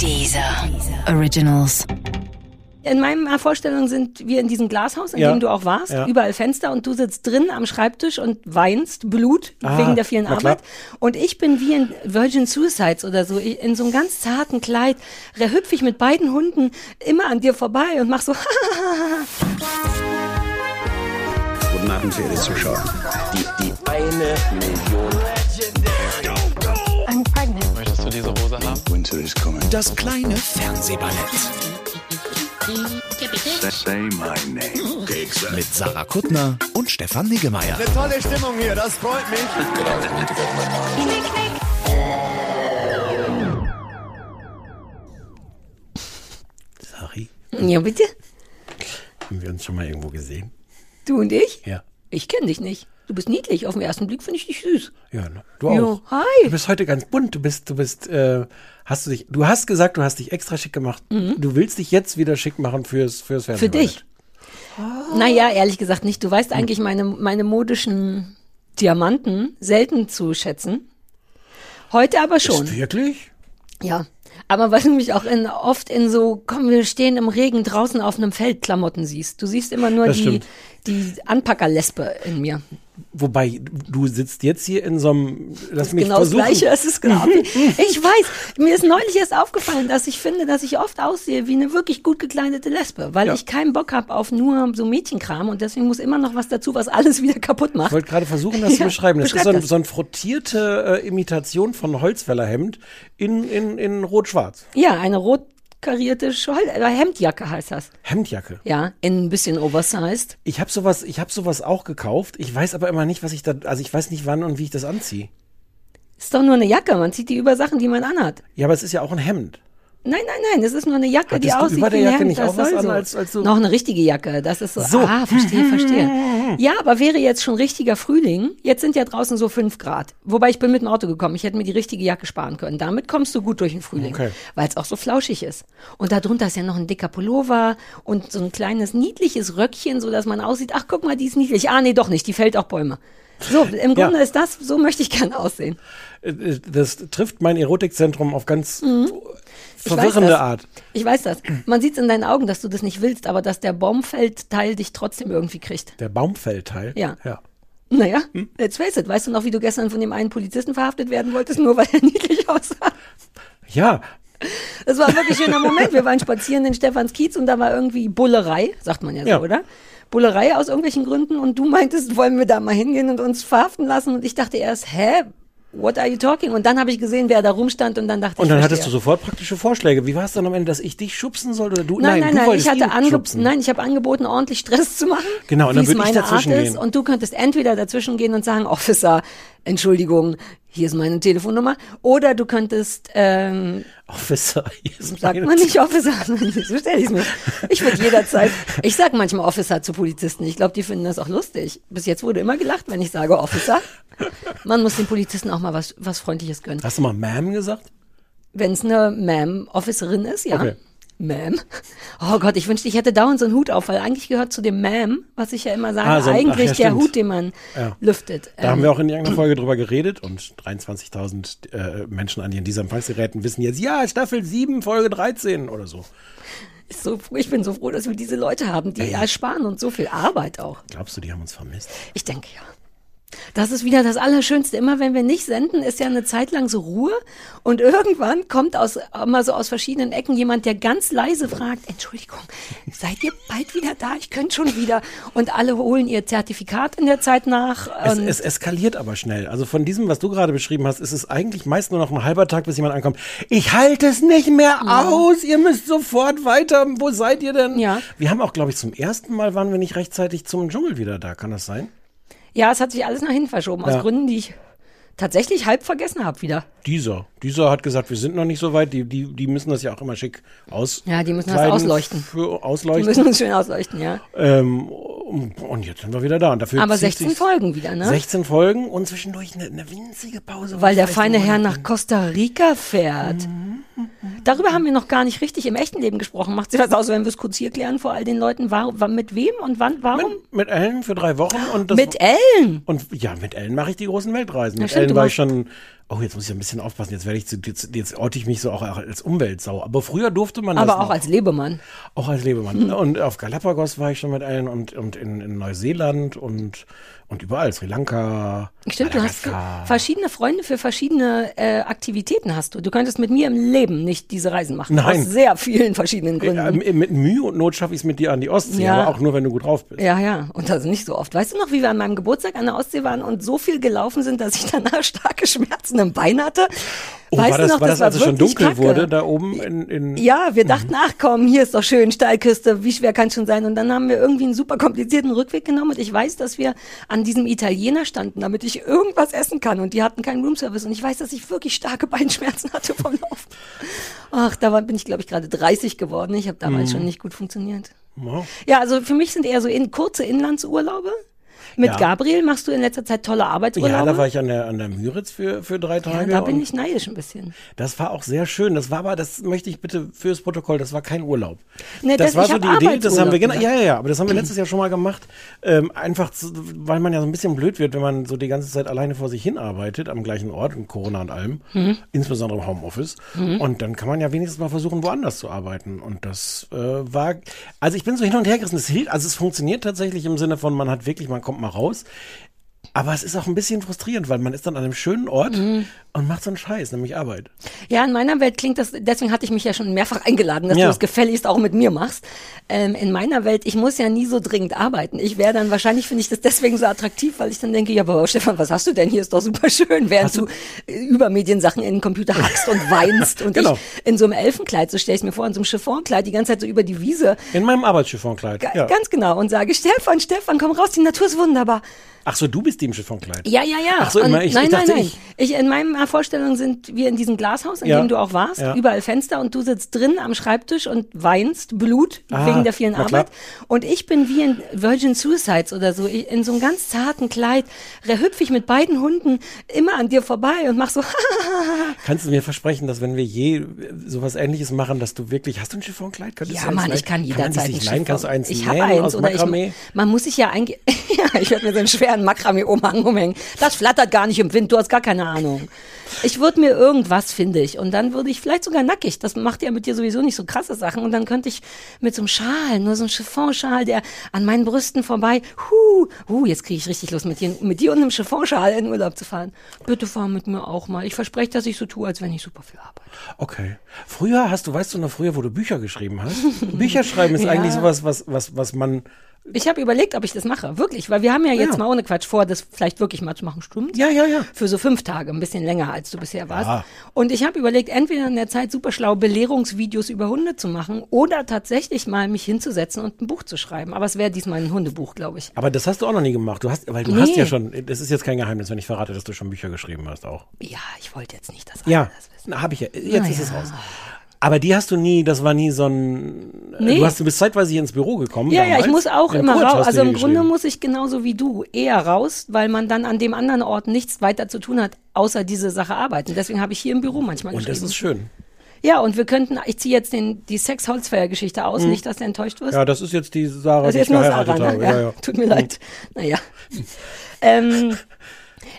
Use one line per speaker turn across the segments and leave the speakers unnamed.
Dieser Originals.
In meiner Vorstellung sind wir in diesem Glashaus, in
Ja.
dem du auch warst,
Ja.
überall Fenster und du sitzt drin am Schreibtisch und weinst Blut
Ah,
wegen der vielen. Arbeit. Und ich bin wie in Virgin Suicides oder so, in so einem ganz zarten Kleid, hüpfe ich mit beiden Hunden immer an dir vorbei und mach so,
Guten Abend, verehrte Zuschauer. Die, die eine Million.
Das kleine Fernsehballett
Say my name.
mit Sarah Kuttner und Stefan Niggemeier.
Tolle Stimmung hier, das freut mich.
Sorry.
ja bitte,
Haben wir uns schon mal irgendwo gesehen?
du und ich?
Ja.
Ich kenne dich nicht. Du bist niedlich, auf den ersten Blick finde ich dich süß.
Ja, ne? du
Jo,
auch.
hi.
Du bist heute ganz bunt. Du bist, du bist, äh, hast du dich, du hast gesagt, du hast dich extra schick gemacht. Du willst dich jetzt wieder schick machen fürs, fürs
Mhm. Für
Fernsehen.
dich. Naja, ehrlich gesagt nicht. Du weißt eigentlich meine, meine modischen Diamanten selten zu schätzen. Heute aber schon.
Ist wirklich?
Ja. Aber weil du mich auch in, oft in so, komm, wir stehen im Regen draußen auf einem Feld Klamotten siehst. Du siehst immer nur
Das
die,
stimmt.
Die Anpackerlesbe in mir.
Wobei, du sitzt jetzt hier in so einem, lass mich
genau das
versuchen.
Gleiche, es ist genau. Ich weiß, mir ist neulich erst aufgefallen, dass ich finde, dass ich oft aussehe wie eine wirklich gut gekleidete Lesbe, weil
Ja.
ich keinen Bock habe auf nur so Mädchenkram und deswegen muss immer noch was dazu, was alles wieder kaputt
Ich
macht.
wollte gerade versuchen, das zu
Ja,
beschreiben. Das ist so, ein,
das.
so eine frottierte äh, Imitation von Holzfällerhemd in, in, in rot-schwarz.
Ja, eine rot karierte Schol äh, Hemdjacke heißt das.
Hemdjacke.
Ja, in ein bisschen oversized.
Ich habe sowas, ich habe sowas auch gekauft. Ich weiß aber immer nicht, was ich da, also ich weiß nicht wann und wie ich das anziehe.
Ist doch nur eine Jacke, man zieht die über Sachen, die man anhat.
Ja, aber es ist ja auch ein Hemd.
Nein, nein, nein, es ist nur eine Jacke, die
Hattest du
aussieht wie ein
Jacke nicht
das
auch was an,
so.
als- als so-
Noch eine richtige Jacke, das ist so.
So.
Ah, verstehe, verstehe. Ja, aber wäre jetzt schon richtiger Frühling, jetzt sind ja draußen so fünf Grad. Wobei ich bin mit dem Auto gekommen, ich hätte mir die richtige Jacke sparen können. Damit kommst du gut durch den Frühling,
Okay.
weil es auch so flauschig ist. Und darunter ist ja noch ein dicker Pullover und so ein kleines niedliches Röckchen, so dass man aussieht, ach guck mal, die ist niedlich. Ah, nee, doch nicht, die fällt auch Bäume. So, im
Ja.
Grunde ist das, so möchte ich gerne aussehen.
Äh, Das trifft mein Erotikzentrum auf ganz
Mhm.
Verwirrende. Art.
Ich weiß das. Man sieht es in deinen Augen, dass du das nicht willst, aber dass der Baumfeldteil dich trotzdem irgendwie kriegt.
Der Baumfellteil.
Ja.
ja.
Naja,
Hm?
let's face it. Weißt du noch, wie du gestern von dem einen Polizisten verhaftet werden wolltest, nur weil er niedlich aussah?
Ja,
Das war wirklich ein schöner Moment. Wir waren spazieren in Stephanskiez und da war irgendwie Bullerei, sagt man ja so,
Ja.
oder? Bullerei aus irgendwelchen Gründen und du meintest, wollen wir da mal hingehen und uns verhaften lassen? Und ich dachte erst, hä? What are you talking? Und dann habe ich gesehen, wer da rumstand und dann dachte
und
ich,
dann
verstehe.
hattest du sofort praktische Vorschläge. Wie war es dann am Ende, dass ich dich schubsen sollte oder du?
Nein, nein, nein,
wolltest
ich hatte
schubsen.
nein, ich habe angeboten, ordentlich Stress zu machen.
Genau, und dann
wie es
würd ich
meine Art
dazwischen
ist.
gehen.
Und du könntest entweder dazwischen gehen und sagen, Officer, Entschuldigung, hier ist meine Telefonnummer. Oder du könntest, ähm,
Officer, hier ist
sagt man nicht Officer, so stelle ich es mir. Ich würde jederzeit, ich sage manchmal Officer zu Polizisten. Ich glaube, die finden das auch lustig. Bis jetzt wurde immer gelacht, wenn ich sage Officer. Man muss den Polizisten auch mal was, was Freundliches gönnen.
Hast du mal Ma'am gesagt?
Wenn es eine Ma'am-Officerin ist, ja.
Okay.
Ma'am. Oh Gott, ich wünschte, ich hätte dauernd so einen Hut auf, weil eigentlich gehört zu dem Ma'am, was ich ja immer sage,
Ah, so ein- ach
eigentlich
ja,
der
stimmt.
Hut, den man
Ja.
lüftet.
Da haben
Ähm,
wir auch in irgendeiner Folge drüber geredet und 23.000 äh, Menschen an diesen Empfangsgeräten wissen jetzt, ja, Staffel 7, Folge 13 oder so.
so, ich bin so froh, dass wir diese Leute haben, die ersparen uns so viel Arbeit auch.
Glaubst du, die haben uns vermisst?
Ich denke ja. Das ist wieder das Allerschönste. Immer wenn wir nicht senden, ist ja eine Zeit lang so Ruhe. Und irgendwann kommt aus, mal so aus verschiedenen Ecken jemand, der ganz leise fragt, Entschuldigung, seid ihr bald wieder da? Ich könnte schon wieder. Und alle holen ihr Zertifikat in der Zeit nach.
Es, es eskaliert aber schnell. Also von diesem, was du gerade beschrieben hast, ist es eigentlich meist nur noch ein halber Tag, bis jemand ankommt. Ich halte es nicht mehr aus. Ihr müsst sofort weiter. Wo seid ihr denn?
Ja.
Wir haben auch, glaube ich, zum ersten Mal waren wir nicht rechtzeitig zum Dschungel wieder da. Kann das sein?
Ja, es hat sich alles nach hinten verschoben, aus
Ja.
Gründen, die ich tatsächlich halb vergessen habe wieder.
Dieser. Dieser hat gesagt, wir sind noch nicht so weit. Die, die, die müssen das ja auch immer schick aus.
Ja, die müssen das
kleiden
ausleuchten.
Für
Die
ausleuchten.
müssen uns schön ausleuchten, ja.
Ähm, und jetzt sind wir wieder da. Und dafür
Aber
zieht
16
sich's-
Folgen wieder, ne?
16 Folgen und zwischendurch eine, eine winzige Pause.
Weil der feine Herr nach Costa Rica fährt. Darüber haben wir noch gar nicht richtig im echten Leben gesprochen. Macht sich das aus, wenn wir es kurz hier klären vor all den Leuten? Warum, wa- mit wem und wann? Warum?
Mit, mit Ellen für drei Wochen und das
Mit Ellen.
und ja, mit Ellen mache ich die großen Weltreisen.
Ja,
mit
stimmt,
Ellen war ich schon Oh, jetzt muss ich ein bisschen aufpassen. Jetzt werde ich zu, jetzt, jetzt orte ich mich so auch als Umweltsau. Aber früher durfte man das
Aber auch
noch.
als Lebemann.
Auch als Lebemann. Und auf Galapagos war ich schon mit allen und, und in, in Neuseeland und, und überall. Sri Lanka.
Stimmt, du hast
Madagaskar.
verschiedene Freunde für verschiedene äh, Aktivitäten hast du. Du könntest mit mir im Leben nicht diese Reisen machen.
Nein.
Aus sehr vielen verschiedenen Gründen.
Äh, mit Mühe und Not schaffe ich es mit dir an die Ostsee,
Ja.
aber auch nur, wenn du gut drauf bist.
Ja, ja, und das nicht so oft. Weißt du noch, wie wir an meinem Geburtstag an der Ostsee waren und so viel gelaufen sind, dass ich danach starke Schmerzen im Bein hatte?
Oh,
weißt
war
du
das,
noch,
war das, als es schon
wirklich
dunkel
kacke.
wurde, da oben in, in
Ja, wir
Mhm.
dachten, ach komm, hier ist doch schön, Steilküste, wie schwer kann es schon sein? Und dann haben wir irgendwie einen super komplizierten Rückweg genommen und ich weiß, dass wir an diesem Italiener standen, damit ich irgendwas essen kann und die hatten keinen Roomservice und ich weiß, dass ich wirklich starke Beinschmerzen hatte vom Laufen. Ach, da war, bin ich, glaube ich, gerade 30 geworden. Ich habe damals
Mhm.
schon nicht gut funktioniert.
Ja.
Ja, also für mich sind eher so in, kurze Inlandsurlaube. Mit
Ja.
Gabriel machst du in letzter Zeit tolle Arbeitsurlaube.
Ja, da war ich an der, an der Müritz für, für drei
Ja,
Tage.
da bin ich neidisch ein bisschen.
Das war auch sehr schön. Das war aber, das möchte ich bitte fürs Protokoll, das war kein Urlaub.
Nee,
das
das-
war so die Idee, das haben wir, genau, ja, ja, ja, aber das haben wir letztes Jahr schon mal gemacht. Ähm, einfach, zu, weil man ja so ein bisschen blöd wird, wenn man so die ganze Zeit alleine vor sich hin arbeitet, am gleichen Ort, in Corona und allem,
Mhm.
insbesondere im Homeoffice. Und dann kann man ja wenigstens mal versuchen, woanders zu arbeiten. Und das äh, war, also ich bin so hin und her gerissen. Es hilft, also es funktioniert tatsächlich im Sinne von, man hat wirklich, man kommt mal raus. Aber es ist auch ein bisschen frustrierend, weil man ist dann an einem schönen Ort
Mhm.
und macht so einen Scheiß, nämlich Arbeit.
Ja, in meiner Welt klingt das, deswegen hatte ich mich ja schon mehrfach eingeladen, dass
Ja.
du das gefälligst auch mit mir machst. Ähm, in meiner Welt, ich muss ja nie so dringend arbeiten. Ich wäre dann, wahrscheinlich finde ich das deswegen so attraktiv, weil ich dann denke, ja, aber Stefan, was hast du denn? Hier ist doch super schön, während
Hast du-
du Übermediensachen in den Computer hackst und weinst und
Genau.
ich in so einem Elfenkleid, so stelle ich mir vor, in so einem Chiffonkleid, die ganze Zeit so über die Wiese,
In meinem Arbeitschiffonkleid.
Ga-
Ja.
ganz genau, und sage, Stefan, Stefan, komm raus, die Natur ist wunderbar.
Ach so, du bist die im Chiffonkleid.
Ja, ja, ja.
Ach so, immer ich-
nein,
ich
nein,
dachte,
nein.
ich-
Ich, in meiner Vorstellung sind wir in diesem Glashaus, in
Ja.
dem du auch warst,
Ja.
überall Fenster und du sitzt drin am Schreibtisch und weinst Blut
Ah,
wegen der vielen
klar.
Arbeit. Und ich bin wie in Virgin Suicides oder so, ich- in so einem ganz zarten Kleid, hüpfe ich mit beiden Hunden immer an dir vorbei und mach so,
Kannst du mir versprechen, dass wenn wir je äh, sowas ähnliches machen, dass du wirklich, hast du ein Chiffonkleid? Könntest
ja Mann, ich kann
man
jederzeit
sich
ein
leihen?
Schiff
Kannst du eins
Ich habe eins
aus
oder
Makramee?
ich, man muss sich ja eigentlich, ja, ich werde mir so einen schweren Makramee-Umhang umhängen. Das flattert gar nicht im Wind, du hast gar keine Ahnung. Ich würde mir irgendwas, finde ich, und dann würde ich vielleicht sogar nackig, das macht ja mit dir sowieso nicht so krasse Sachen, und dann könnte ich mit so einem Schal, nur so einem Chiffonschal, der an meinen Brüsten vorbei, hu, hu, jetzt kriege ich richtig Lust, mit dir, mit dir und einem Chiffonschal in Urlaub zu fahren. Bitte fahr mit mir auch mal. Ich verspreche, dass ich so tue, als wenn ich super viel arbeite.
Okay. Früher hast du, weißt du noch früher, wo du Bücher geschrieben hast? Bücher schreiben ist
Ja.
eigentlich sowas, was, was, was man,
Ich habe überlegt, ob ich das mache. Wirklich, weil wir haben ja jetzt
Ja.
mal ohne Quatsch vor, das vielleicht wirklich mal zu machen. Stimmt?
ja, ja, ja.
Für so fünf Tage, ein bisschen länger, als du bisher warst.
Ja.
Und ich habe überlegt, entweder in der Zeit super schlau Belehrungsvideos über Hunde zu machen oder tatsächlich mal mich hinzusetzen und ein Buch zu schreiben. Aber es wäre diesmal ein Hundebuch, glaube ich.
Aber das hast du auch noch nie gemacht. Du hast, weil du
Nee.
hast ja schon, das ist jetzt kein Geheimnis, wenn ich verrate, dass du schon Bücher geschrieben hast auch.
Ja, ich wollte jetzt nicht, dass
Ja,
alle das wissen.
habe ich ja. Jetzt
Na
ist es
ja.
raus. Aber die hast du nie, das war nie so ein.
Nee.
Du hast, du bist zeitweise hier ins Büro gekommen.
Ja, ja, ich
damals.
muss auch
Ja,
immer raus. Also im Grunde muss ich genauso wie du eher raus, weil man dann an dem anderen Ort nichts weiter zu tun hat, außer diese Sache arbeiten. Deswegen habe ich hier im Büro manchmal
Und das ist schön.
Ja, und wir könnten, ich ziehe jetzt den, die Sex-Holzfeuer-Geschichte aus, nicht, dass du enttäuscht wirst.
Ja, das ist jetzt die Sarah,
das
die
ist
ich geheiratet
Sarah, ne?
habe.
ja,
Ja.
Tut mir leid. Naja. ähm,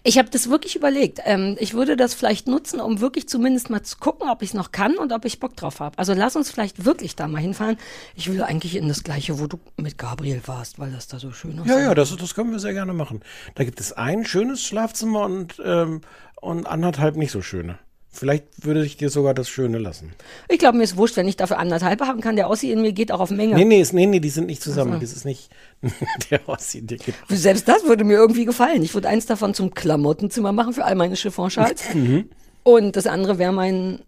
ich habe das wirklich überlegt. Ähm, ich würde das vielleicht nutzen, um wirklich zumindest mal zu gucken, ob ich es noch kann und ob ich Bock drauf habe. Also lass uns vielleicht wirklich da mal hinfahren. Ich will eigentlich in das gleiche, wo du mit Gabriel warst, weil das da so schön ist.
Ja, ja, das, das können wir sehr gerne machen. Da gibt es ein schönes Schlafzimmer und, ähm, und anderthalb nicht so schöne. Vielleicht würde ich dir sogar das Schöne lassen.
Ich glaube, mir ist wurscht, wenn ich dafür anderthalb haben kann. Der Ossi in mir geht auch auf Menge.
Nee, nee, ist, nee, nee, die sind nicht zusammen. Das ist nicht der Ossi, der geht.
Selbst das würde mir irgendwie gefallen. Ich würde eins davon zum Klamottenzimmer machen für all meine Chiffonschals.
Mhm.
Und das andere wäre mein,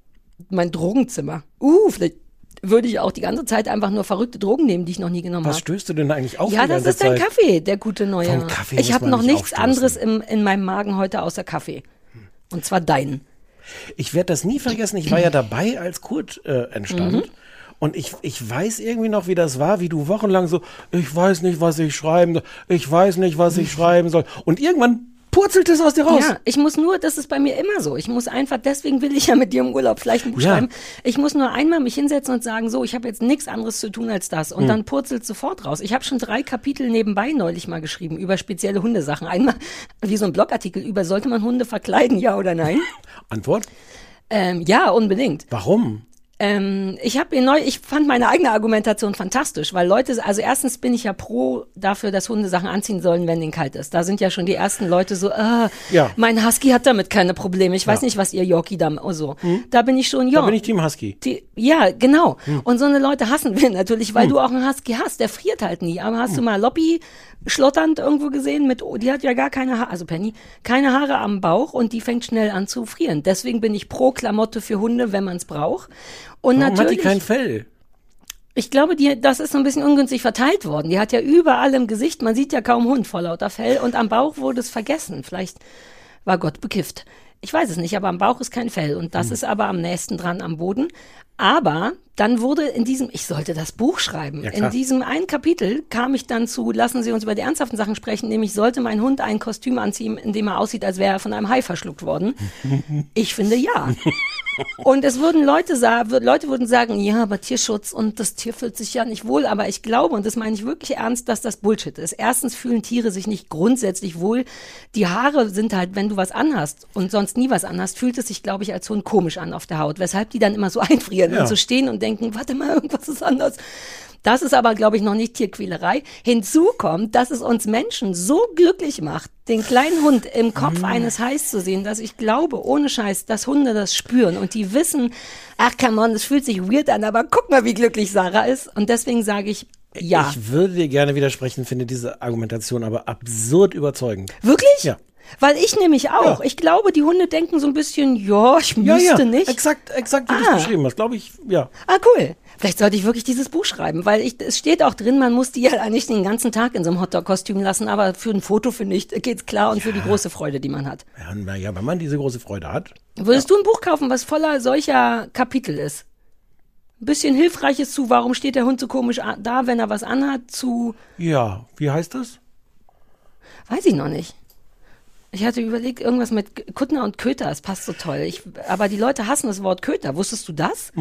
mein Drogenzimmer. Uh, vielleicht würde ich auch die ganze Zeit einfach nur verrückte Drogen nehmen, die ich noch nie genommen
Was
habe.
stößt du denn eigentlich auf?
Ja, das ist dein
Zeit?
Kaffee, der gute neue.
Kaffee
ich habe noch
nicht
nichts
aufstoßen.
anderes im, in meinem Magen heute außer Kaffee. Und zwar deinen.
Ich werde das nie vergessen. Ich war ja dabei, als Kurt äh, entstand.
Mhm.
Und ich, ich weiß irgendwie noch, wie das war, wie du wochenlang so, ich weiß nicht, was ich schreiben soll, ich weiß nicht, was ich schreiben soll. Und irgendwann, purzelt es aus dir raus.
Ja, ich muss nur, das ist bei mir immer so. Ich muss einfach, deswegen will ich ja mit dir im Urlaub vielleicht ein Buch
Ja.
schreiben. Ich muss nur einmal mich hinsetzen und sagen, so, ich habe jetzt nichts anderes zu tun als das. Und
Hm.
dann purzelt sofort raus. Ich habe schon drei Kapitel nebenbei neulich mal geschrieben über spezielle Hundesachen. Einmal wie so ein Blogartikel über, sollte man Hunde verkleiden, ja oder nein?
Antwort?
ähm, ja, unbedingt.
Warum?
Ähm, ich habe neu, ich fand meine eigene Argumentation fantastisch, weil Leute, also erstens bin ich ja pro dafür, dass Hunde Sachen anziehen sollen, wenn denen kalt ist. Da sind ja schon die ersten Leute so, ah,
Ja.
mein Husky hat damit keine Probleme. Ich weiß nicht, was ihr Yorkie da oh so. Da bin ich schon, ja.
Da bin ich Team Husky.
Die, ja, genau. Und so eine Leute hassen wir natürlich, weil du auch einen Husky hast. Der friert halt nie. Aber hast du mal Lobby schlotternd irgendwo gesehen mit, die hat ja gar keine Haare, also Penny, keine Haare am Bauch und die fängt schnell an zu frieren. Deswegen bin ich pro Klamotte für Hunde, wenn man es braucht. Und
Warum hat die
natürlich,
kein Fell?
ich glaube, die, das ist so ein bisschen ungünstig verteilt worden. Die hat ja überall im Gesicht, man sieht ja kaum Hund vor lauter Fell und am Bauch wurde es vergessen. Vielleicht war Gott bekifft. Ich weiß es nicht, aber am Bauch ist kein Fell und
Hm.
das ist aber am nächsten dran am Boden. Aber dann wurde in diesem, ich sollte das Buch schreiben,
Ja,
in diesem einen Kapitel kam ich dann zu, lassen Sie uns über die ernsthaften Sachen sprechen, nämlich sollte mein Hund ein Kostüm anziehen, in dem er aussieht, als wäre er von einem Hai verschluckt worden. Ich finde ja. Und es würden Leute sagen, Leute würden sagen, ja, aber Tierschutz und das Tier fühlt sich ja nicht wohl. Aber ich glaube, und das meine ich wirklich ernst, dass das Bullshit ist. Erstens fühlen Tiere sich nicht grundsätzlich wohl. Die Haare sind halt, wenn du was anhast und sonst nie was anhast, fühlt es sich, glaube ich, als Hund komisch an auf der Haut. Weshalb die dann immer so einfrieren
Ja.
und so stehen und denken, warte mal, irgendwas ist anders. Das ist aber, glaube ich, noch nicht Tierquälerei. Hinzu kommt, dass es uns Menschen so glücklich macht, den kleinen Hund im Kopf eines Hais zu sehen, dass ich glaube, ohne Scheiß, dass Hunde das spüren und die wissen, ach come on, das fühlt sich weird an, aber guck mal, wie glücklich Sarah ist. Und deswegen sage ich, ja.
Ich würde dir gerne widersprechen, finde diese Argumentation aber absurd überzeugend.
Wirklich?
Ja.
Weil ich nämlich auch.
Ja.
Ich glaube, die Hunde denken so ein bisschen, ja, ich müsste nicht.
Exakt, exakt, wie du
Ah.
es beschrieben hast. Glaube ich, ja.
Ah, cool. Vielleicht sollte ich wirklich dieses Buch schreiben, weil ich, es steht auch drin, man muss die ja eigentlich den ganzen Tag in so einem Hotdog-Kostüm lassen, aber für ein Foto, finde ich, geht's klar und für die große Freude, die man hat.
Ja, ja, wenn man diese große Freude hat.
Würdest du ein Buch kaufen, was voller solcher Kapitel ist? Ein bisschen Hilfreiches zu, warum steht der Hund so komisch da, wenn er was anhat, zu,
Ja, wie heißt das?
weiß ich noch nicht. Ich hatte überlegt, irgendwas mit Kuttner und Köter, das passt so toll. Ich, aber die Leute hassen das Wort Köter. Wusstest du das?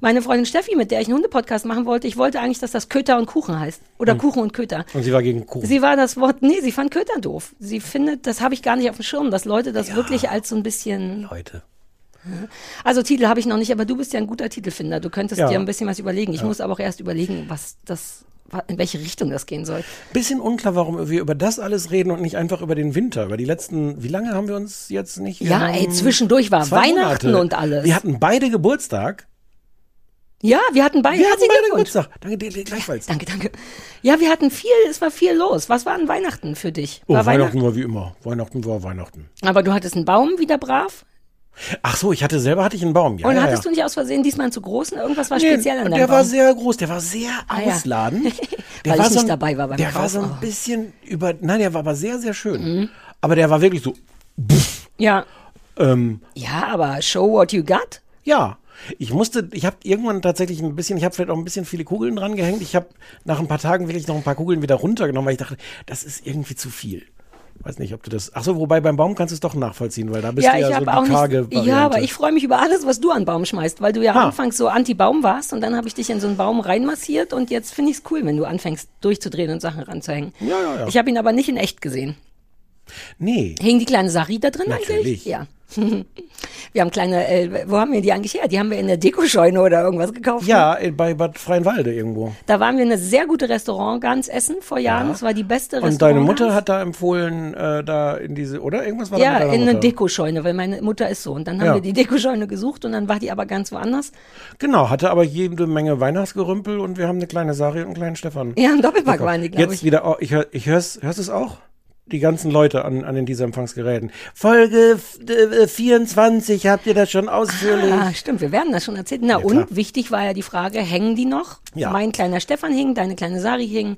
Meine Freundin Steffi, mit der ich einen Hundepodcast machen wollte, ich wollte eigentlich, dass das Köter und Kuchen heißt. Oder Kuchen und Köter.
Und sie war gegen Kuchen.
Sie war das Wort, nee, sie fand Köter doof. Sie findet, das habe ich gar nicht auf dem Schirm, dass Leute das wirklich als so ein bisschen.
Leute.
Also Titel habe ich noch nicht, aber du bist ja ein guter Titelfinder. Du könntest
Ja.
dir ein bisschen was überlegen. Ich muss aber auch erst überlegen, was das, in welche Richtung das gehen soll.
Bisschen unklar, warum wir über das alles reden und nicht einfach über den Winter. Über die letzten, wie lange haben wir uns jetzt nicht?
Ja,
haben
ey, zwischendurch war Weihnachten
Monate.
und alles.
Wir hatten beide Geburtstag.
Ja, wir hatten beide.
Wir hatten beide. Geburtstag. Danke dir gleichfalls.
Danke, danke. Ja, wir hatten viel, es war viel los. Was war an Weihnachten für dich?
Oh,
War
Weihnachten war wie immer. Weihnachten war Weihnachten.
Aber du hattest einen Baum wieder brav.
Ach so, ich hatte selber hatte ich einen Baum. Ja,
und
ja,
hattest
ja.
du nicht aus Versehen diesmal einen zu großen? Irgendwas war
Nee,
speziell an deinem
der
Baum.
war sehr groß, der war sehr
Ah,
ausladend. Der
Weil
war
ich
so
nicht
ein,
dabei war beim
Der war
Kauf.
so ein
Oh.
bisschen über, nein, der war aber sehr, sehr schön.
Mhm.
Aber der war wirklich so,
ja.
ähm,
Ja, aber show what you got.
ja. Ich musste, ich habe irgendwann tatsächlich ein bisschen, ich habe vielleicht auch ein bisschen viele Kugeln dran gehängt. Ich habe nach ein paar Tagen wirklich noch ein paar Kugeln wieder runtergenommen, weil ich dachte, das ist irgendwie zu viel. Weiß nicht, ob du das. Ach so, wobei beim Baum kannst du es doch nachvollziehen, weil da bist
Ja,
du ja so die
auch
karge
nicht. Ja, aber ich freue mich über alles, was du an Baum schmeißt, weil du ja
Ha.
anfangs so anti-Baum warst und dann habe ich dich in so einen Baum reinmassiert und jetzt finde ich es cool, wenn du anfängst durchzudrehen und Sachen ranzuhängen.
Ja, ja, ja.
Ich habe ihn aber nicht in echt gesehen.
Nee.
Hing die kleine Sari da drin
Natürlich.
eigentlich? Ja. Wir haben kleine, äh, wo haben wir die eigentlich her? Die haben wir in der Dekoscheune oder irgendwas gekauft. ne?
Ja, äh, bei Bad Freienwalde irgendwo.
Da waren wir in eine sehr gute Restaurant ganz essen vor Jahren. Das war die beste Restaurant.
Und deine Mutter hat da empfohlen, äh, da in diese, oder? Irgendwas war da
Ja,
mit deiner
in eine. Dekoscheune, weil meine Mutter ist so. Und dann haben
Ja.
wir die Dekoscheune gesucht und dann war die aber ganz woanders.
Genau, hatte aber jede Menge Weihnachtsgerümpel und wir haben eine kleine Sari und einen kleinen Stefan.
Ja, ein Doppelpack waren die, glaube
Jetzt
ich.
wieder, oh, ich hör, ich hör's, hörst du es auch? Die ganzen Leute an, an den dieser Empfangsgeräten. Folge f- äh, 24, habt ihr das schon ausführlich?
Ah, stimmt, wir werden das schon erzählt. Na und,
klar.
wichtig war ja die Frage, hängen die noch?
Ja.
Mein kleiner Stefan hing, deine kleine Sari hing.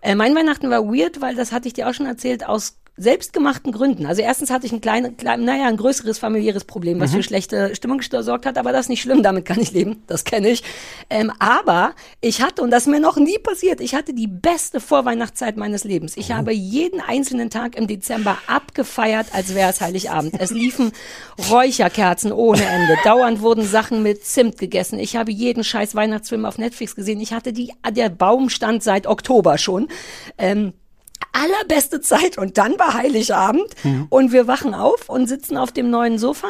Äh, mein Weihnachten war weird, weil das hatte ich dir auch schon erzählt, aus selbstgemachten Gründen. Also erstens hatte ich ein kleines, klein, naja, ein größeres familiäres Problem, was für schlechte Stimmung gesorgt hat, aber das ist nicht schlimm, damit kann ich leben, das kenne ich. Ähm, aber ich hatte, und das ist mir noch nie passiert, ich hatte die beste Vorweihnachtszeit meines Lebens. Ich habe jeden einzelnen Tag im Dezember abgefeiert, als wäre es Heiligabend. Es liefen Räucherkerzen ohne Ende. Dauernd wurden Sachen mit Zimt gegessen. Ich habe jeden scheiß Weihnachtsfilm auf Netflix gesehen. Ich hatte die, der Baum stand seit Oktober schon. Ähm, allerbeste Zeit und dann war Heiligabend und wir wachen auf und sitzen auf dem neuen Sofa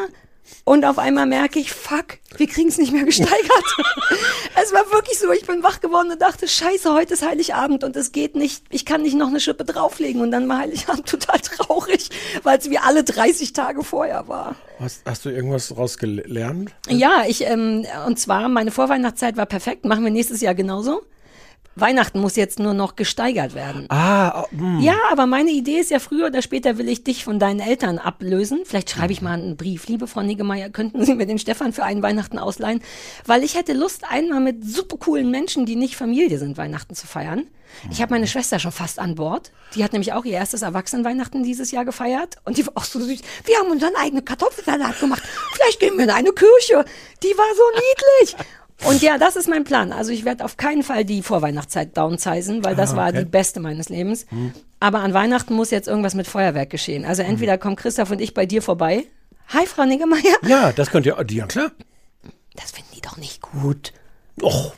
und auf einmal merke ich, fuck, wir kriegen es nicht mehr gesteigert. es war wirklich so, ich bin wach geworden und dachte, scheiße, heute ist Heiligabend und es geht nicht, ich kann nicht noch eine Schippe drauflegen und dann war Heiligabend total traurig, weil es wie alle 30 Tage vorher war.
Hast, hast du irgendwas daraus gelernt?
Ja, ich, ähm, und zwar, meine Vorweihnachtszeit war perfekt, machen wir nächstes Jahr genauso. Weihnachten muss jetzt nur noch gesteigert werden.
Ah, oh, hm.
Ja, aber meine Idee ist ja, früher oder später will ich dich von deinen Eltern ablösen. Vielleicht schreibe ich mal einen Brief. Liebe Frau Niggemeier, könnten Sie mir den Stefan für einen Weihnachten ausleihen? Weil ich hätte Lust, einmal mit super coolen Menschen, die nicht Familie sind, Weihnachten zu feiern. Ich habe meine Schwester schon fast an Bord. Die hat nämlich auch ihr erstes Erwachsenenweihnachten dieses Jahr gefeiert. Und die war auch so süß. Wir haben unseren eigenen Kartoffelsalat gemacht. Vielleicht gehen wir in eine Kirche. Die war so niedlich. Und ja, das ist mein Plan. Also ich werde auf keinen Fall die Vorweihnachtszeit downsizen, weil das
Ah,
war
okay.
die beste meines Lebens. Aber an Weihnachten muss jetzt irgendwas mit Feuerwerk geschehen. Also entweder kommt Christoph und ich bei dir vorbei. Hi, Frau Niggemeier.
Ja, das könnt ihr, ja klar.
Das finden die doch nicht gut.
Och,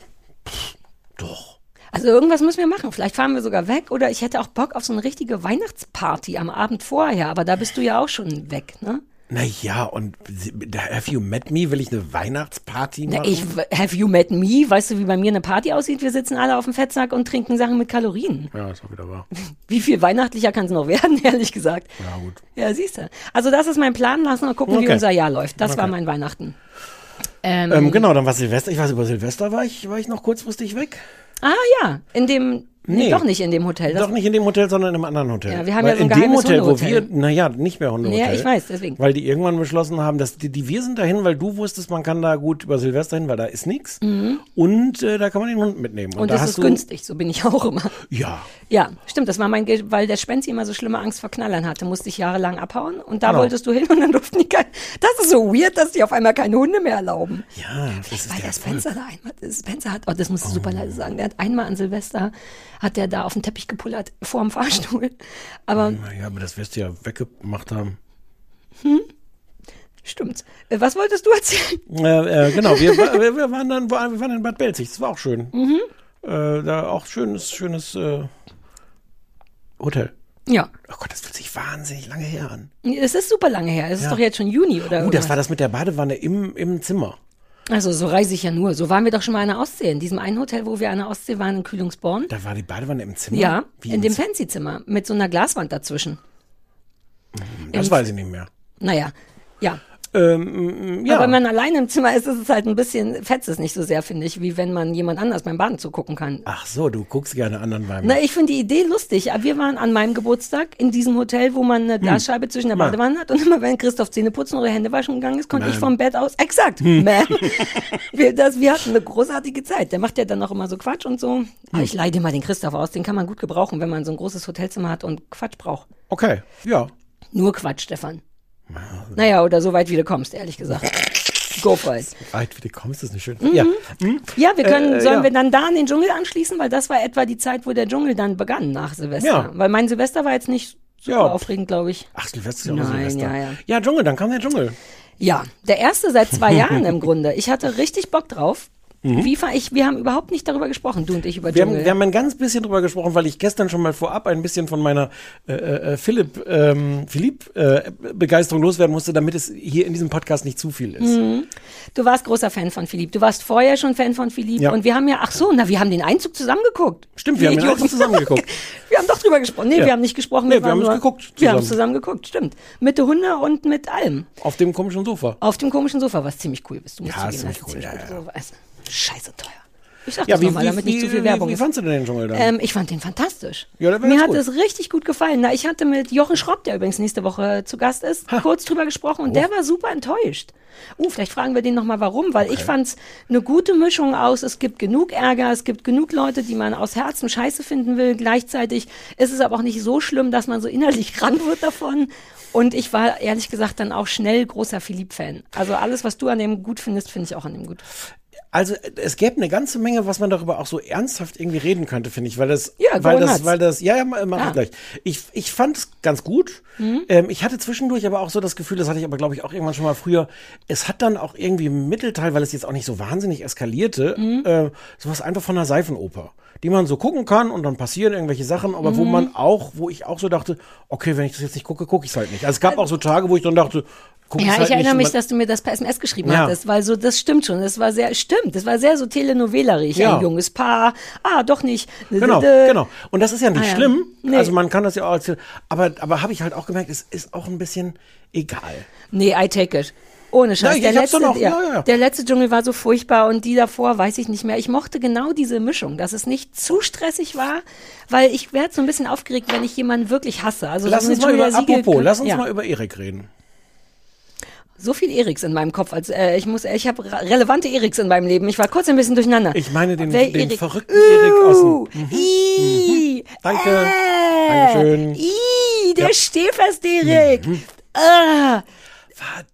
pff, doch.
Also irgendwas müssen wir machen. Vielleicht fahren wir sogar weg oder ich hätte auch Bock auf so eine richtige Weihnachtsparty am Abend vorher. Aber da bist du ja auch schon weg, ne?
Naja, und Have You Met Me? Will ich eine Weihnachtsparty machen?
Na, ich, have you met me? Weißt du, wie bei mir eine Party aussieht? Wir sitzen alle auf dem Fettsack und trinken Sachen mit Kalorien.
ja, ist auch wieder wahr.
Wie viel weihnachtlicher kann es noch werden, ehrlich gesagt?
Ja, gut.
Ja, siehst du. Also das ist mein Plan. Lass mal gucken, wie
Okay.
unser Jahr läuft. Das war
Okay.
mein Weihnachten. Ähm,
Ähm, genau, dann war Silvester. Ich weiß, über Silvester war ich, war ich noch kurzfristig weg.
ah ja, in dem, nee,
Nee.
doch nicht in dem Hotel. Das,
Doch nicht in dem Hotel, sondern in einem anderen Hotel.
Ja, wir haben
Weil
ja so ein
in dem Hotel, wo wir, naja, nicht mehr Hundehotel.
Ja, ich weiß, deswegen.
Weil die irgendwann beschlossen haben, dass die, die wir sind dahin, weil du wusstest, man kann da gut über Silvester hin, weil da ist nichts. Und äh, da kann man den Hund mitnehmen.
Mhm. und
da
das
hast
ist günstig, so bin ich auch immer.
Ja.
Ja, stimmt, das war mein, Ge weil der Spenzi immer so schlimme Angst vor Knallern hatte, musste ich jahrelang abhauen und da
Genau.
wolltest du hin und dann durften die kein, das ist so weird, dass die auf einmal keine Hunde mehr erlauben.
Ja, das ist
Weil
der
der. Spencer da einmal, Spencer hat, oh, das musst du super leise sagen, der hat einmal an Silvester, hat der da auf den Teppich gepullert, vor dem Fahrstuhl. Aber
Naja, aber das wirst du ja weggemacht haben.
stimmt. Äh, Was wolltest du erzählen?
Äh, äh, genau, wir, wir, wir waren dann wir waren in Bad Belzig, das war auch schön.
Mhm.
Äh, da auch schönes, schönes äh, Hotel.
Ja,
Oh Gott, das fühlt sich wahnsinnig lange her an.
es ist super lange her. Es ist
Ja.
doch jetzt schon Juni oder
Uh,
irgendwas.
das war das mit der Badewanne im, im Zimmer.
Also so reise ich ja nur. So waren wir doch schon mal an der Ostsee. In diesem einen Hotel, wo wir an der Ostsee waren, in Kühlungsborn.
Da war die Badewanne im Zimmer?
Ja,
Wie
in
im
dem
Zimmer?
Fancy-Zimmer mit so einer Glaswand dazwischen.
Das weiß ich nicht mehr.
Naja, ja.
Ähm, ja.
Aber wenn man alleine im Zimmer ist, ist es halt ein bisschen, fetzt es nicht so sehr, finde ich, wie wenn man jemand anders beim Baden zugucken kann.
Ach so, du guckst gerne anderen beim.
Na, ich finde die Idee lustig. Aber wir waren an meinem Geburtstag in diesem Hotel, wo man eine Glasscheibe zwischen der. Badewanne hat. Und immer wenn Christoph Zähne putzen oder Hände waschen gegangen ist, konnte ich
Man.
vom Bett aus, exakt, man. wir, das, wir hatten eine großartige Zeit. Der macht ja dann auch immer so Quatsch und so. Aber ich leide mal den Christoph aus. Den kann man gut gebrauchen, wenn man so ein großes Hotelzimmer hat und Quatsch braucht.
Okay, ja.
Nur Quatsch, Stefan. Naja, oder so weit wie du kommst, ehrlich gesagt. Go for it.
Weit wie du kommst, ist nicht schön.
Mhm.
Ja.
Ja, wir können,
Äh,
sollen
ja.
wir dann da an den Dschungel anschließen, weil das war etwa die Zeit, wo der Dschungel dann begann nach Silvester.
Ja.
Weil mein Silvester war jetzt nicht super
Ja.
aufregend, glaube ich.
Ach, Silvester ist ja auch
Nein,
Silvester.
ja, ja.
ja, Dschungel, dann kam der Dschungel.
Ja, der erste seit zwei Jahren im Grunde. Ich hatte richtig Bock drauf. Wie fa- ich, wir haben überhaupt nicht darüber gesprochen, du und ich über
Mhm. Wir haben,
Dschungel.
wir haben ein ganz bisschen drüber gesprochen, weil ich gestern schon mal vorab ein bisschen von meiner äh, äh, Philipp, ähm, Philipp äh, Begeisterung loswerden musste, damit es hier in diesem Podcast nicht zu viel ist.
Mhm. du warst großer Fan von Philipp. Du warst vorher schon Fan von Philipp.
Ja.
Und wir haben ja, ach so, na, wir haben den Einzug zusammen geguckt.
Stimmt, wir haben den. Einzug zusammen geguckt.
wir haben doch drüber gesprochen. Nee,
Ja.
wir haben nicht gesprochen.
Nee, wir
waren
haben es geguckt
Wir haben es
zusammen.
zusammen geguckt, stimmt. Mit der Hunde und mit allem.
Auf dem komischen Sofa.
Auf dem komischen Sofa, was ziemlich cool ist. Du musst
Ja,
zugeben,
ziemlich cool,
ziemlich
ja,
du. Scheiße teuer. Ich sag
Ja,
das
wie,
nochmal,
wie,
damit nicht
wie,
zu viel
wie,
Werbung
wie
ist.
fandst du denn den Dschungel dann?
Ähm, ich fand den fantastisch.
Ja,
Mir hat es richtig gut gefallen. Na, ich hatte mit Jochen Schropp, der übrigens nächste Woche zu Gast ist, kurz drüber gesprochen und der war super enttäuscht. Uh, vielleicht fragen wir den nochmal warum, weil ich fand es eine gute Mischung aus. Es gibt genug Ärger, es gibt genug Leute, die man aus Herzen scheiße finden will. Gleichzeitig ist es aber auch nicht so schlimm, dass man so innerlich krank wird davon. Und ich war ehrlich gesagt dann auch schnell großer Philipp-Fan. Also alles, was du an dem gut findest, finde ich auch an dem gut.
Also es gäbe eine ganze Menge, was man darüber auch so ernsthaft irgendwie reden könnte, finde ich, weil das,
Ja,
weil das,
nuts.
weil das, ja, ja, mach
Ah.
ich gleich. Ich, ich fand es ganz gut.
Mhm.
Ähm, ich hatte zwischendurch aber auch so das Gefühl, das hatte ich aber glaube ich auch irgendwann schon mal früher. Es hat dann auch irgendwie im Mittelteil, weil es jetzt auch nicht so wahnsinnig eskalierte,
Mhm.
äh, sowas einfach von einer Seifenoper, die man so gucken kann und dann passieren irgendwelche Sachen, aber wo
Mhm.
man auch, wo ich auch so dachte, okay, wenn ich das jetzt nicht gucke, gucke ich es halt nicht. Also es gab auch so Tage, wo ich dann dachte, guck
Ja,
ich's halt
ich erinnere mich, dass du mir das per SMS geschrieben
Ja.
hattest, weil so, das stimmt schon. Das war sehr, stimmt, das war sehr so telenovelerig.
Ja.
Ein junges Paar, ah, doch nicht.
Genau, genau. Und das ist ja nicht
Ah, ja.
schlimm.
Nee.
Also man kann das ja auch erzählen. Aber, aber habe ich halt auch gemerkt, es ist auch ein bisschen egal.
Nee, I take it. Ohne Scheiß.
Ja,
der, letzte,
noch-
ja,
ja,
der letzte Dschungel war so furchtbar und die davor weiß ich nicht mehr. Ich mochte genau diese Mischung, dass es nicht zu stressig war, weil ich werde so ein bisschen aufgeregt, wenn ich jemanden wirklich hasse. Also
Lass uns mal über,
Siegel-
apropos, lass uns mal über Erik reden.
So viel Eriks in meinem Kopf. Als, äh, ich muss, ich habe relevante Eriks in meinem Leben. Ich war kurz ein bisschen durcheinander.
Ich meine den, den
Erik?
verrückten Erik aus dem, Mhm.
Ih,
Danke.
Äh,
Dankeschön.
Ih, der
Ja.
Stehfest-Erik. Ah,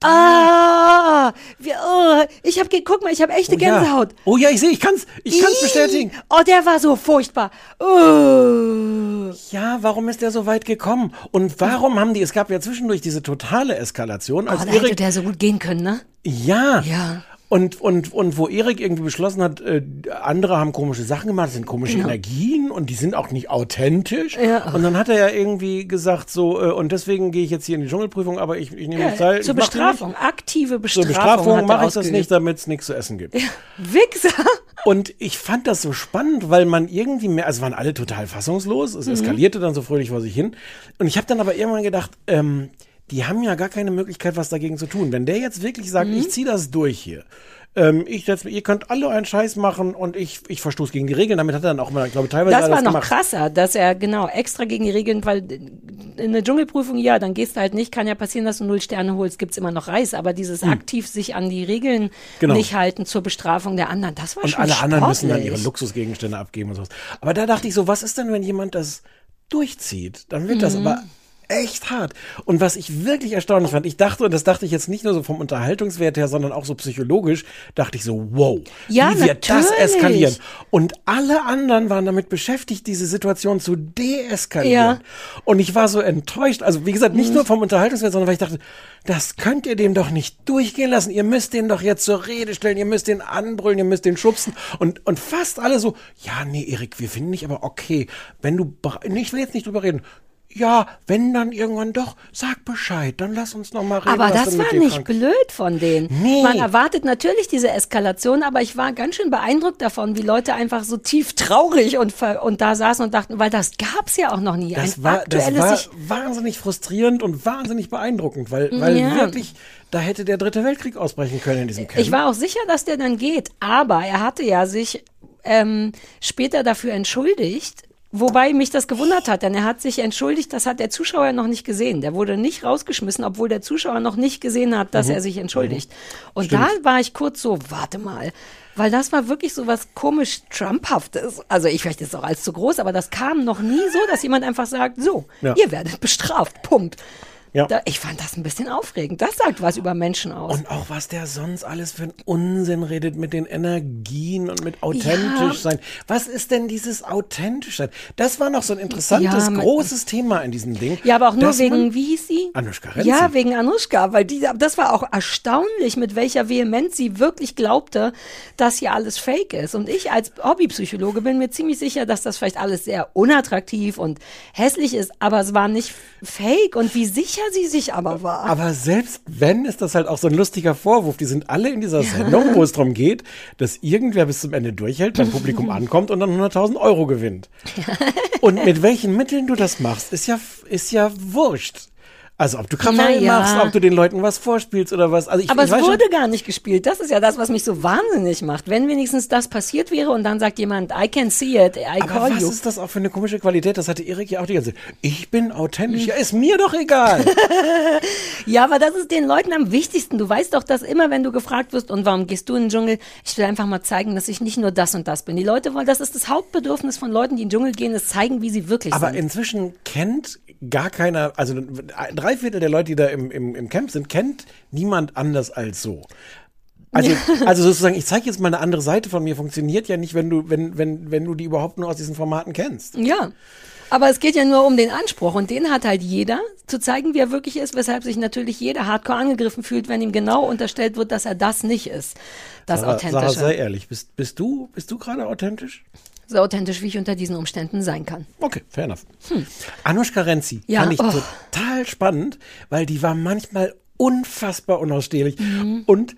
ah, wir, oh, ich habe, guck mal, ich habe echte
Oh ja.
Gänsehaut.
Oh ja, ich sehe, ich kann's, ich kann's
Ih,
bestätigen.
Oh, der war so furchtbar. Oh.
Ja, warum ist der so weit gekommen? Und warum haben die, es gab ja zwischendurch diese totale Eskalation,
Oh,
als
da hätte
Erik,
der so gut gehen können, ne?
ja,
Ja.
Und, und, und wo Erik irgendwie beschlossen hat, äh, andere haben komische Sachen gemacht, das sind komische Energien und die sind auch nicht authentisch.
Ja.
Und dann hat er ja irgendwie gesagt, so, äh, und deswegen gehe ich jetzt hier in die Dschungelprüfung, aber ich, ich nehme
Ja,
teil.
zur Bestrafung, aktive
Nicht. Zur
Bestrafung.
Bestrafung mache ich das nicht, damit es nichts zu essen gibt.
Wichser.
Und ich fand das so spannend, weil man irgendwie mehr, also waren alle total fassungslos,
Mhm.
es eskalierte dann so fröhlich vor sich hin. Und ich habe dann aber irgendwann gedacht, ähm, die haben ja gar keine Möglichkeit, was dagegen zu tun. Wenn der jetzt wirklich sagt,
Mhm.
ich ziehe das durch hier, ähm, ich setz, ihr könnt alle einen Scheiß machen und ich, ich verstoße gegen die Regeln, damit hat er dann auch mal, glaube ich, teilweise
Das war noch
gemacht.
krasser, dass er genau extra gegen die Regeln, weil in der Dschungelprüfung, ja, dann gehst du halt nicht, kann ja passieren, dass du null Sterne holst, gibt's immer noch Reis, aber dieses aktiv sich an die Regeln
Hm. Genau.
nicht halten zur Bestrafung der anderen, das war
Und
schon
alle anderen müssen dann
sportlich.
ihre Luxusgegenstände abgeben und sowas. Aber da dachte ich so, was ist denn, wenn jemand das durchzieht? Dann wird
Mhm.
das aber echt hart. Und was ich wirklich erstaunlich fand, ich dachte, und das dachte ich jetzt nicht nur so vom Unterhaltungswert her, sondern auch so psychologisch, dachte ich so, wow,
Ja,
wie wird das eskalieren? Und alle anderen waren damit beschäftigt, diese Situation zu deeskalieren.
Ja. Mhm.
Und ich war so enttäuscht, also wie gesagt, nicht nur vom Unterhaltungswert, sondern weil ich dachte, das könnt ihr dem doch nicht durchgehen lassen. Ihr müsst den doch jetzt zur Rede stellen, ihr müsst den anbrüllen, ihr müsst den schubsen. Und, und fast alle so, ja, nee, Erik, wir finden dich aber okay, wenn du, nee, ich will jetzt nicht drüber reden. Ja, wenn dann irgendwann doch, sag Bescheid, dann lass uns noch mal reden.
Aber das war nicht
krank-
blöd von denen.
Nee.
Man erwartet natürlich diese Eskalation, aber ich war ganz schön beeindruckt davon, wie Leute einfach so tief traurig und, und da saßen und dachten, weil das gab's ja auch noch nie.
Das
Ein
war, das war wahnsinnig frustrierend und wahnsinnig beeindruckend, weil, weil
Ja.
wirklich, da hätte der dritte Weltkrieg ausbrechen können in diesem Camp.
Ich war auch sicher, dass der dann geht, aber er hatte ja sich ähm, später dafür entschuldigt. Wobei mich das gewundert hat, denn er hat sich entschuldigt, das hat der Zuschauer noch nicht gesehen. Der wurde nicht rausgeschmissen, obwohl der Zuschauer noch nicht gesehen hat, dass er sich entschuldigt. Und da war ich kurz so, warte mal. Weil das war wirklich so was komisch Trumphaftes. Also ich vielleicht ist es auch als zu groß, aber das kam noch nie so, dass jemand einfach sagt, so,
Ja.
ihr werdet bestraft, Punkt.
Ja.
Da, ich fand das ein bisschen aufregend. Das sagt was über Menschen aus.
Und auch was der sonst alles für einen Unsinn redet mit den Energien und mit authentisch
Ja.
sein. Was ist denn dieses authentisch sein? Das war noch so ein interessantes,
Ja,
großes Thema in diesem Ding.
Ja, aber auch nur wegen, wie hieß sie?
Anushka Renzi.
Ja, wegen Anushka, weil die, das war auch erstaunlich, mit welcher Vehemenz sie wirklich glaubte, dass hier alles fake ist. Und ich als Hobbypsychologe bin mir ziemlich sicher, dass das vielleicht alles sehr unattraktiv und hässlich ist, aber es war nicht fake und wie sicher sie sich aber war.
Aber selbst wenn, ist das halt auch so ein lustiger Vorwurf. Die sind alle in dieser Sendung, wo es darum geht, dass irgendwer bis zum Ende durchhält, beim Publikum ankommt und dann 100.000 Euro gewinnt. Und mit welchen Mitteln du das machst, ist ja, ist ja wurscht. Also ob du Krawall
Na ja.
machst, ob du den Leuten was vorspielst oder was. Also ich,
Aber
ich
es wurde
schon,
gar nicht gespielt. Das ist ja das, was mich so wahnsinnig macht. Wenn wenigstens das passiert wäre und dann sagt jemand, I can see it, I
aber
call
was
you.
ist das auch für eine komische Qualität? Das hatte Erik ja auch die ganze Zeit. Ich bin authentisch. Ja, ist mir doch egal.
Ja, aber das ist den Leuten am wichtigsten. Du weißt doch, dass immer, wenn du gefragt wirst, und warum gehst du in den Dschungel? Ich will einfach mal zeigen, dass ich nicht nur das und das bin. Die Leute wollen, das ist das Hauptbedürfnis von Leuten, die in den Dschungel gehen, ist zeigen, wie sie wirklich
Aber
sind.
inzwischen kennt gar keiner, also drei Viertel der Leute, die da im, im, im Camp sind, kennt niemand anders als so. Also, also sozusagen, ich zeige jetzt mal eine andere Seite von mir, funktioniert ja nicht, wenn du, wenn, wenn, wenn du die überhaupt nur aus diesen Formaten kennst.
Ja. Aber es geht ja nur um den Anspruch und den hat halt jeder, zu zeigen, wie er wirklich ist, weshalb sich natürlich jeder hardcore angegriffen fühlt, wenn ihm genau unterstellt wird, dass er das nicht ist. Das
Sarah, Sarah,
Authentische.
sei ehrlich, bist, bist du, bist du gerade authentisch?
So authentisch, wie ich unter diesen Umständen sein kann.
Okay, fair enough. Anushka Renzi
Hm. Ja,
fand ich
oh.
total spannend, weil die war manchmal unfassbar unausstehlich
Mhm.
und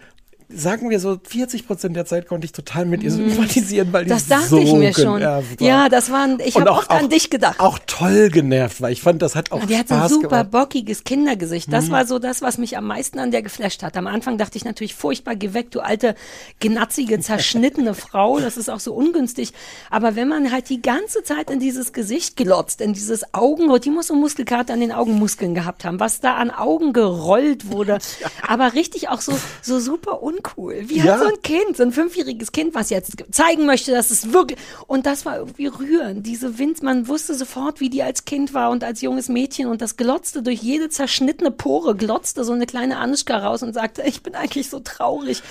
sagen wir so 40 Prozent der Zeit konnte ich total mit ihr sympathisieren, weil die
Mhm. Das dachte
so
ich mir schon.
war.
Ja, das waren, ich habe
auch-
oft an
auch-
dich gedacht.
Auch toll genervt, weil ich fand, das hat auch
Die hat so ein
Spaß
super
gemacht. Mhm.
bockiges Kindergesicht. Das war so das, was mich am meisten an der geflasht hat. Am Anfang dachte ich natürlich furchtbar, geh weg, du alte, genatzige, zerschnittene Frau. Das ist auch so ungünstig. Aber wenn man halt die ganze Zeit in dieses Gesicht glotzt, in dieses Augen, die muss so Muskelkater an den Augenmuskeln gehabt haben, was da an Augen gerollt wurde. Aber richtig auch so, so super uncool. Wie
Ja.
hat so ein Kind, so ein fünfjähriges Kind, was jetzt zeigen möchte, dass es wirklich, und das war irgendwie rührend. Diese Wind, man wusste sofort, wie die als Kind war und als junges Mädchen und das glotzte durch jede zerschnittene Pore, glotzte so eine kleine Anuschka raus und sagte, ich bin eigentlich so traurig.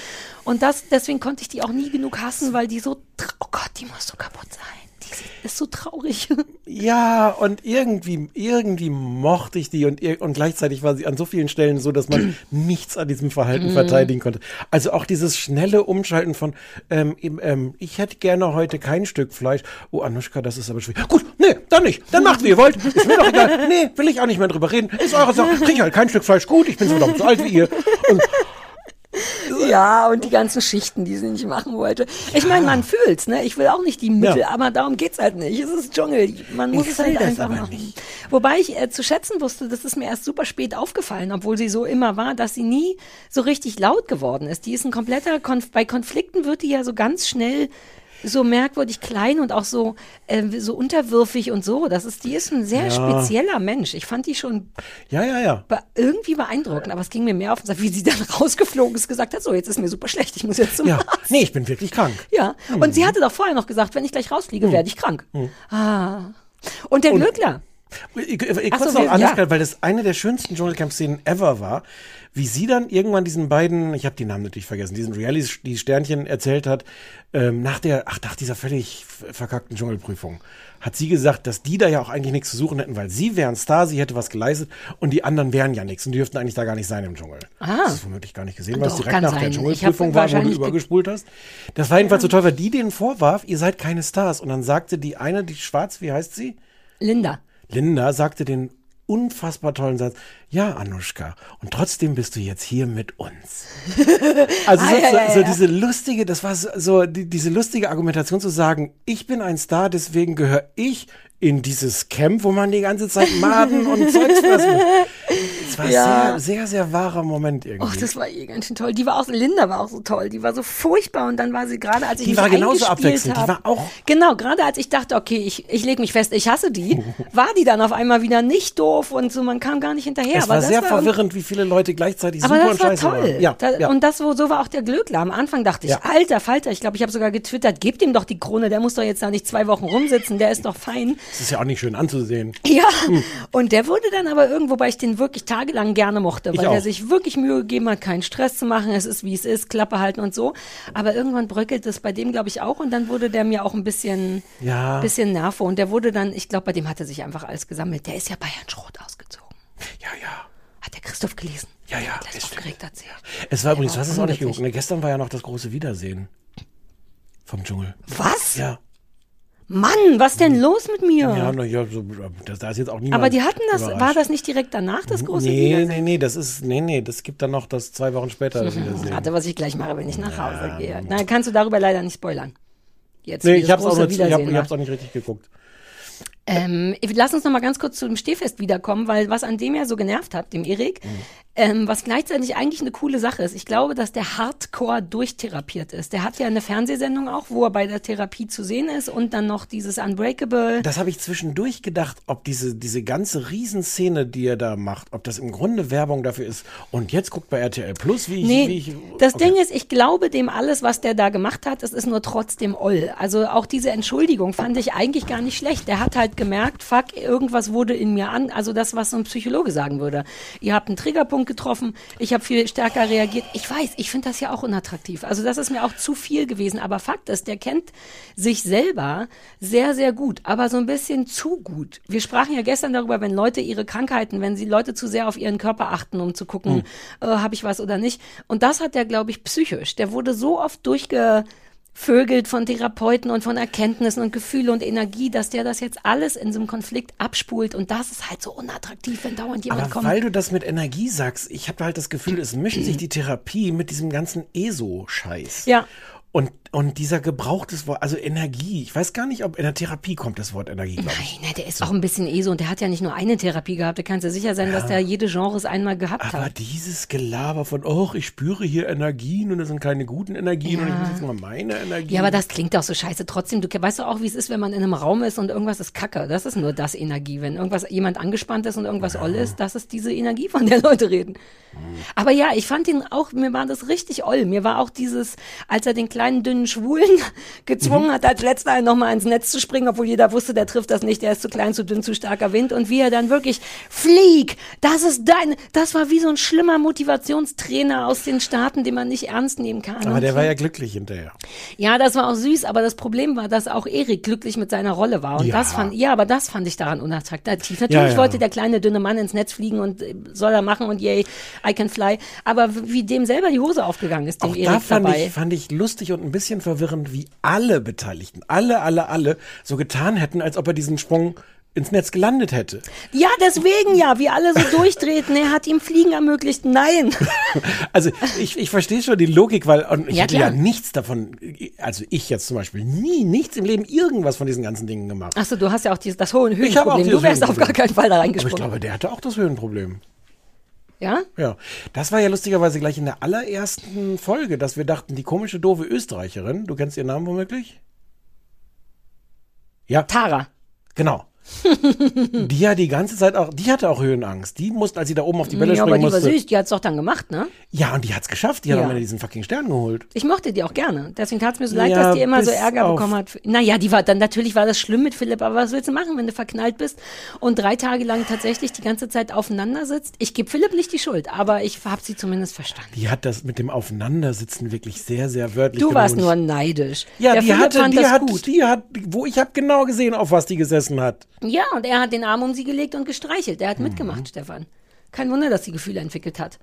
Und das, deswegen konnte ich die auch nie genug hassen, weil die so, oh Gott, die muss so kaputt sein. Ist so traurig.
Ja, und irgendwie, irgendwie mochte ich die und, und gleichzeitig war sie an so vielen Stellen so, dass man nichts an diesem Verhalten
Mhm.
verteidigen konnte. Also auch dieses schnelle Umschalten von, ähm, ähm, ich hätte gerne heute kein Stück Fleisch. Oh, Anuschka, das ist aber schwierig. Gut, nee, dann nicht. Dann macht, wie ihr wollt. Ist mir doch egal. Nee, will ich auch nicht mehr drüber reden. Ist eure Sache. Krieg halt kein Stück Fleisch. Gut, ich bin so verdammt so alt wie ihr. Und
Ja, und die ganzen Schichten, die sie nicht machen wollte. Ich meine, man fühlt's, ne? Ich will auch nicht die Mittel,
Ja.
aber darum geht's halt nicht. Es ist Dschungel. Man muss
Ich
es halt einfach machen.
nicht.
Wobei ich äh, zu schätzen wusste, das ist mir erst super spät aufgefallen, obwohl sie so immer war, dass sie nie so richtig laut geworden ist. Die ist ein kompletter Konf bei Konflikten wird die ja so ganz schnell so merkwürdig klein und auch so äh, so unterwürfig und so. Das ist die ist ein sehr
Ja.
spezieller Mensch. Ich fand die schon
ja, ja, ja.
be irgendwie beeindruckend, aber es ging mir mehr auf den Sack, wie sie dann rausgeflogen ist, gesagt hat, so, jetzt ist mir super schlecht, ich muss jetzt zum
Ja,
Arzt.
nee, ich bin wirklich krank.
Ja, und
Hm.
sie hatte doch vorher noch gesagt, wenn ich gleich rausfliege, werde ich krank. Ah. Und der Glöckler.
Ich, ich, ich
Ach
kurz
so,
noch
ja.
weil das eine der schönsten Dschungelcamp-Szenen ever war, wie sie dann irgendwann diesen beiden, ich habe die Namen natürlich vergessen, diesen Reality, die Sternchen erzählt hat, ähm, nach der, ach, nach dieser völlig verkackten Dschungelprüfung, hat sie gesagt, dass die da ja auch eigentlich nichts zu suchen hätten, weil sie wären Star, sie hätte was geleistet und die anderen wären ja nichts und die dürften eigentlich da gar nicht sein im Dschungel.
Ah.
Das ist vermutlich gar nicht gesehen, weil es direkt nach der
sein. Ich
Dschungelprüfung war, wo du übergespult hast. Das war jedenfalls so toll, weil die denen vorwarf, ihr seid keine Stars und dann sagte die eine, die schwarz, wie heißt sie?
Linda.
Linda sagte den unfassbar tollen Satz, ja, Anushka, und trotzdem bist du jetzt hier mit uns. Also
Ah,
so,
ja, ja,
so
ja.
diese lustige, das war so, so die, diese lustige Argumentation zu sagen, ich bin ein Star, deswegen gehöre ich in dieses Camp, wo man die ganze Zeit Maden und Zeugs fressen muss. Es war
Ja.
sehr, sehr, sehr wahrer Moment irgendwie.
Och, das war eh ganz schön toll. Die war auch, Linda war auch so toll. Die war so furchtbar und dann war sie gerade, als ich
Die war genauso abwechselnd. Die
hab-
war auch-
Genau, gerade als ich dachte, okay, ich, ich lege mich fest, ich hasse die, war die dann auf einmal wieder nicht doof und so, man kam gar nicht hinterher.
es war
das
sehr
war
verwirrend, wie viele Leute gleichzeitig
Aber
super
das
und
war
scheiße
toll.
waren. Ja,
da,
ja.
Und das, wo, so war auch der Glöckler. Am Anfang dachte ich,
Ja.
alter Falter, ich glaube, ich habe sogar getwittert, gebt ihm doch die Krone, der muss doch jetzt da nicht zwei Wochen rumsitzen, der ist doch fein.
das ist ja auch nicht schön anzusehen.
Ja, und der wurde dann aber irgendwo, weil ich den wirklich tagelang gerne mochte, weil er sich wirklich Mühe gegeben hat, keinen Stress zu machen, es ist wie es ist, Klappe halten und so. Aber irgendwann bröckelt es bei dem, glaube ich, auch und dann wurde der mir auch ein bisschen,
Ja.
bisschen Nerve und der wurde dann, ich glaube, bei dem hatte sich einfach alles gesammelt. Der ist ja Bayern Schrot ausgezogen.
Ja, ja.
Hat der Christoph gelesen?
Ja, ja,
Gleich
ist
aufgeregt erzählt.
Es war übrigens, du
war
hast es auch nicht geguckt. Ne? Gestern war ja noch das große Wiedersehen vom Dschungel.
Was?
Ja.
Mann, was denn los mit mir?
Ja, na ja, so, das, da ist jetzt auch niemand.
aber die hatten das,
überrascht.
war das nicht direkt danach, das große
Nee,
Wiedersehen?
nee, nee, das ist, nee, nee, das gibt dann noch das zwei Wochen später das Wiedersehen.
Warte, was ich gleich mache, wenn ich nach Hause gehe. Na, kannst du darüber leider nicht spoilern. Jetzt,
Nee, ich hab's, auch nicht, ich, hab, ich hab's
war.
auch nicht richtig geguckt.
Ähm, lass uns noch mal ganz kurz zu dem Stehfest wiederkommen, weil was an dem ja so genervt hat, dem Erik, ähm, was gleichzeitig eigentlich eine coole Sache ist. Ich glaube, dass der Hardcore durchtherapiert ist. Der hat ja eine Fernsehsendung auch, wo er bei der Therapie zu sehen ist und dann noch dieses Unbreakable.
Das habe ich zwischendurch gedacht, ob diese, diese ganze Riesenszene, die er da macht, ob das im Grunde Werbung dafür ist. Und jetzt guckt bei RTL Plus, wie ich.
Nee,
wie ich
das
okay.
Ding ist, ich glaube dem alles, was der da gemacht hat, es ist nur trotzdem Oll. Also auch diese Entschuldigung fand ich eigentlich gar nicht schlecht. Der hat halt gemerkt, fuck, irgendwas wurde in mir an, also das, was so ein Psychologe sagen würde. Ihr habt einen Triggerpunkt getroffen, ich habe viel stärker reagiert. Ich weiß, ich finde das ja auch unattraktiv. Also das ist mir auch zu viel gewesen. Aber Fakt ist, der kennt sich selber sehr, sehr gut, aber so ein bisschen zu gut. Wir sprachen ja gestern darüber, wenn Leute ihre Krankheiten, wenn sie Leute zu sehr auf ihren Körper achten, um zu gucken, äh, habe ich was oder nicht. Und das hat der, glaube ich, psychisch. Der wurde so oft durchge vögelt von Therapeuten und von Erkenntnissen und Gefühle und Energie, dass der das jetzt alles in so einem Konflikt abspult und das ist halt so unattraktiv, wenn dauernd jemand
Aber
kommt.
weil du das mit Energie sagst, ich habe halt das Gefühl, es mischt sich die Therapie mit diesem ganzen ESO-Scheiß.
Ja.
Und, und dieser gebrauchtes Wort, also Energie, ich weiß gar nicht, ob in der Therapie kommt das Wort Energie, glaube ich.
Nein, ne, der ist auch ein bisschen ESO und der hat ja nicht nur eine Therapie gehabt. Da kannst du sicher sein, dass der jede Genres einmal gehabt
Aber
hat.
dieses Gelaber von, oh, ich spüre hier Energien und das sind keine guten Energien und ich muss jetzt mal meine Energien.
Ja, aber das klingt doch so scheiße. Trotzdem, du weißt doch auch, wie es ist, wenn man in einem Raum ist und irgendwas ist Kacke. Das ist nur das Energie. Wenn irgendwas jemand angespannt ist und irgendwas oll ist, das ist diese Energie, von der Leute reden. Aber ja, ich fand ihn auch, mir war das richtig oll. Mir war auch dieses, als er den kleinen, dünnen Schwulen gezwungen hat, als letzter nochmal ins Netz zu springen, obwohl jeder wusste, der trifft das nicht, der ist zu klein, zu dünn, zu starker Wind. Und wie er dann wirklich, flieg, das ist dein, das war wie so ein schlimmer Motivationstrainer aus den Staaten, den man nicht ernst nehmen kann.
aber
Und
der war ja glücklich hinterher.
ja, das war auch süß, aber das Problem war, dass auch Erik glücklich mit seiner Rolle war. Und
Ja.
das fand, ja, aber das fand ich daran unattraktiv. Natürlich
Ja, ja.
wollte der kleine dünne Mann ins Netz fliegen und äh, soll er machen und yay, I can fly. Aber wie dem selber die Hose aufgegangen ist, dem
Auch
Erik
da fand
dabei.
ich, fand ich lustig und ein bisschen verwirrend, wie alle Beteiligten, alle, alle, alle so getan hätten, als ob er diesen Sprung ins Netz gelandet hätte.
ja, deswegen ja, wie alle so durchdrehten. Er hat ihm Fliegen ermöglicht. Nein.
Also ich, ich verstehe schon die Logik, weil ich
Ja,
hätte ja nichts davon, also ich jetzt zum Beispiel nie, nichts im Leben irgendwas von diesen ganzen Dingen gemacht.
Achso, du hast ja auch dieses, das hohe
Ich habe auch
Höhenproblem. Du wärst auf gar
Höhenproblem.
keinen Fall da
Aber ich
reingesprungen.
glaube, der hatte auch das Höhenproblem.
Ja?
Ja, das war ja lustigerweise gleich in der allerersten Folge, dass wir dachten, die komische, doofe Österreicherin, du kennst ihren Namen womöglich? Ja,
Tara.
genau. Die ja die ganze Zeit auch, die hatte auch Höhenangst. Die musste, als sie da oben auf die Bälle
Ja, aber
springen
die war
musste.
süß. Die hat's doch dann gemacht, ne?
Ja, und die hat's geschafft. Die hat
Ja.
am Ende diesen fucking Stern geholt.
Ich mochte die auch gerne. Deswegen tat es mir so leid,
Ja,
dass die immer so Ärger
auf-
bekommen hat. Naja, die war dann natürlich war das schlimm mit Philipp, aber was willst du machen, wenn du verknallt bist und drei Tage lang tatsächlich die ganze Zeit aufeinander sitzt? Ich gebe Philipp nicht die Schuld, aber ich habe sie zumindest verstanden.
Die hat das mit dem Aufeinandersitzen wirklich sehr, sehr wörtlich
Du warst nur neidisch.
Ja,
Der
die
Philipp
hatte, die hat,
gut.
die hat, wo ich habe genau gesehen, auf was die gesessen hat.
Ja, und er hat den Arm um sie gelegt und gestreichelt. Er hat
Mhm.
mitgemacht, Stefan. Kein Wunder, dass sie Gefühle entwickelt hat.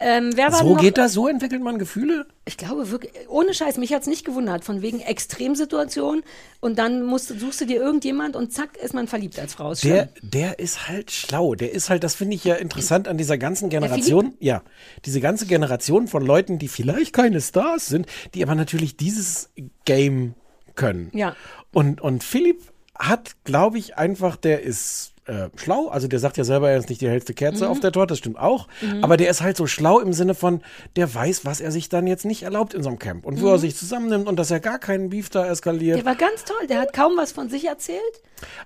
Ähm, wer war
So geht das, so entwickelt man Gefühle.
Ich glaube wirklich, ohne Scheiß, mich hat's nicht gewundert, von wegen Extremsituation und dann musst, suchst du dir irgendjemand und zack, ist man verliebt als Frau.
Der, der ist halt schlau. Der ist halt, das finde ich ja interessant an dieser ganzen Generation. Ja, diese ganze Generation von Leuten, die vielleicht keine Stars sind, die aber natürlich dieses Game können.
Ja.
Und, und Philipp hat, glaube ich, einfach, der ist äh, schlau. Also der sagt ja selber, er ist nicht die hellste Kerze
Mhm.
auf der Torte, das stimmt auch. Aber der ist halt so schlau im Sinne von, der weiß, was er sich dann jetzt nicht erlaubt in so einem Camp. Und wo er sich zusammennimmt und dass er gar keinen Beef da eskaliert.
Mhm. Der war ganz toll, der hat kaum was von sich erzählt.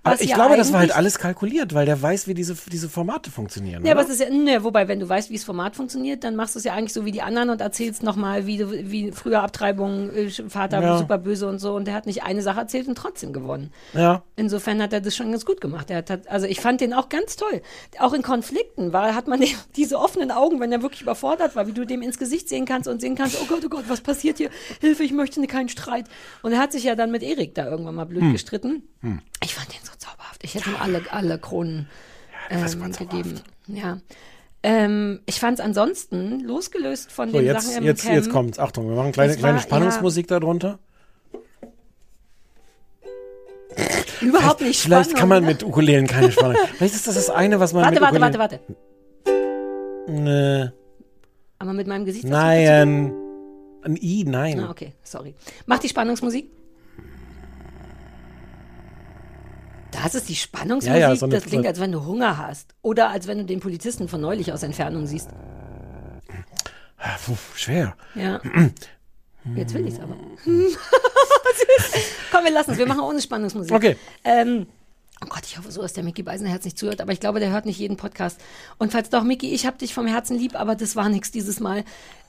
Aber
was
ich
ja
glaube, das war halt alles kalkuliert, weil der weiß, wie diese, diese Formate funktionieren.
Ja, aber
oder?
es ist ja, ne, wobei, wenn du weißt, wie das Format funktioniert, dann machst du es ja eigentlich so wie die anderen und erzählst nochmal, wie, du- wie früher Abtreibung, äh, Vater
Ja.
super böse und so. Und der hat nicht eine Sache erzählt und trotzdem gewonnen.
ja.
Insofern hat er das schon ganz gut gemacht. Er hat, also ich fand den auch ganz toll. Auch in Konflikten war, hat man diese offenen Augen, wenn er wirklich überfordert war, wie du dem ins Gesicht sehen kannst und sehen kannst, oh Gott, oh Gott, was passiert hier? Hilfe, ich möchte keinen Streit. Und er hat sich ja dann mit Erik da irgendwann mal blöd gestritten. Ich fand den so zauberhaft. Ich hätte ihm alle, alle Kronen ähm, gegeben. Ja. Ähm, ich fand es ansonsten, losgelöst von
So,
den
jetzt,
Sachen im
jetzt,
Camp,
jetzt kommt's. Achtung, wir machen kleine,
war-
kleine Spannungsmusik darunter.
Überhaupt nicht
Vielleicht kann man
spannend.
mit Ukulelen keine Spannung. Vielleicht ist das das eine, was man
Warte,
mit
warte,
Ukulelen...
warte, warte.
Nee.
Aber mit meinem Gesicht.
Nein. Ein I, nein.
Ah, okay, sorry. Mach die Spannungsmusik. Da, Das ist die Spannungsmusik.
Ja, ja, so
das klingt, als wenn du Hunger hast. Oder als wenn du den Polizisten von neulich aus Entfernung siehst.
Ah, puh, schwer.
Ja. Jetzt will ich's aber. Komm, wir lassen es. Wir machen ohne Spannungsmusik.
Okay.
Ähm, oh Gott, ich hoffe so, dass der Mickey Beisenherz nicht zuhört, aber ich glaube, der hört nicht jeden Podcast. Und falls doch, Mickey, ich habe dich vom Herzen lieb, aber das war nichts dieses Mal.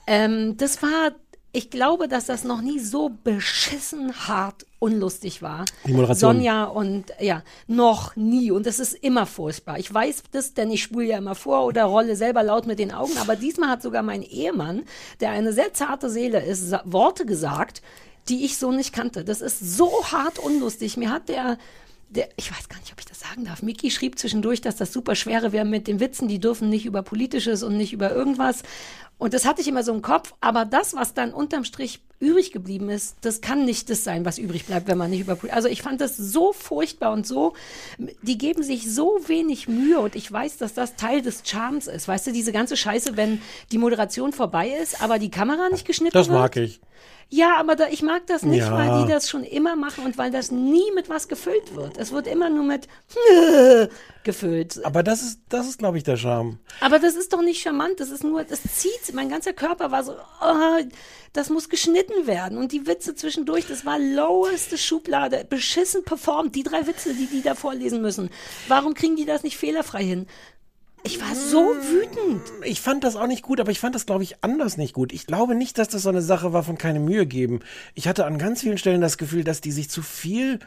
Ähm, das war, ich glaube, dass das noch nie so beschissen hart unlustig war.
Die Moderation.
Sonja und ja, noch nie. Und das ist immer furchtbar. Ich weiß das, denn ich spule ja immer vor oder rolle selber laut mit den Augen. Aber diesmal hat sogar mein Ehemann, der eine sehr zarte Seele ist, Worte gesagt, die ich so nicht kannte. Das ist so hart unlustig. Mir hat der der, ich weiß gar nicht, ob ich das sagen darf. Miki schrieb zwischendurch, dass das super schwere wäre mit den Witzen, die dürfen nicht über Politisches und nicht über irgendwas. Und das hatte ich immer so im Kopf. Aber das, was dann unterm Strich übrig geblieben ist, das kann nicht das sein, was übrig bleibt, wenn man nicht über. Also ich fand das so furchtbar und so, die geben sich so wenig Mühe und ich weiß, dass das Teil des Charmes ist. Weißt du, diese ganze Scheiße, wenn die Moderation vorbei ist, aber die Kamera nicht geschnitten
Das
wird.
mag ich.
Ja, aber da, ich mag das nicht,
Ja.
weil die das schon immer machen und weil das nie mit was gefüllt wird. Es wird immer nur mit gefüllt.
Aber das ist, das ist, glaube ich, der Charme.
Aber das ist doch nicht charmant. Das ist nur, das zieht. Mein ganzer Körper war so, oh, das muss geschnitten werden. Und die Witze zwischendurch, das war loweste Schublade. Beschissen performt. Die drei Witze, die die da vorlesen müssen. Warum kriegen die das nicht fehlerfrei hin? Ich war so wütend.
Ich fand das auch nicht gut, aber ich fand das, glaube ich, anders nicht gut. Ich glaube nicht, dass das so eine Sache war von keine Mühe geben. Ich hatte an ganz vielen Stellen das Gefühl, dass die sich zu viel,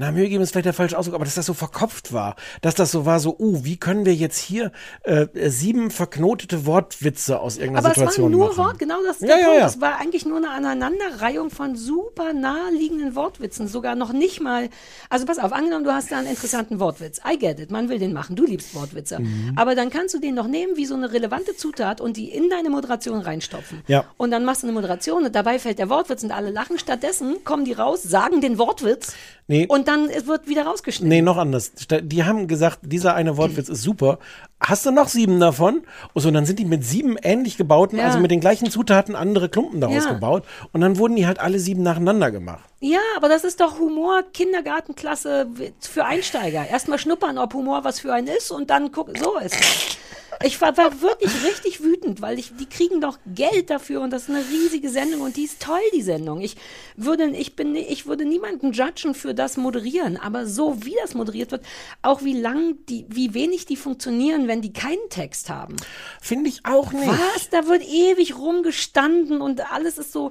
na, Mühe geben ist vielleicht der falsche Ausdruck, aber dass das so verkopft war. Dass das so war, so, uh, wie können wir jetzt hier äh, sieben verknotete Wortwitze aus irgendeiner
Aber es war
Situation
nur
machen?
Wort, genau das ist
Ja,
der
ja,
Punkt.
ja.
Es war eigentlich nur eine Aneinanderreihung von super naheliegenden Wortwitzen. Sogar noch nicht mal. Also pass auf, angenommen, du hast da einen interessanten Wortwitz. I get it, man will den machen. Du liebst Wortwitze.
Mhm.
Aber dann kannst du den noch nehmen wie so eine relevante Zutat und die in deine Moderation reinstopfen.
Ja.
Und dann machst du eine Moderation und dabei fällt der Wortwitz und alle lachen. Stattdessen kommen die raus, sagen den Wortwitz
Nee.
und dann es wird wieder rausgeschnitten.
Nee, noch anders. Die haben gesagt, dieser eine Wortwitz ist super. Hast du noch sieben davon? Und so, dann sind die mit sieben ähnlich gebauten,
Ja.
also mit den gleichen Zutaten andere Klumpen daraus
Ja.
gebaut. Und dann wurden die halt alle sieben nacheinander gemacht.
Ja, aber das ist doch Humor, Kindergartenklasse für Einsteiger. Erstmal schnuppern, ob Humor was für einen ist und dann gucken, so ist es. Ich war, war wirklich richtig wütend, weil ich, die kriegen doch Geld dafür und das ist eine riesige Sendung und die ist toll, die Sendung. Ich würde, ich bin, ich würde niemanden judgen für das Moderieren, aber so wie das moderiert wird, auch wie lang die, wie wenig die funktionieren, wenn die keinen Text haben.
Finde ich auch nicht.
Was? Da wird ewig rumgestanden und alles ist so.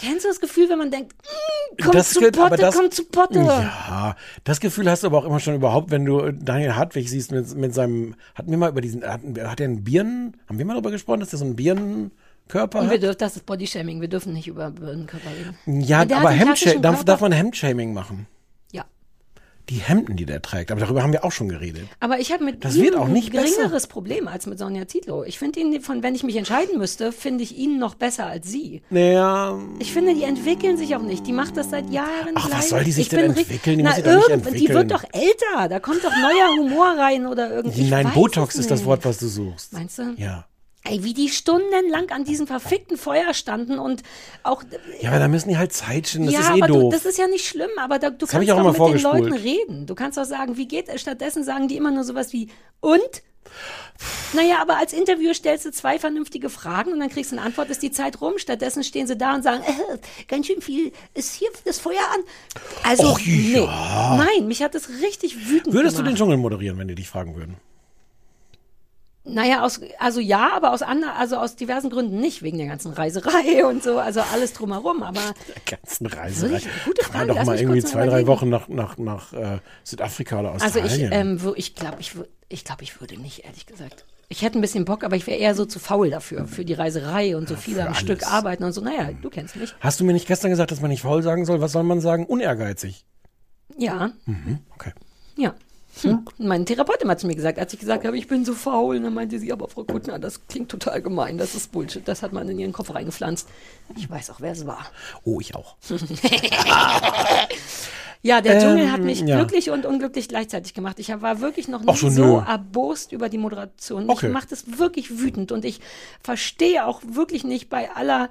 Kennst du das Gefühl, wenn man denkt, mm, komm
Das
zu
aber
Potte,
das-
komm zu Potte?
Ja, das Gefühl hast du aber auch immer schon überhaupt, wenn du Daniel Hartwig siehst mit, mit seinem, hatten wir mal über diesen, hat, hat er einen Birnen, haben wir mal darüber gesprochen, dass der so einen Birnenkörper
Und wir
hat?
dürfen, das ist Bodyshaming, wir dürfen nicht über Birnenkörper reden.
Ja, aber Hemdshaming, darf,
Körper.
darf man Hemdshaming machen? Die Hemden, die der trägt, aber darüber haben wir auch schon geredet.
Aber ich habe mit
Das
ihm
wird auch nicht
ein
besser.
geringeres Problem als mit Sonja Zietlow. Ich finde ihn, von wenn ich mich entscheiden müsste, finde ich ihn noch besser als sie.
Naja,
Ich finde, die entwickeln sich auch nicht. Die macht das seit Jahren
Ach, was
gleich.
soll die sich
ich
denn entwickeln? Die
Na,
muss sich doch nicht
irgend- Die
entwickeln.
wird doch älter. Da kommt doch neuer Humor rein oder irgendwie.
nein, Botox ist das Wort, was du suchst.
Meinst du?
Ja.
Ey, wie die stundenlang an diesem verfickten Feuer standen und auch.
Ja, aber da müssen die halt Zeit schinden, das
ja,
ist eh
aber du,
doof.
das ist ja nicht schlimm, aber da, du
hab
kannst
auch
doch
immer
mit den. Leuten reden. Du kannst doch sagen, wie geht es? Stattdessen sagen die immer nur sowas wie, und? Naja, aber als Interviewer stellst du zwei vernünftige Fragen und dann kriegst du eine Antwort, ist die Zeit rum. Stattdessen stehen sie da und sagen, äh, ganz schön viel, ist hier das Feuer an? Also,
Och,
nee.
ja.
Nein, mich hat das richtig wütend
Würdest du
gemacht.
den Dschungel moderieren, wenn die dich fragen würden?
Naja, aus, also ja, aber aus anderen, also aus diversen Gründen nicht, wegen der ganzen Reiserei und so, also alles drumherum, aber
Der ganzen Reiserei.
Wirklich? Gute Frage,
doch
lass
mal irgendwie
mal
zwei, drei. Wochen nach, nach, nach äh, Südafrika oder
Also
Australien.
ich, ähm, wür- ich glaube, ich, ich, glaub, ich würde nicht, ehrlich gesagt. Ich hätte ein bisschen Bock, aber ich wäre eher so zu faul dafür, für die Reiserei und so viel am
alles.
Stück arbeiten und so. Naja, du kennst mich.
Hast du mir nicht gestern gesagt, dass man nicht faul sagen soll? Was soll man sagen? Unehrgeizig.
Ja,
Okay.
ja. Hm. Meine Therapeutin hat zu mir gesagt, als ich gesagt habe, ich bin so faul, dann meinte sie, aber Frau Kuttner, das klingt total gemein, das ist Bullshit, das hat man in ihren Kopf reingepflanzt. Ich weiß auch, wer es war.
Oh, ich auch.
Ja, der
Ähm,
Dschungel hat mich
ja.
glücklich und unglücklich gleichzeitig gemacht. Ich war wirklich noch nicht
so,
so, erbost über die Moderation.
Okay.
Ich macht es wirklich wütend und ich verstehe auch wirklich nicht bei aller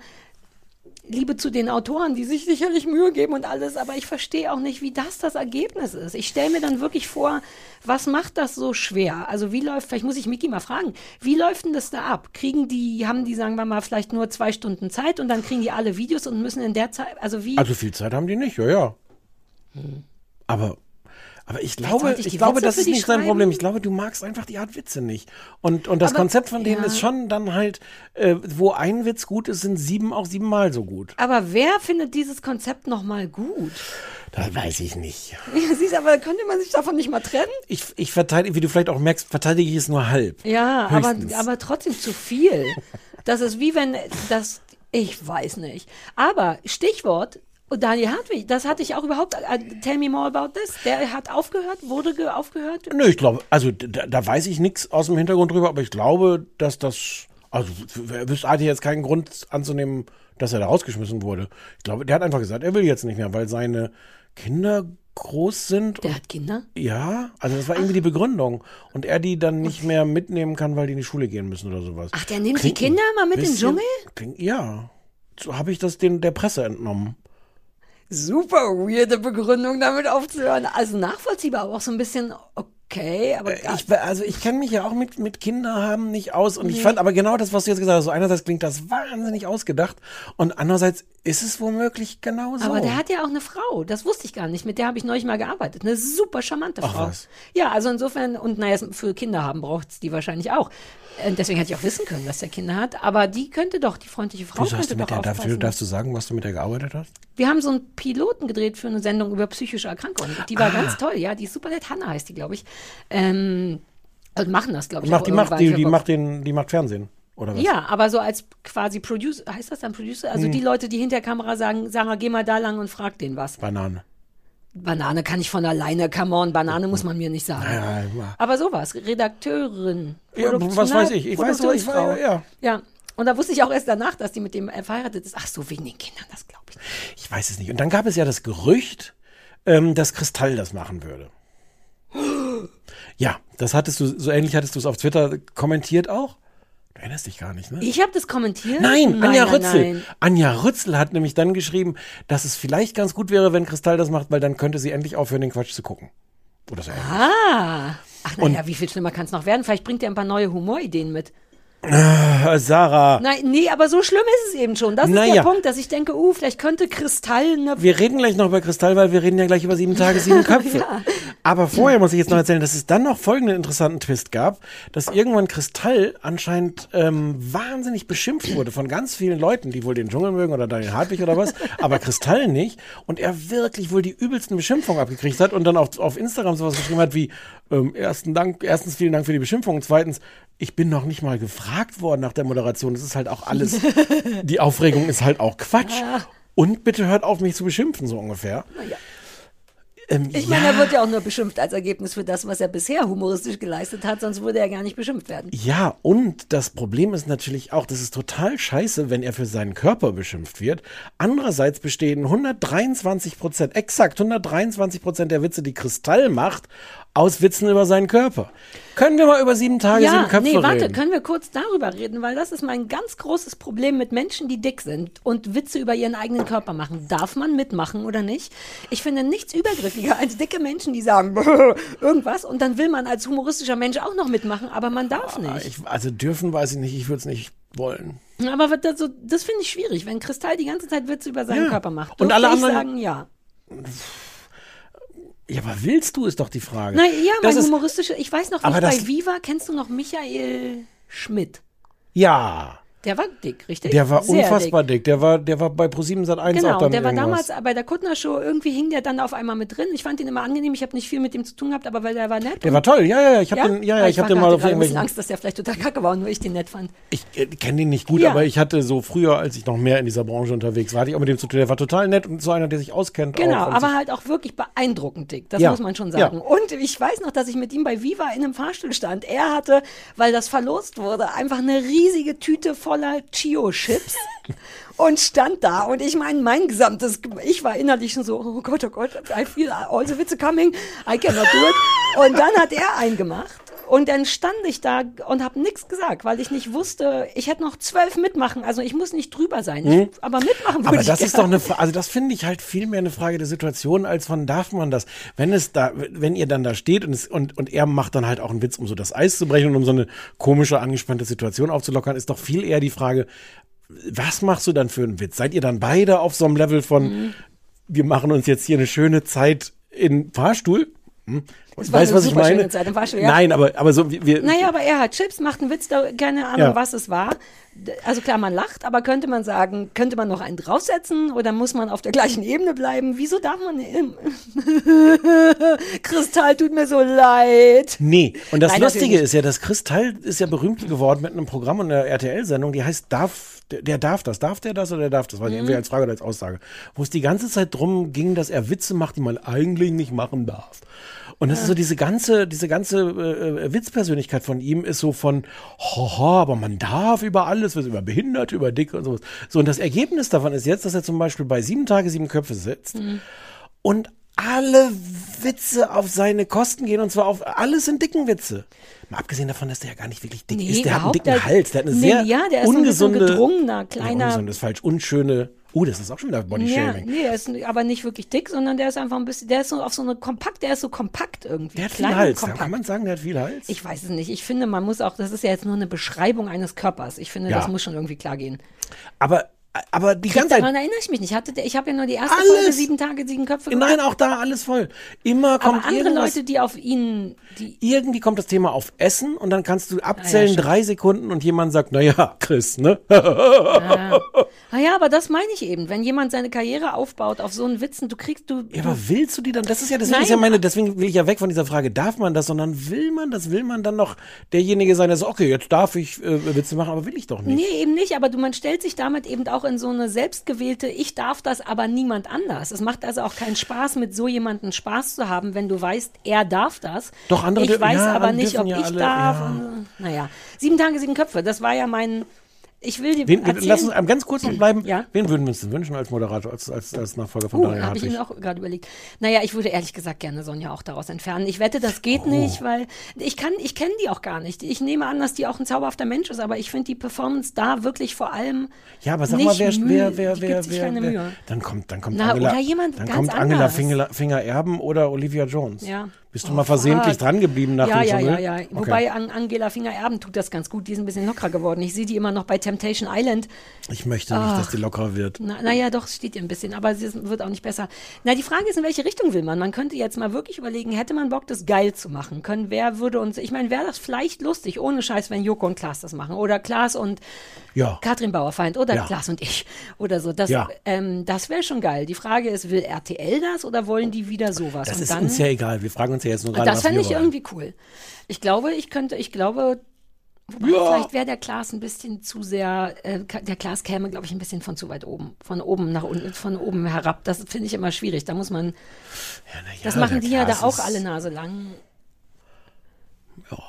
Liebe zu den Autoren, die sich sicherlich Mühe geben und alles, aber ich verstehe auch nicht, wie das das Ergebnis ist. Ich stelle mir dann wirklich vor, was macht das so schwer? Also wie läuft, vielleicht muss ich Miki mal fragen, wie läuft denn das da ab? Kriegen die, haben die, sagen wir mal, vielleicht nur zwei Stunden Zeit und dann kriegen die alle Videos und müssen in der Zeit, also wie?
Also viel Zeit haben die nicht, ja, ja. Aber, aber ich glaube,
ich
ich, glaube,
Witze
das ist nicht dein? Problem. Ich glaube, du magst einfach die Art Witze nicht. Und, und das
Aber-
Konzept von denen
ja.
ist schon dann halt, äh, wo ein Witz gut ist, sind sieben auch siebenmal so gut.
aber wer findet dieses Konzept nochmal gut?
Das weiß ich nicht.
Ja, siehst, aber könnte man sich davon nicht mal trennen?
Ich, ich verteidige, wie du vielleicht auch merkst, verteidige ich es nur halb.
Ja, aber, aber trotzdem zu viel. Das ist wie wenn das, ich weiß nicht. Aber Stichwort, Daniel Hartwig, das hatte ich auch überhaupt, äh, tell me more about this. Der hat aufgehört, wurde ge aufgehört.
Nö, ich glaube, also da, da weiß ich nichts aus dem Hintergrund drüber, aber ich glaube, dass das, also er wüsste hatte jetzt keinen Grund anzunehmen, dass er da rausgeschmissen wurde. Ich glaube, der hat einfach gesagt, er will jetzt nicht mehr, weil seine Kinder groß sind.
Der
und,
hat Kinder.
ja, also das war irgendwie die Begründung. Und er die dann nicht mehr mitnehmen kann, weil die in die Schule gehen müssen oder sowas.
Ach, der nimmt
Klingt
die Kinder mal mit in den Dschungel?
Klingt, ja. So habe ich das den, der Presse entnommen.
Super weirde Begründung, damit aufzuhören. Also nachvollziehbar, aber auch so ein bisschen okay, aber
Äh, Ich, also ich kenne mich ja auch mit, mit Kinder haben nicht aus und ich fand aber genau das, was du jetzt gesagt hast, so einerseits klingt das wahnsinnig ausgedacht und andererseits ist es womöglich genau so.
Aber der hat ja auch eine Frau, das wusste ich gar nicht. Mit der habe ich neulich mal gearbeitet. Eine super charmante
Ach,
Frau.
was.
Ja, also insofern, und naja, für Kinder haben braucht es die wahrscheinlich auch. Äh, Deswegen hätte ich auch wissen können, dass der Kinder hat. Aber die könnte doch, die freundliche Frau könnte
du mit
doch
der, darfst, du,
aufpassen.
darfst du sagen, was du mit der gearbeitet hast?
Wir haben so einen Piloten gedreht für eine Sendung über psychische Erkrankungen. Die
Ah.
war ganz toll, ja, die ist super nett. Hanna heißt die, glaube ich. Ähm, und machen das, glaube ich.
macht, die, macht, die, die, macht den, die macht Fernsehen, oder was?
Ja, aber so als quasi Producer, heißt das dann Producer? Also
Hm.
die Leute, die hinter der Kamera sagen, Sarah, geh mal da lang und frag den was.
Banane.
Banane kann ich von alleine, come on, Banane muss man mir nicht sagen.
Ja, ja.
Aber sowas, Redakteurin.
Ja, was weiß ich. Ich weiß nur, ich war, ja.
Ja. Und da wusste ich auch erst danach, dass die mit dem äh, verheiratet ist. Ach so, wegen den Kindern, das glaube ich. nicht.
Ich weiß es nicht. Und dann gab es ja das Gerücht, ähm, dass Kristall das machen würde. Ja, das hattest du, so ähnlich hattest du es auf Twitter kommentiert auch. Du erinnerst dich gar nicht, ne?
Ich habe das kommentiert.
Nein, Anja
nein,
Rützel.
nein.
Anja Rützel hat nämlich dann geschrieben, dass es vielleicht ganz gut wäre, wenn Kristall das macht, weil dann könnte sie endlich aufhören, den Quatsch zu gucken. Oder so. ähnlich.
Ah. Ach naja, wie viel schlimmer kann es noch werden? Vielleicht bringt er ein paar neue Humorideen mit.
Äh, Sarah,
Nein, nee, aber so schlimm ist es eben schon. Das ist
Naja.
der Punkt, dass ich denke, uh, vielleicht könnte Kristall eine
wir reden gleich noch über Kristall, weil wir reden ja gleich über sieben Tage, sieben Köpfe. Aber vorher muss ich jetzt noch erzählen, dass es dann noch folgenden interessanten Twist gab, dass irgendwann Kristall anscheinend ähm, wahnsinnig beschimpft wurde von ganz vielen Leuten, die wohl den Dschungel mögen oder Daniel Hartwig oder was, aber Kristall nicht. Und er wirklich wohl die übelsten Beschimpfungen abgekriegt hat und dann auf, auf Instagram sowas geschrieben hat wie, ähm, ersten Dank, erstens vielen Dank für die Beschimpfung und zweitens, ich bin noch nicht mal gefragt worden nach der Moderation. Das ist halt auch alles, die Aufregung ist halt auch Quatsch. Und bitte hört auf, mich zu beschimpfen, so ungefähr. Ähm,
Ich
ja,
meine, er wird ja auch nur beschimpft als Ergebnis für das, was er bisher humoristisch geleistet hat, sonst würde er gar nicht beschimpft werden.
ja, und das Problem ist natürlich auch, das ist total scheiße, wenn er für seinen Körper beschimpft wird. Andererseits bestehen 123 Prozent, exakt 123 Prozent der Witze, die Kristall macht, aus Witzen über seinen Körper. Können wir mal über sieben Tage, sieben
Ja,
Köpfe
nee, warte,
reden?
können wir kurz darüber reden, weil das ist mein ganz großes Problem mit Menschen, die dick sind und Witze über ihren eigenen Körper machen. Darf man mitmachen oder nicht? Ich finde nichts übergriffiger als dicke Menschen, die sagen irgendwas und dann will man als humoristischer Mensch auch noch mitmachen, aber man darf nicht.
Ich, also dürfen weiß ich nicht, ich würde es nicht wollen.
Aber das, das finde ich schwierig, wenn Kristall die ganze Zeit Witze über seinen
Ja.
Körper macht.
Und
Dürfte
alle anderen-
sagen, ja.
Ja, aber willst du, ist doch die Frage.
Na ja,
das
mein
ist,
humoristische, ich weiß noch, wie
Aber
ich
das-
bei Viva, kennst du noch Michael Schmidt?
Ja,
Der war dick, richtig?
der war
Sehr
unfassbar dick. Der war, der war bei ProSieben Sat 1 auch
Genau,
dann
der war
irgendwas.
damals bei der Kuttner Show, irgendwie hing der dann auf einmal mit drin. Ich fand ihn immer angenehm, ich habe nicht viel mit dem zu tun gehabt, aber weil der war nett.
Der war toll, ja, ja, ja. Ich habe
ja?
den, ja, ja,
Ah,
ich habe
war
den mal auf irgendwelchen.
Angst, dass der vielleicht total kacke war und nur ich den nett fand.
Ich äh, kenne den nicht gut,
Ja.
aber ich hatte so früher, als ich noch mehr in dieser Branche unterwegs war, hatte ich auch mit dem zu tun. Der war total nett und so einer, der sich auskennt.
Genau,
auch
aber halt auch wirklich beeindruckend dick. Das
Ja,
muss man schon sagen. Und ich weiß noch, dass ich mit ihm bei Viva in einem Fahrstuhl stand. Er hatte, weil das verlost wurde, einfach eine riesige Tüte voller Chio-Chips. Und stand da und ich meine, mein gesamtes, ich war innerlich schon so, oh Gott, oh Gott, I feel all the Witze coming, I cannot do it. Und dann hat er einen gemacht Und dann stand ich da und habe nichts gesagt, weil ich nicht wusste, ich hätte noch zwölf mitmachen. Also ich muss nicht drüber sein, ich, aber mitmachen würde.
Aber
ich
das ist doch
gerne.
eine, Fra- also das finde ich halt viel mehr eine Frage der Situation, als von darf man das. Wenn es da, wenn ihr dann da steht und es, und, und er macht dann halt auch einen Witz, um so das Eis zu brechen und um so eine komische, angespannte Situation aufzulockern, ist doch viel eher die Frage, was machst du dann für einen Witz? Seid ihr dann beide auf so einem Level von,
Mhm.
wir machen uns jetzt hier eine schöne Zeit in Fahrstuhl? Hm? Weißt du,
eine
was ich meine?
Zeit ja.
Nein, aber, aber so, wir
Naja, aber er hat Chips, macht einen Witz, da, keine Ahnung,
Ja.
was es war. Also klar, man lacht, aber könnte man sagen, könnte man noch einen draufsetzen oder muss man auf der gleichen Ebene bleiben? Wieso darf man im Kristall tut mir so leid.
Nee, und das
Nein,
Lustige ist ja, das Kristall ist ja berühmt geworden mit einem Programm und einer RTL-Sendung, die heißt Darf, der, der darf das, darf der das oder der darf das, weiß
Mhm.
ich, entweder als Frage oder als Aussage, wo es die ganze Zeit drum ging, dass er Witze macht, die man eigentlich nicht machen darf. Und das ist so diese ganze, diese ganze äh, Witzpersönlichkeit von ihm ist so von, haha, aber man darf über alles, was über Behinderte, über Dicke und sowas. So, und das Ergebnis davon ist jetzt, dass er zum Beispiel bei sieben Tage, sieben Köpfe sitzt und alle Witze auf seine Kosten gehen und zwar auf alles sind dicken Witze. Mal abgesehen davon, dass der ja gar nicht wirklich dick
Nee,
ist. Der hat einen dicken
nicht.
Hals, der hat eine
Nee,
sehr
ja, der ist so ein
ungesunde,
gedrungener, kleiner-
Ja, ungesund ist falsch, unschöne. Oh, das ist auch schon wieder Body
Ja,
Shaming.
nee, er ist aber nicht wirklich dick, sondern der ist einfach ein bisschen, der ist so auf so eine kompakt, der ist so kompakt irgendwie.
Der hat viel Hals.
Kompakt.
kann man sagen, der hat viel Hals.
Ich weiß es nicht. Ich finde, man muss auch, das ist ja jetzt nur eine Beschreibung eines Körpers. Ich finde,
Ja.
das muss schon irgendwie klar gehen.
aber, aber die ganze
Daran
Zeit.
erinnere ich mich nicht. Hatte, der- ich habe ja nur die erste
Alles.
Folge, sieben Tage, sieben Köpfe gemacht.
Nein, auch da alles voll. Immer kommt
aber andere. Leute, die auf ihn, die,
irgendwie kommt das Thema auf Essen und dann kannst du abzählen
stimmt.
drei Sekunden und jemand sagt, na ja, Chris, ne?
ah ja, aber das meine ich eben. Wenn jemand seine Karriere aufbaut auf so einen Witzen, du kriegst, du,
Ja, aber willst du die dann? Das ist ja, deswegen
Nein.
ist ja meine, deswegen will ich ja weg von dieser Frage, darf man das, sondern will man das? Will man dann noch derjenige sein, der sagt, okay, jetzt darf ich äh, Witze machen, aber will ich doch nicht.
Nee, eben nicht, aber du, man stellt sich damit eben auch in so eine selbstgewählte, ich darf das, aber niemand anders. Es macht also auch keinen Spaß, mit so jemandem Spaß zu haben, wenn du weißt, er darf das.
Doch, andere
Ich weiß
ja,
aber nicht, ob
ja
ich
alle,
darf.
ja.
Und, naja, sieben Tage, sieben Köpfe, das war ja mein, ich will dir
Wen,
erzählen.
lass uns ähm, ganz kurz noch bleiben.
Ja.
Wen würden wir uns denn wünschen als Moderator, als, als, als Nachfolger von
Uh,
Daniel
habe ich
Hartwig?
mir auch gerade überlegt. Naja, ich würde ehrlich gesagt gerne Sonja auch daraus entfernen. Ich wette, das geht
Oh.
nicht, weil ich kann, ich kenne die auch gar nicht. Ich nehme an, dass die auch ein zauberhafter Mensch ist, aber ich finde die Performance da wirklich vor allem
Ja, aber sag mal, wer,
Mühe.
wer, wer, wer, wer,
keine
wer
Mühe.
dann kommt, dann kommt
Na,
Angela,
oder jemand
dann
ganz
kommt Angela. Finger, Finger Erben oder Olivia Jones.
Ja.
Bist du
Oh,
mal versehentlich
fuck.
dran geblieben nach
ja,
dem
ja,
Dschungel?
ja, ja.
Okay.
Wobei an Angela Finger-Erben tut das ganz gut. Die ist ein bisschen lockerer geworden. Ich sehe die immer noch bei Temptation Island.
ich möchte nicht, dass die lockerer wird.
Na, naja, doch, es steht ihr ein bisschen, aber es ist- wird auch nicht besser. Na, die Frage ist, in welche Richtung will man? Man könnte jetzt mal wirklich überlegen, hätte man Bock, das geil zu machen? Können, wer würde uns, ich meine, wäre das vielleicht lustig, ohne Scheiß, wenn Joko und Klaas das machen? Oder Klaas und
Ja.
Katrin Bauerfeind oder
Ja.
Klaas und ich oder so. Das,
Ja.
ähm, das wäre schon geil. Die Frage ist, will RTL das oder wollen die wieder sowas?
Das
und
ist
dann,
uns ja egal. Wir fragen uns ja jetzt nur gerade,
das fände ich
wollen.
irgendwie cool. Ich glaube, ich könnte, ich glaube, wobei vielleicht wäre der Klaas ein bisschen zu sehr, äh, der Klaas käme, glaube ich, ein bisschen von zu weit oben, von oben nach unten, von oben herab. Das finde ich immer schwierig. Da muss man,
Ja, ja,
das machen die ja da
Klaas
auch alle Nase lang.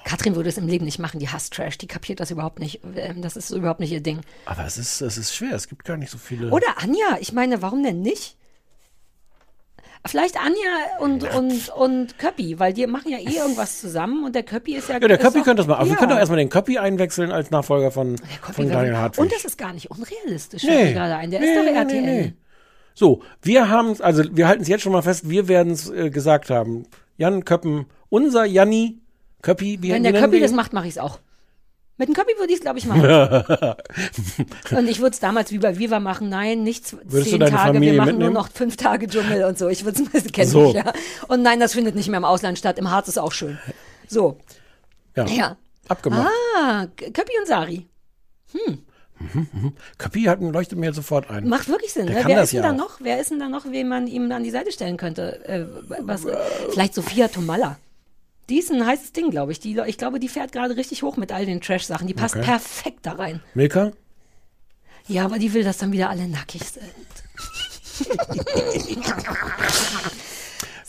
Katrin würde es im Leben nicht machen, die hasst Trash, die kapiert das überhaupt nicht. Ähm, Das ist überhaupt nicht ihr Ding.
Aber es ist, es ist schwer. Es gibt gar nicht so viele.
Oder Anja, ich meine, warum denn nicht? Vielleicht Anja und, und, und Köppi, weil die machen ja eh irgendwas zusammen und der Köppi ist ja.
ja, der Köppi könnte das machen. Aber wir können doch erstmal den Köppi einwechseln als Nachfolger von, von Daniel Hartwig.
Und das ist gar nicht unrealistisch,
nee.
gerade ein. Der
nee,
ist doch RTL.
Nee, nee. So, wir haben also wir halten es jetzt schon mal fest, wir werden es äh, gesagt haben. Jan Köppen, unser Janni Köppi, wie
Wenn der Köppi das macht, mache ich es auch. Mit dem Köppi würde ich es, glaube ich, machen. und ich würde es damals wie bei Viva machen. Nein, nicht
Würdest
zehn Tage,
Familie
wir machen
mitnehmen?
nur noch fünf Tage Dschungel und so. Ich würde es kennen
So.
mich, ja. Und nein, das findet nicht mehr im Ausland statt. Im Harz ist auch schön. So,
Ja,
ja.
abgemacht.
Ah, Köppi und Sari.
Köppi hat, leuchtet mir sofort ein.
Macht wirklich Sinn. Ne? Wer ist denn
ja
da noch? Wer ist denn da noch, wen man ihm an die Seite stellen könnte? Äh, was, vielleicht Sophia Tomalla. Die ist ein heißes Ding, glaube ich. Die, ich glaube, die fährt gerade richtig hoch mit all den Trash-Sachen. Die passt
Okay.
perfekt da rein.
Milka?
Ja, aber die will, dass dann wieder alle nackig sind.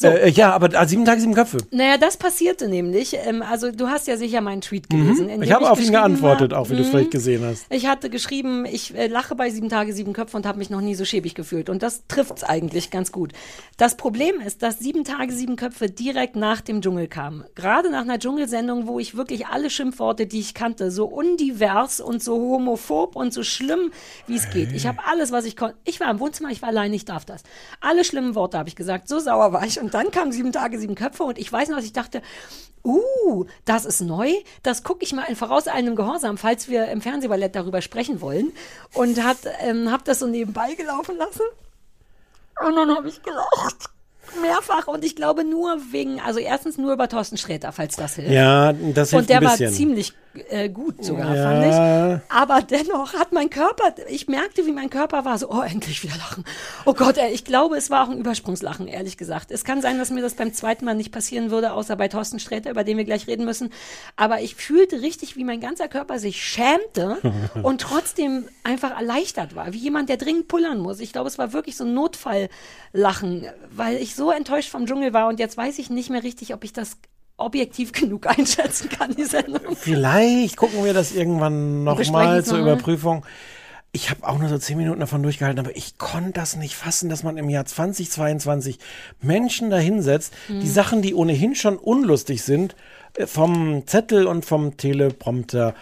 Äh, ja, aber ah, sieben Tage, sieben Köpfe.
Naja, das passierte nämlich. Ähm, also du hast ja sicher meinen Tweet gelesen. in
Mhm. Ich habe auf ihn geantwortet, auch wie du es
mhm,
vielleicht gesehen hast.
Ich hatte geschrieben, ich äh, lache bei sieben Tage, sieben Köpfe und habe mich noch nie so schäbig gefühlt. Und das trifft's eigentlich ganz gut. Das Problem ist, dass sieben Tage, sieben Köpfe direkt nach dem Dschungel kamen. Gerade nach einer Dschungelsendung, wo ich wirklich alle Schimpfworte, die ich kannte, so undivers und so homophob und so schlimm, wie es geht. Ich habe alles, was ich konnte. Ich war im Wohnzimmer, ich war allein, ich darf das. Alle schlimmen Worte habe ich gesagt. So sauer war ich. Und dann kamen sieben Tage, sieben Köpfe und ich weiß noch, ich dachte, uh, das ist neu. Das gucke ich mal in vorauseilendem Gehorsam, falls wir im Fernsehballett darüber sprechen wollen. Und hat, ähm, hab das so nebenbei gelaufen lassen. Und dann habe ich gelacht. Mehrfach. Und ich glaube nur wegen, also erstens nur über Thorsten Sträter, falls das hilft.
Ja, das hilft
Und der
ein
war
bisschen.
ziemlich äh, gut sogar,
Ja.
fand ich. Aber dennoch hat mein Körper, ich merkte, wie mein Körper war so, oh, endlich wieder lachen. Oh Gott, ey, ich glaube, es war auch ein Übersprungslachen, ehrlich gesagt. Es kann sein, dass mir das beim zweiten Mal nicht passieren würde, außer bei Thorsten Sträter, über den wir gleich reden müssen. Aber ich fühlte richtig, wie mein ganzer Körper sich schämte und trotzdem einfach erleichtert war. Wie jemand, der dringend pullern muss. Ich glaube, es war wirklich so ein Notfalllachen, weil ich so enttäuscht vom Dschungel war und jetzt weiß ich nicht mehr richtig, ob ich das objektiv genug einschätzen kann, die Sendung.
Vielleicht gucken wir das irgendwann nochmal zur
noch.
Überprüfung. Ich habe auch nur so zehn Minuten davon durchgehalten, aber ich konnte das nicht fassen, dass man im Jahr 2022 Menschen dahinsetzt,
Mhm.
die Sachen, die ohnehin schon unlustig sind, äh, vom Zettel und vom Teleprompter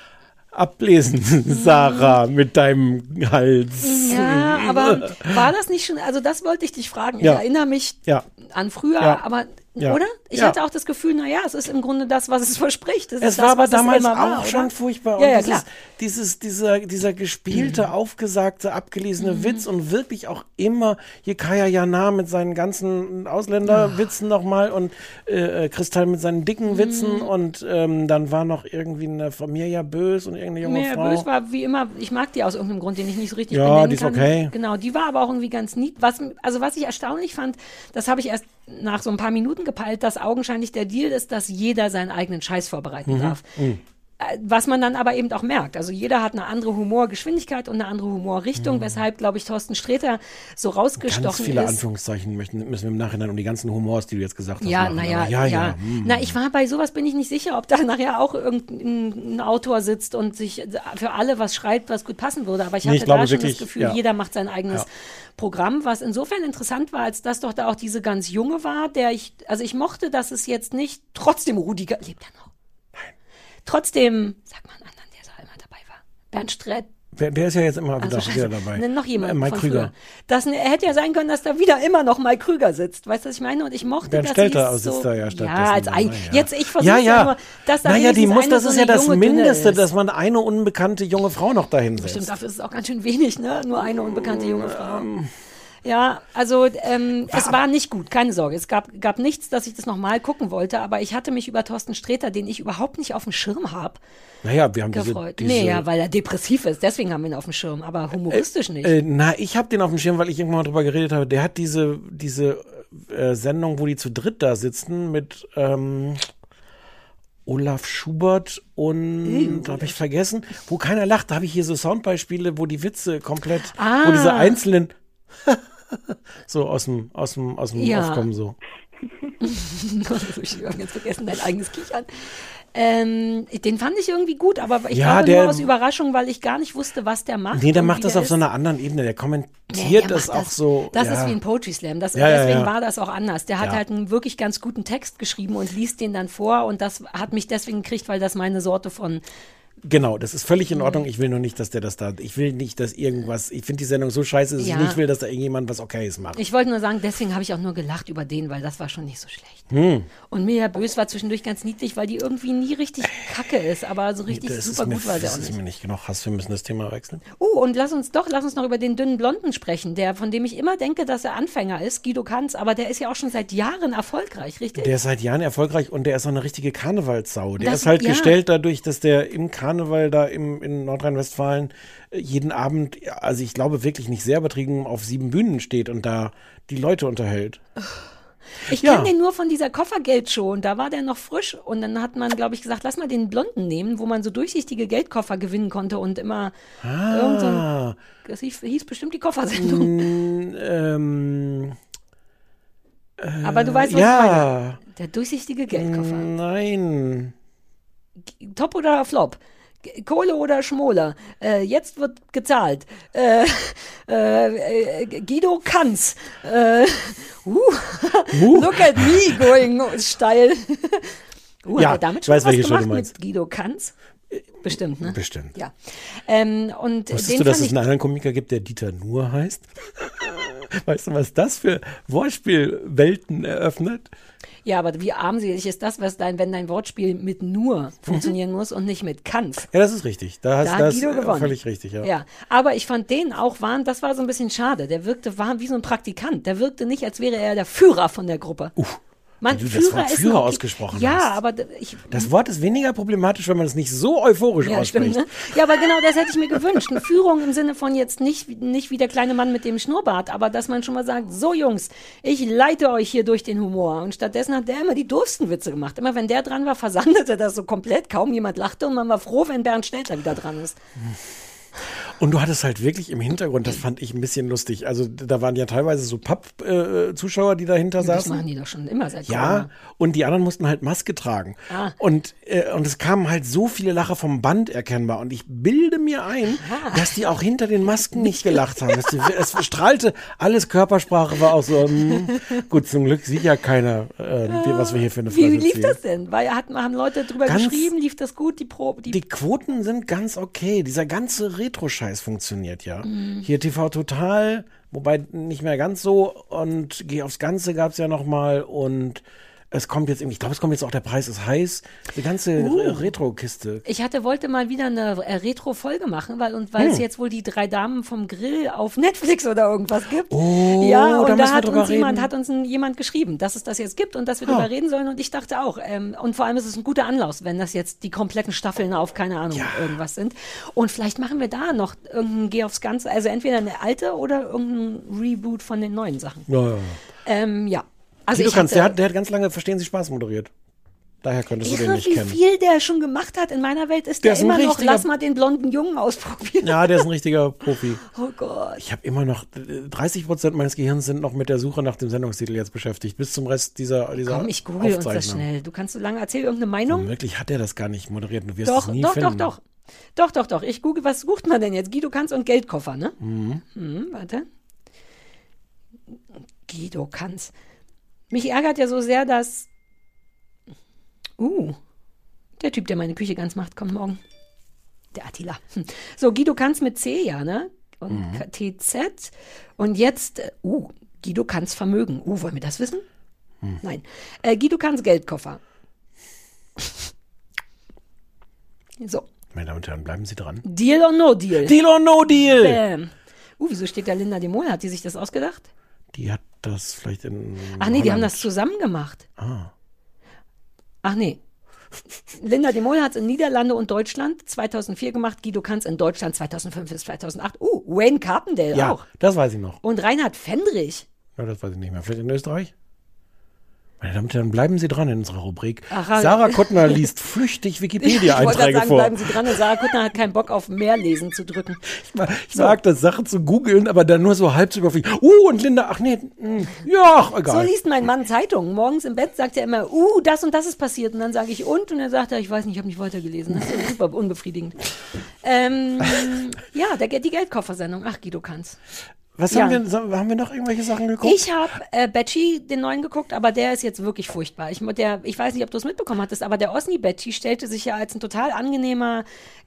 ablesen, Sarah, mit deinem Hals.
Mhm. Ja, aber war das nicht schon, also das wollte ich dich fragen. Ich
Ja.
erinnere mich
Ja.
an früher,
Ja.
aber,
Ja.
oder? Ich
Ja.
hatte auch das Gefühl, naja, es ist im Grunde das, was es verspricht. Es,
Es
ist
war
das,
aber damals auch
war,
schon furchtbar.
Ja, ja,
und
klar.
dieses, dieses, dieser, dieser gespielte, aufgesagte, abgelesene
Mhm.
Witz und wirklich auch immer hier Kaya Jana mit seinen ganzen Ausländerwitzen nochmal und äh, äh, Kristall mit seinen dicken Witzen
Mhm.
und ähm, dann war noch irgendwie eine Familie Bös und irgendeine junge
Mehr
Frau.
Bös war wie immer, ich mag die aus irgendeinem Grund, den ich nicht so richtig
Ja,
benennen
die ist
kann.
okay.
Genau, die war aber auch irgendwie ganz nied. Was, also was ich erstaunlich fand, das habe ich erst nach so ein paar Minuten gepeilt, dass augenscheinlich der Deal ist, dass jeder seinen eigenen Scheiß
Mhm.
vorbereiten darf. Äh, Was man dann aber eben auch merkt. Also jeder hat eine andere Humorgeschwindigkeit und eine andere Humorrichtung, weshalb, glaube ich, Thorsten Sträter so
Mhm. Ganz
rausgestochen
viele
ist.
Anführungszeichen möchten, müssen wir im Nachhinein um die ganzen Humors, die du jetzt gesagt hast.
Ja, naja, ja,
ja,
ja.
hm.
Na, ich war bei sowas bin ich nicht sicher, ob da nachher auch irgendein ein Autor sitzt und sich für alle was schreibt, was gut passen würde. Aber ich
Nee,
hatte
ich glaube
da schon
wirklich,
das Gefühl,
ja.
jeder macht sein eigenes. Programm, was insofern interessant war, als dass doch da auch diese ganz junge war, der ich, also ich mochte, dass es jetzt nicht trotzdem Rudiger, lebt er noch? Trotzdem, sag mal einen anderen, der da immer dabei war. Bernd Strätt,
Der, der ist ja jetzt immer
also
wieder,
scheiße,
wieder dabei.
Nenn noch jemand
Äh, Mike Krüger.
früher. Das er hätte ja sein können, dass da wieder immer noch Mike Krüger sitzt. Weißt du, was ich meine? Und ich mochte
Bernd
dass
Stelter sitzt
so,
da ja stattdessen
Ja, als ein,
ja.
jetzt ich versuche
ja,
ja,
ja.
nur, dass da
naja, die muss, das
so
ist ja das Mindeste,
ist.
dass man eine unbekannte junge Frau noch dahin setzt.
Stimmt, dafür ist es auch ganz schön wenig, ne? Nur eine unbekannte junge Frau.
Ähm.
Ja, also ähm, es war nicht gut, keine Sorge. Es gab, gab nichts, dass ich das nochmal gucken wollte, aber ich hatte mich über Thorsten Sträter, den ich überhaupt nicht auf dem Schirm habe,
Naja, wir haben diese,
gefreut.
diese
nee, ja, weil er depressiv ist, deswegen haben wir ihn auf dem Schirm, aber humoristisch nicht.
Äh, na, ich habe den auf dem Schirm, weil ich irgendwann mal drüber geredet habe. Der hat diese, diese äh, Sendung, wo die zu dritt da sitzen mit ähm, Olaf Schubert und habe ich vergessen, wo keiner lacht. Da habe ich hier so Soundbeispiele, wo die Witze komplett, wo
Ah.
diese einzelnen so aus dem aus dem aus dem
Ja.
aufkommen so.
ich habe jetzt vergessen, dein eigenes Kichern. Ähm, den fand ich irgendwie gut, aber ich
Ja,
glaube
der-
nur aus Überraschung, weil ich gar nicht wusste, was der macht.
Nee, der macht das auf so
ist.
einer anderen Ebene. Der
Nee,
kommentiert
der
das auch so.
Das
ja.
ist wie ein Poetry Slam. Das,
Ja,
deswegen
ja.
war das auch anders. Der hat halt einen wirklich ganz guten Text geschrieben und liest den dann vor und das hat mich deswegen gekriegt, weil das meine Sorte von
Genau, das ist völlig in
Mhm.
Ordnung. Ich will nur nicht, dass der das da. Ich will nicht, dass irgendwas. Ich finde die Sendung so scheiße, dass
Ja.
ich nicht will, dass da irgendjemand was Okayes macht.
Ich wollte nur sagen, deswegen habe ich auch nur gelacht über den, weil das war schon nicht so schlecht.
Hm.
Und Mirja Bös war zwischendurch ganz niedlich, weil die irgendwie nie richtig kacke ist, aber so richtig
das
super
ist mir,
gut war
das
auch
ist
nicht.
mir nicht genug Hass. Wir müssen das Thema wechseln.
Oh, und lass uns doch, lass uns noch über den dünnen Blonden sprechen, der, von dem ich immer denke, dass er Anfänger ist, Guido Kanz, aber der ist ja auch schon seit Jahren erfolgreich, richtig?
Der ist seit Jahren erfolgreich und der ist auch eine richtige Karnevalssau. Der
Das-
ist halt
ja.
gestellt dadurch, dass der im Karneval da im, in Nordrhein-Westfalen äh, jeden Abend, ja, also ich glaube wirklich nicht sehr übertrieben, auf sieben Bühnen steht und da die Leute unterhält.
Ich
Ja.
kenne den nur von dieser Koffergeldshow und da war der noch frisch und dann hat man, glaube ich, gesagt, lass mal den Blonden nehmen, wo man so durchsichtige Geldkoffer gewinnen konnte und immer irgend so ein,
Ah,
das hieß, bestimmt die Koffersendung.
ähm,
Aber du weißt, was ich meine.
Ja.
Der durchsichtige Geldkoffer.
Nein.
Top oder Flop? Kohle oder Schmoler? Äh, jetzt wird gezahlt. Äh, äh, äh, Guido Kanz. Äh, uh, Look at me going steil. Uh,
Ja,
damit
ich
schon
weiß,
was gemacht mit Guido Kanz? Bestimmt, ne?
Bestimmt.
Ja. Ähm, und
Wusstest du, dass es
ich
einen anderen Komiker gibt, der Dieter Nuhr heißt? Weißt du, was das für Wortspielwelten eröffnet?
Ja, aber wie armselig ist das, was dein, wenn dein Wortspiel mit nur funktionieren muss und nicht mit kannst?
Ja, das ist richtig. Da hast
Da
du
hat Guido gewonnen.
völlig richtig, ja.
Ja, aber ich fand den auch waren, das war so ein bisschen schade. Der wirkte war wie so ein Praktikant. Der wirkte nicht, als wäre er der Führer von der Gruppe. Uff. Man,
du das Wort Führer
noch
ausgesprochen
ja,
hast.
aber d- ich
Das Wort ist weniger problematisch, wenn man es nicht so euphorisch
ja,
ausspricht.
stimmt, ne? Ja, aber genau das hätte ich mir gewünscht. Eine Führung im Sinne von jetzt nicht, nicht wie der kleine Mann mit dem Schnurrbart, aber dass man schon mal sagt, so Jungs, ich leite euch hier durch den Humor. Und stattdessen hat der immer die doofsten Witze gemacht. Immer wenn der dran war, versandete das so komplett. Kaum jemand lachte und man war froh, wenn Bernd Stelter wieder dran ist.
Und du hattest halt wirklich im Hintergrund, das fand ich ein bisschen lustig. Also da waren ja teilweise so Papp-Zuschauer, die dahinter
Das
saßen.
machen die doch schon immer seit
Ja,
Corona.
und die anderen mussten halt Maske tragen.
Ah.
Und, äh, und es kamen halt so viele Lacher vom Band erkennbar. Und ich bilde mir ein, dass die auch hinter den Masken nicht gelacht haben. Die, es strahlte, alles Körpersprache war auch so, hm, gut, zum Glück sieht ja keiner, äh, wie- was wir hier für eine
Wie
Fresse
lief das denn? Weil hat, haben Leute drüber
Ganz-
geschrieben, lief das gut, die Probe, die,
Die Quoten sind ganz okay. Dieser ganze Retro-Scheiß funktioniert ja.
Mhm.
Hier TV Total, wobei nicht mehr ganz so. Und Geh aufs Ganze gab's ja noch mal Und es kommt jetzt irgendwie, ich glaube, es kommt jetzt auch der Preis ist heiß. Die ganze
Uh.
Re- Retro-Kiste.
Ich hatte, wollte mal wieder eine äh, Retro-Folge machen, weil, und weil
Hm.
es jetzt wohl die drei Damen vom Grill auf Netflix oder irgendwas gibt.
Oh,
ja,
da
und da
wir
hat uns jemand, hat uns jemand geschrieben, dass es das jetzt gibt und dass wir
Ah.
darüber reden sollen. Und ich dachte auch, ähm, und vor allem ist es ein guter Anlass, wenn das jetzt die kompletten Staffeln auf, keine Ahnung, irgendwas sind. Und vielleicht machen wir da noch irgendein Geh aufs Ganze, also entweder eine alte oder irgendein Reboot von den neuen Sachen.
Ja, ja.
Ähm, ja. Also
Guido Kanz, der hat, der hat ganz lange Verstehen Sie Spaß moderiert. Daher könntest du den
Irre,
nicht
wie
kennen.
viel der schon gemacht hat. In meiner Welt ist
Der
der,
ist
immer noch, lass mal den blonden Jungen ausprobieren.
Ja, der ist ein richtiger Profi.
Oh Gott.
Ich habe immer noch, äh, 30 Prozent meines Gehirns sind noch mit der Suche nach dem Sendungstitel jetzt beschäftigt, bis zum Rest dieser, dieser
Komm, ich google uns das schnell. Du kannst so lange erzählen, irgendeine Meinung?
Wirklich hat er das gar nicht moderiert. Du wirst
Doch,
es nie
doch,
finden.
doch, doch. Doch, doch, doch. Ich google, was sucht man denn jetzt? Guido Kanz und Geldkoffer, ne? Mhm. warte. Guido Kanz. Mich ärgert ja so sehr, dass. Uh, der Typ, der meine Küche ganz macht, kommt morgen. Der Attila. Hm. So, Guido Kanz mit C, ja, ne? Und TZ. Und jetzt, äh, uh, Guido Kanz Vermögen. Uh, wollen wir das wissen? Nein. Äh, Guido Kanz Geldkoffer. So,
Meine Damen und Herren, bleiben Sie dran.
Deal or No Deal?
Deal or no deal?
Bäm. Uh, wieso steht da Linda de Mol? Hat die sich das ausgedacht?
Die hat das vielleicht in.
Ach nee, die haben
Holland-
das zusammen gemacht.
Ah.
Ach nee. Linda de Mol hat es in Niederlande und Deutschland 2004 gemacht, Guido Kanz in Deutschland 2005 bis 2008. Uh, Wayne Carpendale
Ja,
auch.
das weiß ich noch.
Und Reinhard Fendrich.
Ja, das weiß ich nicht mehr. Vielleicht in Österreich? Meine Damen und Herren, bleiben Sie dran in unserer Rubrik.
Ach,
Sarah Kuttner liest flüchtig
Ich wollte gerade
Wikipedia-Einträge
sagen,
vor.
bleiben Sie dran. Und Sarah Kuttner hat keinen Bock auf mehr lesen zu drücken.
Ich mag das, Sachen zu googeln, aber dann nur so halb zu überfliegen. Uh, und Linda, ach nee, mh, ja, ach,
So
egal.
liest mein Mann Zeitungen. Morgens im Bett sagt er immer, uh, das und das ist passiert. Und dann sage ich, und? Und er sagt, ja, ich weiß nicht, ich habe nicht weitergelesen. Das ist super unbefriedigend. ähm, ja, der, die Geldkoffersendung. Ach, Guido Kanz.
Was
ja.
haben wir, haben wir noch irgendwelche Sachen geguckt?
Ich habe äh, Betsy, den neuen, geguckt, aber der ist jetzt wirklich furchtbar. Ich, der, ich weiß nicht, ob du es mitbekommen hattest, aber der Osni Betsy stellte sich ja als ein total angenehmer,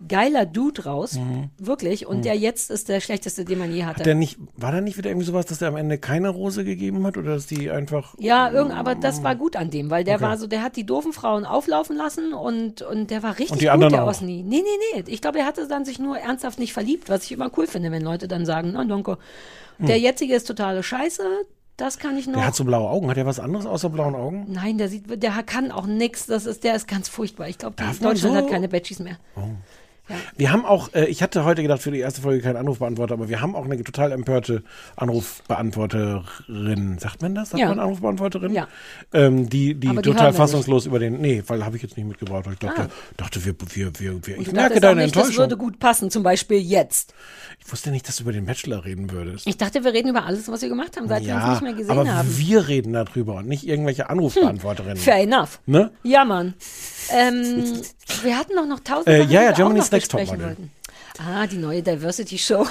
geiler Dude raus. Wirklich. Und der jetzt ist der schlechteste, den man je hatte.
Mhm. Hat der nicht, war da nicht wieder irgendwie sowas, dass der am Ende keine Rose gegeben hat oder dass die einfach.
Ja, irgend, aber das war gut an dem, weil der war so, der hat die doofen Frauen auflaufen lassen und, und der war richtig
Und die
gut,
anderen
der
auch?
Osni. Nee, nee, nee. Ich glaube, er hatte dann sich nur ernsthaft nicht verliebt, was ich immer cool finde, wenn Leute dann sagen, na, danke. Der jetzige ist totale Scheiße, das kann ich noch.
Hm. Der hat so blaue Augen. Hat er was anderes außer blauen Augen?
Nein, der sieht, der kann auch nix. Das ist, der ist ganz furchtbar. Ich glaube, Deutschland
so?
hat keine Badges mehr.
Wir haben auch, äh, ich hatte heute gedacht, für die erste Folge keinen Anrufbeantworter, aber wir haben auch eine total empörte Anrufbeantworterin. Sagt man das? Sagt
Ja.
man Anrufbeantworterin?
Ja.
Ähm, die die
Aber die
total fassungslos über den. Nee, weil habe ich jetzt nicht mitgebracht. Ich dachte, dachte wir, wir, wir, wir ich merke deine
nicht, das
Enttäuschung.
würde gut passen, zum Beispiel jetzt.
Ich wusste nicht, dass du über den Bachelor reden würdest.
Ich dachte, wir reden über alles, was wir gemacht haben, seit wir uns
ja,
nicht mehr gesehen
aber
haben.
wir reden darüber und nicht irgendwelche Anrufbeantworterinnen.
Fair enough.
Ne?
Ja, Mann. Ähm, wir hatten noch noch tausend
Äh,
Sachen,
ja,
die
ja, Germany's Next Topmodel.
Ah, die neue Diversity Show.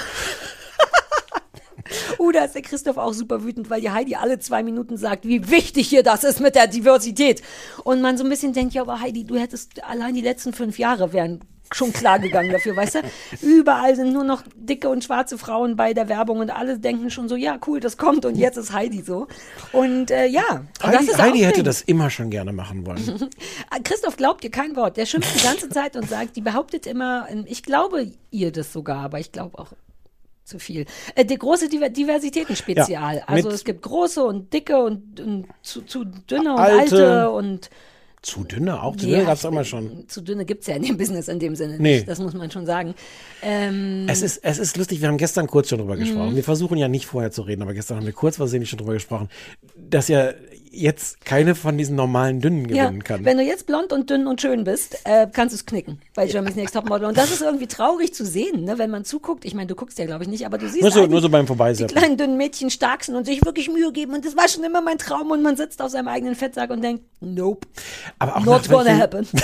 Uh, da ist der Christoph auch super wütend, weil die Heidi alle zwei Minuten sagt, wie wichtig hier das ist mit der Diversität. Und man so ein bisschen denkt, ja, aber Heidi, du hättest allein die letzten fünf Jahre wären schon klar gegangen dafür, weißt du? Überall sind nur noch dicke und schwarze Frauen bei der Werbung und alle denken schon so, ja, cool, das kommt und jetzt ist Heidi so. Und äh, ja, und das
Heidi,
ist
Heidi hätte das immer schon gerne machen wollen.
Christoph glaubt ihr kein Wort. Der schimpft die ganze Zeit und sagt, die behauptet immer, ähm, ich glaube ihr das sogar, aber ich glaube auch zu viel. Äh, die große Diver Diversitätenspezial.
Ja,
also es gibt große und dicke und, und zu, zu dünne und
Alte.
alte und
Zu dünne auch, zu
Ja,
dünne gab es immer schon.
Zu dünne gibt's ja in dem Business in dem Sinne
Nee.
nicht. Das muss man schon sagen. Ähm,
Es ist, es ist lustig, wir haben gestern kurz schon drüber
Mhm.
gesprochen. Wir versuchen ja nicht vorher zu reden, aber gestern haben wir kurz versehentlich schon drüber gesprochen, dass ja jetzt keine von diesen normalen Dünnen
ja,
gewinnen kann.
wenn du jetzt blond und dünn und schön bist, äh, kannst du es knicken bei Germany's Next Topmodel. Und das ist irgendwie traurig zu sehen, ne, wenn man zuguckt. Ich meine, du guckst ja, glaube ich, nicht, aber du siehst
Nur so, nur so beim
die kleinen dünnen Mädchen stark sind und sich wirklich Mühe geben. Und das war schon immer mein Traum. Und man sitzt auf seinem eigenen Fettsack und denkt, nope,
Aber auch
not gonna
welchen-
happen.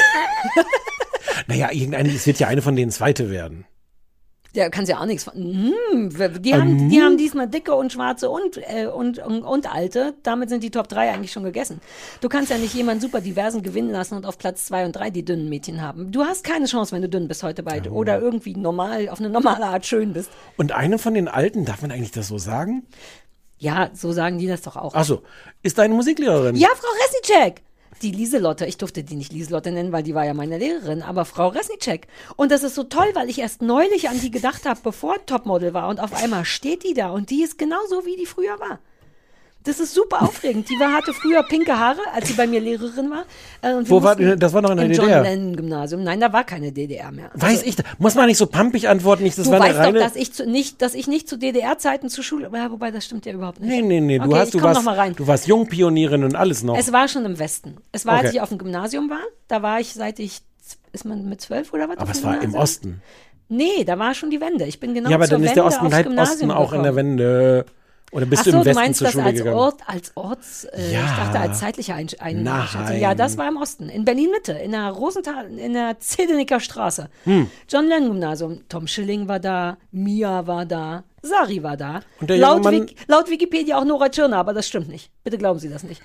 Naja, irgendeine, es wird ja eine von denen zweite werden.
Der kann ja auch nichts von. Hm, die,
Ähm.
haben, die haben diesmal dicke und schwarze und, äh, und, und, und alte. Damit sind die Top 3 eigentlich schon gegessen. Du kannst ja nicht jemanden super diversen gewinnen lassen und auf Platz 2 und 3 die dünnen Mädchen haben. Du hast keine Chance, wenn du dünn bist heute bei oder irgendwie normal, auf eine normale Art schön bist.
Und eine von den alten, darf man eigentlich das so sagen?
Ja, so sagen die das doch auch.
Achso, ist deine Musiklehrerin?
Ja, Frau Resnicek. Die Lieselotte, ich durfte die nicht Lieselotte nennen, weil die war ja meine Lehrerin, aber Frau Resnicek. Und das ist so toll, weil ich erst neulich an die gedacht habe, bevor Topmodel war und auf einmal steht die da und die ist genauso, wie die früher war. Das ist super aufregend. Die war, hatte früher pinke Haare, als sie bei mir Lehrerin war. Äh,
Wo war- das war noch in der
Im
DDR?
John Lennon Gymnasium. Nein, da war keine DDR mehr.
Weiß ich, muss man nicht so pampig antworten, nicht, das
Du
war
weißt doch,
reine...
dass ich, zu, nicht, dass ich nicht zu DDR-Zeiten zur Schule, ja, wobei das stimmt ja überhaupt nicht.
nee, nee, nee, du
Okay,
hast,
ich
du warst,
noch mal rein.
du warst Jungpionierin und alles noch.
Es war schon im Westen. Es war, als
Okay.
ich auf dem Gymnasium war. Da war ich, seit ich, ist man mit zwölf oder was?
aber es war im? Osten.
Nee, da war schon die Wende. Ich bin genau
ja, aber
zur
dann ist
Wende
der Osten halb Osten auch in der. Wende. Oder bist
Ach
du
so,
im
du
Westen
meinst
zur
das
Schule
als
gegangen?
Ort, als Orts, äh,
Ja.
ich dachte als zeitliche Ein. Einschätzung. Ja, das war im Osten, in Berlin-Mitte, in der Rosenthal, in der Zedenicker Straße.
Hm.
John Lennon Gymnasium, Tom Schilling war da, Mia war da, Sari war da.
Und der
laut, Wik- laut Wikipedia auch Nora Tschirner, aber das stimmt nicht. Bitte glauben Sie das nicht.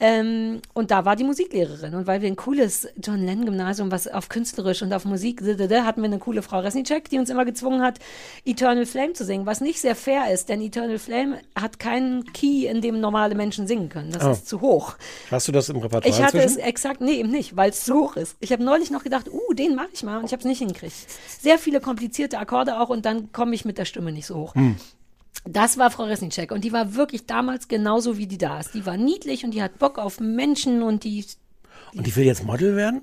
Ähm, und da war die Musiklehrerin. Und weil wir ein cooles John Lennon Gymnasium, was auf künstlerisch und auf Musik, hatten wir eine coole Frau Resnicek, die uns immer gezwungen hat, Eternal Flame zu singen, was nicht sehr fair ist, denn Eternal Flame hat keinen Key, in dem normale Menschen singen können. Das
Oh.
ist zu hoch.
Hast du das im Repertoire
Ich hatte es
inzwischen?
exakt, nee, eben nicht, weil es zu hoch ist. Ich habe neulich noch gedacht, uh, den mache ich mal und ich habe es nicht hingekriegt. Sehr viele komplizierte Akkorde auch und dann komme ich mit der Stimme nicht so hoch. Das war Frau Resnicek und die war wirklich damals genauso wie die da ist. Die war niedlich und die hat Bock auf Menschen und die
Und die will jetzt Model werden?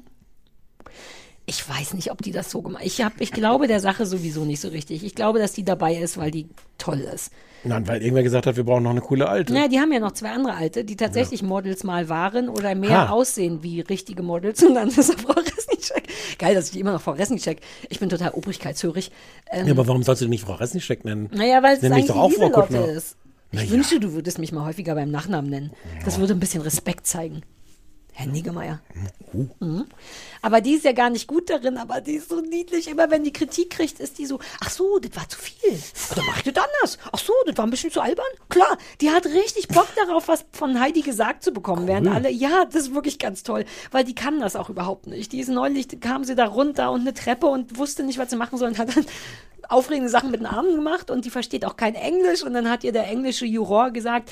ich weiß nicht, ob die das so gemacht Ich, ich glaube der Sache sowieso nicht so richtig. Ich glaube, dass die dabei ist, weil die toll ist.
Nein, weil irgendwer gesagt hat, wir brauchen noch eine coole Alte.
Ja, die haben ja noch zwei andere Alte, die tatsächlich Models mal waren oder mehr
Ha.
aussehen wie richtige Models. Und dann ist er Frau Resnicek. Geil, dass ich die immer noch Frau Resnicek. Ich bin total obrigkeitshörig. Ähm,
Ja, aber warum sollst du nicht Frau Resnicek nennen?
naja, weil es eigentlich
doch auch Frau Kuttner.
ist. Ich
Na ja.
wünschte, du würdest mich mal häufiger beim Nachnamen nennen. Das würde ein bisschen Respekt zeigen. Herr Niggemeier. Mhm. Aber die ist ja gar nicht gut darin, aber die ist so niedlich. Immer wenn die Kritik kriegt, ist die so, ach so, das war zu viel. Dann mach ich das anders. Ach so, das war ein bisschen zu albern. Klar, die hat richtig Bock darauf, was von Heidi gesagt zu bekommen. Während alle, ja, das ist wirklich ganz toll, weil die kann das auch überhaupt nicht. Die ist neulich, kam sie da runter und eine Treppe und wusste nicht, was sie machen soll und hat dann aufregende Sachen mit den Armen gemacht und die versteht auch kein Englisch und dann hat ihr der englische Juror gesagt,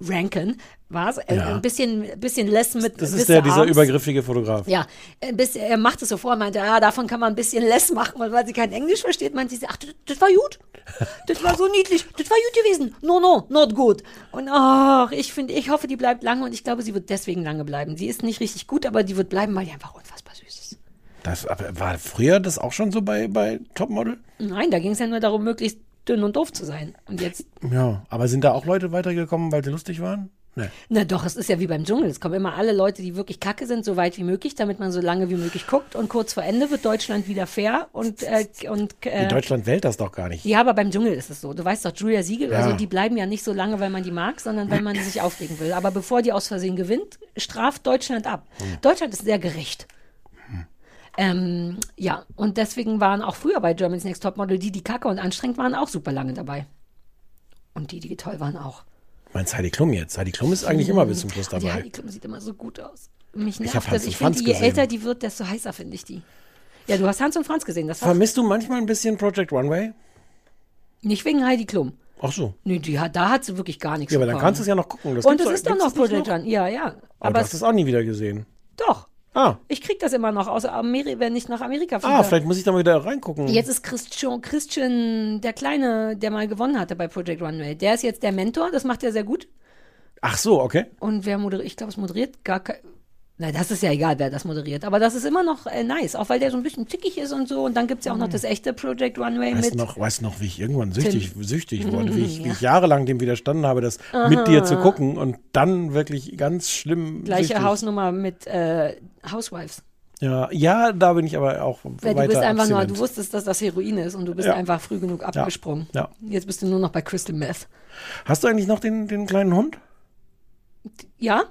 Rankin, was? Äh,
Ja.
Ein bisschen, bisschen less mit
Das ist der, dieser
arms.
übergriffige Fotograf.
Ja, ein bisschen, er macht es so vor, meinte, ja, davon kann man ein bisschen less machen, weil sie kein Englisch versteht, meinte sie, ach, das, war gut. Das war so niedlich. Das war gut gewesen. No, no, not good. Und ach, ich finde, ich hoffe, die bleibt lange und ich glaube, sie wird deswegen lange bleiben. Sie ist nicht richtig gut, aber die wird bleiben, weil die einfach unfassbar süß ist.
Das war früher das auch schon so bei, bei Topmodel?
Nein, da ging es ja nur darum, möglichst dünn und doof zu sein. Und jetzt,
Ja, aber sind da auch Leute weitergekommen, weil sie lustig waren? Nee.
na doch, es ist ja wie beim Dschungel. Es kommen immer alle Leute, die wirklich kacke sind, so weit wie möglich, damit man so lange wie möglich guckt. Und kurz vor Ende wird Deutschland wieder fair und, äh, und äh,
In Deutschland wählt das doch gar nicht.
Ja, aber beim Dschungel ist es so. Du weißt doch, Julia Siegel,
Ja.
also die bleiben ja nicht so lange, weil man die mag, sondern weil man sich aufregen will. Aber bevor die aus Versehen gewinnt, straft Deutschland ab.
Hm.
Deutschland ist sehr gerecht. Ähm, ja, und deswegen waren auch früher bei Germany's Next Topmodel die, die kacke und anstrengend waren, auch super lange dabei. Und die, die toll waren, auch.
Meinst Heidi Klum jetzt? Heidi Klum ist eigentlich immer bis zum Schluss
Die
dabei.
Heidi Klum sieht immer so gut aus. Mich nervt
hab
das.
Hans
Ich finde, je
gesehen.
älter die wird, desto heißer finde ich die. Ja, du hast Hans und Franz gesehen. Das
Vermisst du manchmal ein bisschen Project Runway?
nicht wegen Heidi Klum.
Ach so.
Nee, die hat, da hat sie wirklich gar nichts
Ja, aber dann kannst du es ja noch gucken. Das
Und es ist doch noch
das
Project Run. Ja, ja.
Aber
Aber
du hast
es
auch nie wieder gesehen.
doch.
Ah,
Ich krieg das immer noch aus Amerika, wenn ich nach Amerika fliege.
ah vielleicht muss ich da mal wieder reingucken.
Jetzt ist Christian, Christian, der Kleine, der mal gewonnen hatte bei Project Runway. Der ist jetzt der Mentor, das macht er sehr gut.
Ach so, okay.
Und wer moderiert, ich glaube, es moderiert gar kein. Na, das ist ja egal, wer das moderiert. Aber das ist immer noch äh, nice, auch weil der so ein bisschen zickig ist und so. Und dann gibt's ja auch noch das echte Project Runway
Weißt
mit.
noch, weißt noch, wie ich irgendwann süchtig, süchtig wurde, wie ich, wie ich jahrelang dem widerstanden habe, das mit dir zu gucken und dann wirklich ganz schlimm.
Gleiche
süchtig.
Hausnummer mit äh, Housewives.
Ja, ja, da bin ich aber auch
Weil
weiter
du bist einfach nur,
abstinent.
du wusstest, dass das Heroin ist und du bist
Ja.
einfach früh genug abgesprungen.
Ja.
Jetzt bist du nur noch bei Crystal Meth.
Hast du eigentlich noch den, den kleinen Hund?
Ja?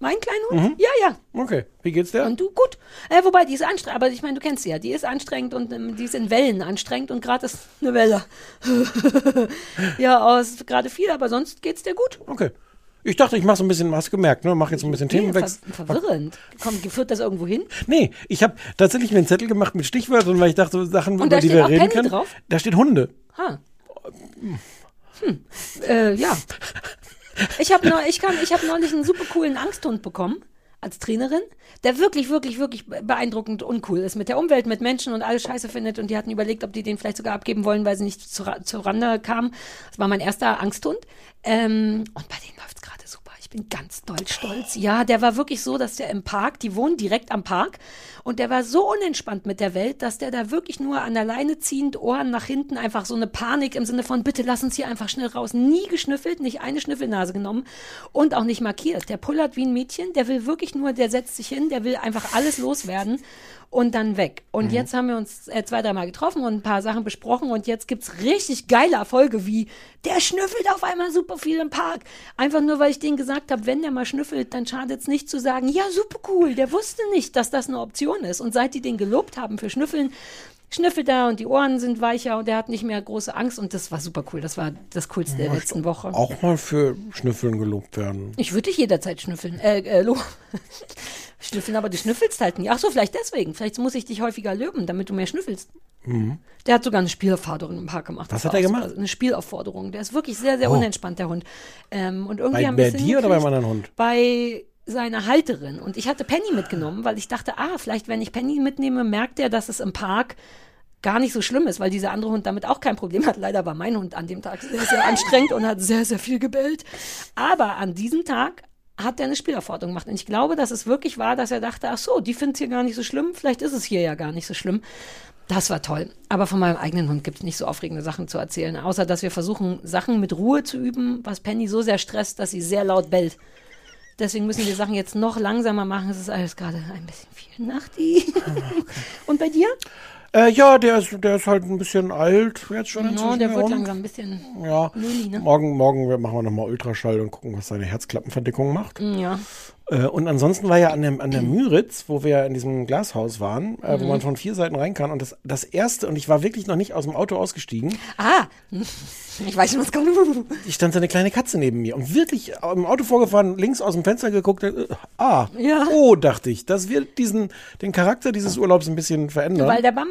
Mein kleiner Hund? Ja, ja.
Okay. Wie geht's der?
Und du, gut. Äh, wobei, die ist anstrengend. Aber ich meine, du kennst sie ja. Die ist anstrengend und ähm, die ist in Wellen anstrengend und gerade ist eine Welle. ja, aus gerade viel, aber sonst geht's dir gut.
Okay. Ich dachte, ich mache so ein bisschen, hast gemerkt, ne? Mach jetzt ein bisschen
Nee,
Themenwechsel.
ver verwirrend. Komm, führt das irgendwo hin?
Nee, ich habe tatsächlich mir einen Zettel gemacht mit Stichwörtern, weil ich dachte, Sachen, über die wir reden
Penny
können.
drauf?
Da steht Hunde.
Ha. Hm. Äh, ja. Ich habe ich ich habe neulich einen super coolen Angsthund bekommen als Trainerin, der wirklich, wirklich, wirklich beeindruckend uncool ist mit der Umwelt, mit Menschen und alles Scheiße findet. Und die hatten überlegt, ob die den vielleicht sogar abgeben wollen, weil sie nicht zu, zu Rande kamen. Das war mein erster Angsthund. Ähm, und bei super. Ich bin ganz doll stolz. Ja, der war wirklich so, dass der im Park, die wohnen direkt am Park, und der war so unentspannt mit der Welt, dass der da wirklich nur an der Leine ziehend, Ohren nach hinten, einfach so eine Panik im Sinne von, bitte lass uns hier einfach schnell raus. Nie geschnüffelt, nicht eine Schnüffelnase genommen und auch nicht markiert. Der pullert wie ein Mädchen, der will wirklich nur, der setzt sich hin, der will einfach alles loswerden und dann weg. Und jetzt haben wir uns äh, zwei, dreimal getroffen und ein paar Sachen besprochen und jetzt gibt's richtig geile Erfolge wie, der schnüffelt auf einmal super viel im Park. Einfach nur, weil ich denen gesagt habe, wenn der mal schnüffelt, dann schadet's nicht zu sagen, ja, super cool, der wusste nicht, dass das eine Option ist. Und seit die den gelobt haben für Schnüffeln, schnüffelt er und die Ohren sind weicher und er hat nicht mehr große Angst und das war super cool. Das war das Coolste der letzten Woche.
Auch mal für Schnüffeln gelobt werden.
Ich würde dich jederzeit schnüffeln. Äh, äh, lo- schnüffeln, aber du schnüffelst halt nie. Ach so, vielleicht deswegen. Vielleicht muss ich dich häufiger löben, damit du mehr schnüffelst. Der hat sogar eine Spielaufforderung im Park gemacht.
Mhm. Was hat er gemacht?
Eine Spielaufforderung. Der ist wirklich sehr, sehr
Oh.
unentspannt, der Hund. Ähm, und irgendwie
Bei-
haben
bei dir oder beim
hingekriegt,
anderen Hund?
Bei seiner Halterin. Und ich hatte Penny mitgenommen, weil ich dachte, ah, vielleicht wenn ich Penny mitnehme, merkt er, dass es im Park gar nicht so schlimm ist, weil dieser andere Hund damit auch kein Problem hat. Leider war mein Hund an dem Tag sehr, sehr anstrengend und hat sehr, sehr viel gebellt. Aber an diesem Tag hat er eine Spielaufforderung gemacht. Und ich glaube, dass es wirklich war, dass er dachte, ach so, die findet es hier gar nicht so schlimm, vielleicht ist es hier ja gar nicht so schlimm. Das war toll. Aber von meinem eigenen Hund gibt es nicht so aufregende Sachen zu erzählen, außer dass wir versuchen, Sachen mit Ruhe zu üben, was Penny so sehr stresst, dass sie sehr laut bellt. Deswegen müssen wir Sachen jetzt noch langsamer machen. Es ist alles gerade ein bisschen viel Nachti. Und bei dir?
Äh, ja, der ist, der ist halt ein bisschen alt jetzt schon
No,
inzwischen.
der wird langsam ein bisschen.
Ja.
Lili, ne?
Morgen, morgen machen wir nochmal Ultraschall und gucken, was seine Herzklappenverdickung macht.
Ja.
Äh, und ansonsten war ja an der, an der Müritz, wo wir in diesem Glashaus waren, äh, wo
Mhm.
man von vier Seiten rein kann. Und das, das erste, und ich war wirklich noch nicht aus dem Auto ausgestiegen,
Ah, ich weiß schon, was kommt.
ich stand so eine kleine Katze neben mir und wirklich im Auto vorgefahren, links aus dem Fenster geguckt, äh, ah,
Ja.
oh, dachte ich, das wird diesen, den Charakter dieses Urlaubs ein bisschen verändern.
Weil der Bam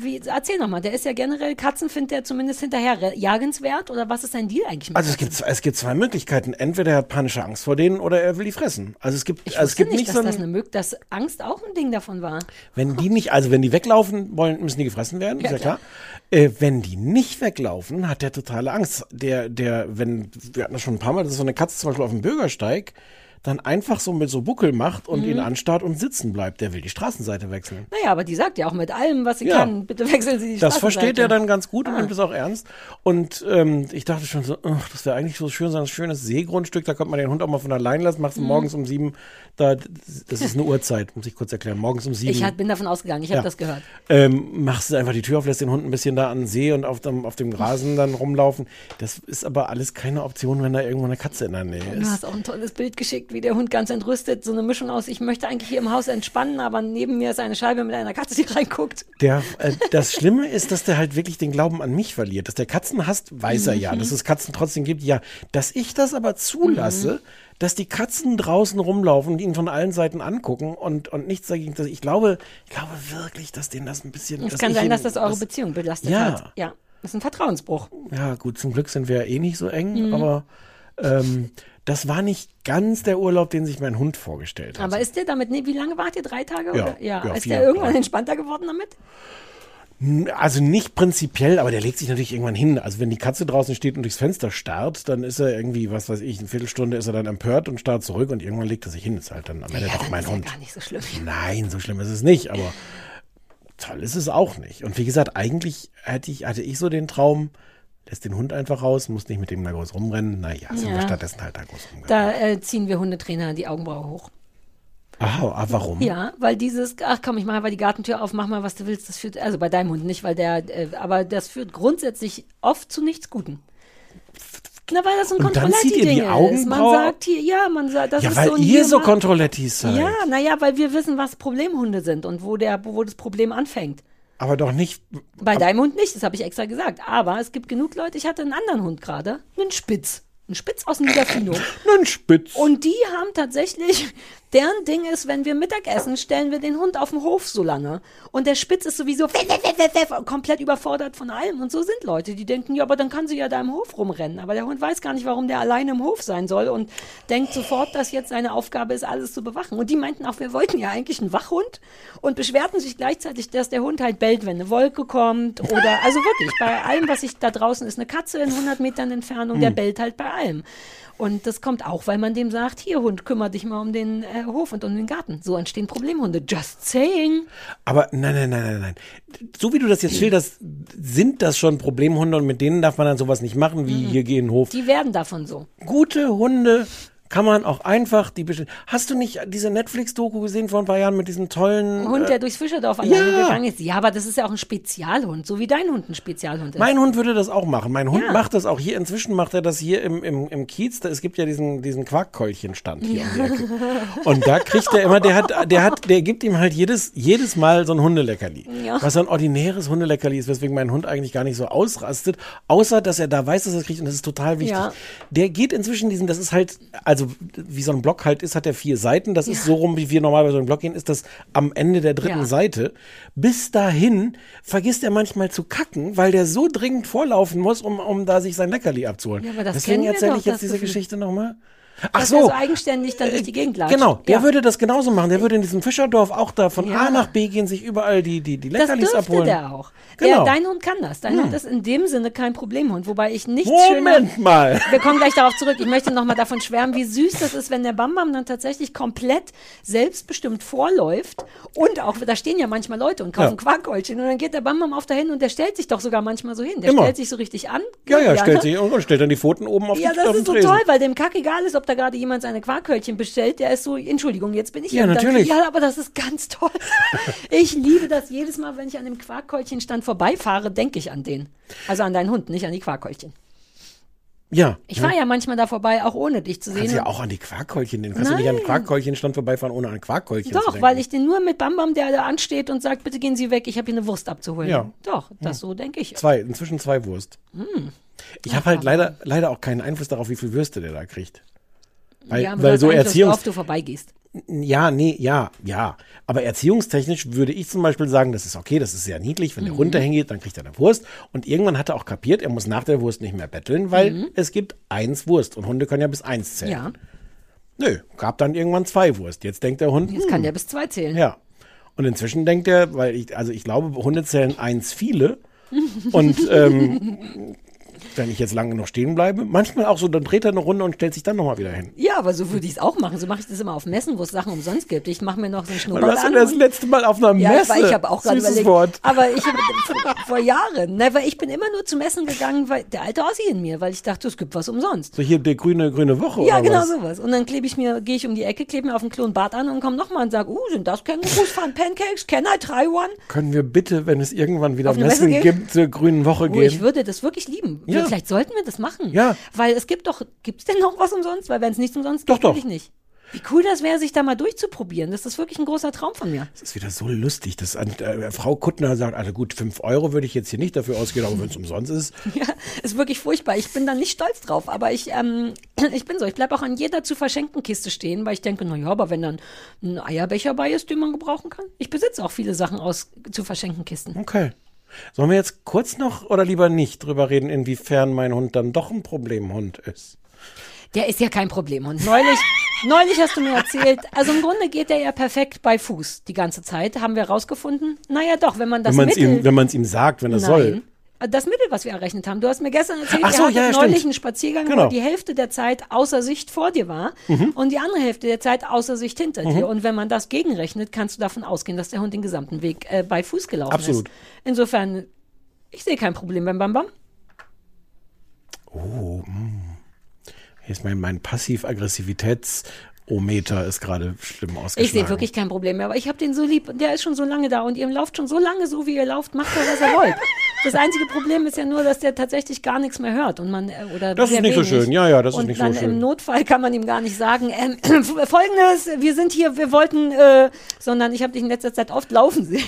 wie, erzähl nochmal, der ist ja generell, Katzen findet er zumindest hinterher jagenswert oder was ist sein Deal eigentlich mit
Also es gibt, es gibt zwei Möglichkeiten. Entweder er hat panische Angst vor denen oder er will die fressen. Also es gibt,
Ich
also es gibt
nicht,
nicht
dass
so
das
ein,
eine Mög dass Angst auch ein Ding davon war.
wenn die nicht, also wenn die weglaufen wollen, müssen die gefressen werden, ist ja klar. Äh, wenn die nicht weglaufen, hat der totale Angst. Der, der, wenn, wir hatten das schon ein paar Mal, das ist so eine Katze zum Beispiel auf dem Bürgersteig, dann einfach so mit so Buckel macht und
Mhm.
ihn anstarrt und sitzen bleibt. Der will die Straßenseite wechseln.
Naja, aber die sagt ja auch mit allem, was sie
Ja.
kann, bitte wechseln Sie die
Das
Straßenseite.
versteht er dann ganz gut und
Ah.
nimmt es auch ernst. Und ähm, ich dachte schon so, ach, das wäre eigentlich so schön, so ein schönes Seegrundstück, da könnte man den Hund auch mal von allein lassen,
Mhm.
machst du morgens um sieben, da, das ist eine Uhrzeit, muss ich kurz erklären, morgens um sieben.
Ich hat- bin davon ausgegangen, ich habe
Ja.
das gehört.
ähm, machst du einfach die Tür auf, lässt den Hund ein bisschen da an den See und auf dem, auf dem Rasen dann rumlaufen. Das ist aber alles keine Option, wenn da irgendwo eine Katze in der Nähe
Du
ist.
hast auch ein tolles Bild geschickt, wie der Hund ganz entrüstet, so eine Mischung aus, ich möchte eigentlich hier im Haus entspannen, aber neben mir ist eine Scheibe mit einer Katze, die reinguckt.
Der, äh, das Schlimme ist, dass der halt wirklich den Glauben an mich verliert. Dass der Katzen hasst, weiß er
Mhm.
ja. Dass es Katzen trotzdem gibt, ja. Dass ich das aber zulasse,
Mhm.
dass die Katzen draußen rumlaufen und ihn von allen Seiten angucken und, und nichts dagegen. Dass ich glaube, ich glaube wirklich, dass denen das ein bisschen.
Es kann sein,
ihn-
dass das eure
dass-
Beziehung belastet
Ja.
hat. Ja. Das ist ein Vertrauensbruch.
Ja, gut, zum Glück sind wir ja eh nicht so eng,
Mhm.
aber ähm, das war nicht ganz der Urlaub, den sich mein Hund vorgestellt hat.
Aber ist der damit, nee, wie lange wart ihr? Drei Tage?
Ja,
oder? ja.
ja,
ist der irgendwann entspannter geworden damit?
Also nicht prinzipiell, aber der legt sich natürlich irgendwann hin. Also wenn die Katze draußen steht und durchs Fenster starrt, dann ist er irgendwie, was weiß ich, eine Viertelstunde ist er dann empört und starrt zurück und irgendwann legt er sich hin. Ist halt dann am Ende
ja,
doch mein
ist
Hund.
ja gar nicht so schlimm.
Nein, so schlimm ist es nicht, aber toll ist es auch nicht. Und wie gesagt, eigentlich hatte ich, hatte ich so den Traum, lässt den Hund einfach raus, muss nicht mit dem da groß rumrennen. Naja, sind wir
Ja.
stattdessen halt da groß rumgerannt.
Da äh, ziehen wir Hundetrainer die Augenbraue hoch.
Ah, ah, warum?
Ja, weil dieses, ach komm, ich mache mal die Gartentür auf, mach mal, was du willst, das führt, also bei deinem Hund nicht, weil der, äh, aber das führt grundsätzlich oft zu nichts Guten. Na, weil das so ein Kontrolletti-Ding ist. Man
Augenbraue-
sagt hier, ja, man sagt, das
Ja,
ist
weil
so ein
ihr
hier
so Kontrollettis seid.
Ja, naja, weil wir wissen, was Problemhunde sind und wo der, wo das Problem anfängt.
Aber doch nicht.
Bei deinem Hund nicht, das habe ich extra gesagt. Aber es gibt genug Leute, ich hatte einen anderen Hund gerade, einen Spitz. Einen Spitz aus Niederfino.
Einen Spitz.
Und die haben tatsächlich, deren Ding ist, wenn wir Mittagessen, stellen wir den Hund auf den Hof so lange. Und der Spitz ist sowieso komplett überfordert von allem. Und so sind Leute, die denken, ja, aber dann kann sie ja da im Hof rumrennen. Aber der Hund weiß gar nicht, warum der alleine im Hof sein soll und denkt sofort, dass jetzt seine Aufgabe ist, alles zu bewachen. Und die meinten auch, wir wollten ja eigentlich einen Wachhund und beschwerten sich gleichzeitig, dass der Hund halt bellt, wenn eine Wolke kommt oder, also wirklich, bei allem, was ich da draußen ist, eine Katze in 100 Metern Entfernung, der bellt halt bei allem. Und das kommt auch, weil man dem sagt, hier Hund, kümmere dich mal um den äh, Hof und um den Garten. So entstehen Problemhunde. Just saying.
Aber nein, nein, nein, nein, nein. So wie du das jetzt schilderst, sind das schon Problemhunde und mit denen darf man dann sowas nicht machen, wie hier gehen Hof.
Die werden davon so.
Gute Hunde kann man auch einfach die bestellen. Hast du nicht diese Netflix-Doku gesehen vor ein paar Jahren mit diesem tollen
Hund,
äh,
der durchs Fischerdorf alleine
ja.
gegangen ist. Ja, aber das ist ja auch ein Spezialhund, so wie dein Hund ein Spezialhund ist.
Mein Hund würde das auch machen. Mein Hund
Ja.
macht das auch hier. Inzwischen macht er das hier im, im, im Kiez. Da, es gibt ja diesen, diesen Quarkkeulchenstand hier um die Ecke. Und da kriegt er immer, der hat, der hat, der gibt ihm halt jedes, jedes Mal so ein Hundeleckerli.
Ja.
Was so ein ordinäres Hundeleckerli ist, weswegen mein Hund eigentlich gar nicht so ausrastet. Außer, dass er da weiß, dass er es kriegt und das ist total wichtig.
Ja.
Der geht inzwischen diesen, das ist halt, also wie so ein Block halt ist, hat er vier Seiten. Das ist so rum, wie wir normal bei so einem Block gehen, ist das am Ende der dritten
Ja.
Seite. Bis dahin vergisst er manchmal zu kacken, weil der so dringend vorlaufen muss, um, um da sich sein Leckerli abzuholen.
Ja, aber das
Deswegen erzähle ich jetzt diese. Geschichte nochmal. Ach so.
so eigenständig dann durch die Gegend latscht.
Genau, der
ja.
würde das genauso machen. Der würde in diesem Fischerdorf auch da von
Ja.
A nach B gehen, sich überall die, die, die
Das
Leckerlis
dürfte
abholen.
der auch.
Genau.
Der, dein Hund kann das. Dein Hund ist in dem Sinne kein Problemhund, wobei ich nichts
Moment
schöner...
mal.
Wir kommen gleich darauf zurück. Ich möchte noch mal davon schwärmen, wie süß das ist, wenn der Bambam dann tatsächlich komplett selbstbestimmt vorläuft. Und auch, da stehen ja manchmal Leute und kaufen
Ja.
Quarkkeulchen. Und dann geht der Bambam auf dahin und der stellt sich doch sogar manchmal so hin. Der
Immer.
stellt sich so richtig an.
Ja, ja,
ne?
stellt sich und stellt dann die Pfoten oben auf,
Ja,
die,
das
auf den
ist so toll, weil dem Kack egal ist, ob da gerade jemand seine Quarkhörnchen bestellt. Der ist so, Entschuldigung, jetzt bin ich
Ja.
Und dann-
natürlich.
Ja, aber das ist ganz toll. ich liebe das jedes Mal, wenn ich an dem Quarkhäulchenstand vorbeifahre, denke ich an den. Also an deinen Hund, nicht an die Quarkhäulchen.
Ja.
Ich fahre ja manchmal da vorbei, auch ohne dich zu
Du kannst
sehen.
ja auch an die Quarkkeulchen, den kannst du nicht an den
Nein.
Quarkkeulchenstand vorbeifahren, ohne an ein Quarkkeulchen zu
Doch,
denken.
weil ich den nur mit Bambam, der da ansteht und sagt, bitte gehen Sie weg, ich habe hier eine Wurst abzuholen.
Ja.
Doch, das so denke ich.
Zwei, inzwischen zwei Wurst.
Hm.
Ich habe halt leider, leider auch keinen Einfluss darauf, wie viel Würste der da kriegt. Weil,
ja,
weil so Erziehungs...
oft du vorbeigehst.
Ja, nee, ja, ja. Aber erziehungstechnisch würde ich zum Beispiel sagen, das ist okay, das ist sehr niedlich. Wenn der
Mhm.
Dahin geht, dann kriegt er eine Wurst. Und irgendwann hat er auch kapiert, er muss nach der Wurst nicht mehr betteln, weil es gibt eins Wurst. Und Hunde können ja bis eins zählen.
Mhm. Ja,
Nö, gab dann irgendwann zwei Wurst. Jetzt denkt der Hund,
jetzt kann der bis zwei zählen.
ja. Und inzwischen denkt er, weil ich, also ich glaube, Hunde zählen eins viele. Und ähm, wenn ich jetzt lange noch stehen bleibe. Manchmal auch so, dann dreht er eine Runde und stellt sich dann nochmal wieder hin.
Ja, aber so würde ich es auch machen. So mache ich das immer auf Messen, wo es Sachen umsonst gibt. Ich mache mir noch so einen Schnurrbart an.
denn das letzte Mal auf einer
ja,
Messe?
ich, weiß, ich habe auch gerade überlegt.
Wort.
Aber ich habe vor Jahren, ne, weil ich bin immer nur zu Messen gegangen, weil der alte Ossi in mir, weil ich dachte, es gibt was umsonst.
So hier die grüne, grüne Woche
Ja, genau
was?
sowas. Und dann klebe ich mir, gehe ich um die Ecke, klebe mir auf den Klo ein Bart an und komme nochmal und sage, uh, sind das Kängurus, Fun Pancakes? Can I try one?
Können wir bitte, wenn es irgendwann wieder Messen
Messe
gibt, zur grünen Woche
Oh, ich
gehen?
würde das wirklich lieben.
Ja.
Vielleicht sollten wir das machen.
Ja.
Weil es gibt doch, gibt es denn noch was umsonst? Weil wenn es nichts umsonst
Doch,
gibt,
doch.
will ich nicht. Wie cool das wäre, sich da mal durchzuprobieren. Das ist wirklich ein großer Traum von mir.
Das ist wieder so lustig, dass äh, Frau Kuttner sagt, also gut, fünf Euro würde ich jetzt hier nicht dafür ausgeben, aber wenn es umsonst ist.
Ja, ist wirklich furchtbar. Ich bin da nicht stolz drauf, aber ich, ähm, ich bin so. Ich bleibe auch an jeder zu verschenken Kiste stehen, weil ich denke, na ja, aber wenn dann ein Eierbecher bei ist, den man gebrauchen kann. Ich besitze auch viele Sachen aus zu verschenken Kisten.
Okay. Sollen wir jetzt kurz noch oder lieber nicht drüber reden, inwiefern mein Hund dann doch ein Problemhund ist?
Der ist ja kein Problem. Und neulich, neulich hast du mir erzählt, also im Grunde geht der ja perfekt bei Fuß die ganze Zeit, haben wir rausgefunden. Naja, doch, wenn man das
wenn man es
Mittel,
ihm, wenn man's ihm sagt, wenn er soll.
Das Mittel, was wir errechnet haben. Du hast mir gestern erzählt,
Ach so,
ihr hattet
ja, ja,
neulich
stimmt.
einen Spaziergang,
Genau. Mhm.
wo die Hälfte der Zeit außer Sicht vor dir war und die andere Hälfte der Zeit außer Sicht hinter dir. Und wenn man das gegenrechnet, kannst du davon ausgehen, dass der Hund den gesamten Weg äh, bei Fuß gelaufen
Absolut.
ist. Insofern, ich sehe kein Problem beim Bam Bam.
Hier ist mein, mein Passiv-Aggressivitätsometer ist gerade schlimm ausgeschlagen.
Ich sehe wirklich kein Problem mehr, aber ich habe den so lieb und der ist schon so lange da und ihr lauft schon so lange so, wie ihr lauft, macht doch, was ihr wollt. Das einzige Problem ist ja nur, dass der tatsächlich gar nichts mehr hört und man äh, oder
Das ist nicht so
wenig.
schön. Ja, ja, das ist
und
nicht so
dann
schön.
Im Notfall kann man ihm gar nicht sagen, ähm, folgendes, wir sind hier, wir wollten, äh, sondern ich habe dich in letzter Zeit oft laufen sehen.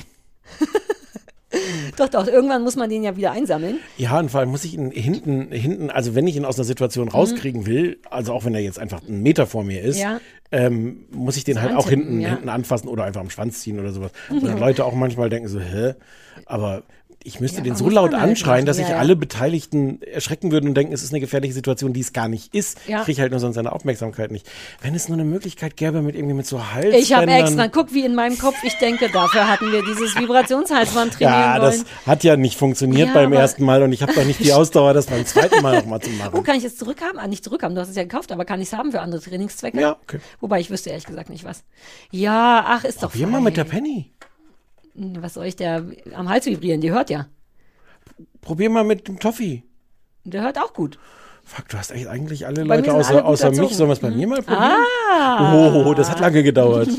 doch, doch, irgendwann muss man den ja wieder einsammeln.
Ja, und vor allem muss ich ihn hinten, hinten, also wenn ich ihn aus einer Situation rauskriegen will, also auch wenn er jetzt einfach einen Meter vor mir ist,
Mhm. Ja.
ähm, muss ich den
So
halt auch hinten,
ja.
hinten anfassen oder einfach am Schwanz ziehen oder sowas. Und dann Leute auch manchmal denken so, hä? Aber ich müsste
Ja,
den so laut
halt
anschreien, dass sich
Ja, ja.
alle Beteiligten erschrecken würden und denken, es ist eine gefährliche Situation, die es gar nicht ist.
Ja.
Ich kriege halt nur sonst seine Aufmerksamkeit nicht. Wenn es nur eine Möglichkeit gäbe, mit irgendwie mit so Halsbändern.
Ich habe extra, guck wie in meinem Kopf, ich denke, dafür hatten wir dieses Vibrationshalsband trainieren
Ja,
wollen.
das hat ja nicht funktioniert beim ersten Mal und ich habe doch nicht die Ausdauer, das beim zweiten Mal nochmal zu machen.
Oh, kann ich es zurückhaben? Ah, nicht zurückhaben, du hast es ja gekauft, aber kann ich es haben für andere Trainingszwecke?
Ja, okay.
Wobei ich wüsste ehrlich gesagt nicht was. Ja, ach, ist doch
Probier mal mit der. Penny.
Was soll ich der am Hals vibrieren? Die hört ja.
Probier mal mit dem Toffee.
Der hört auch gut.
Fuck, du hast echt eigentlich alle
Bei
Leute außer,
alle
außer mich. Sollen wir es bei mir mal probieren?
Ah.
Oh, das hat lange gedauert.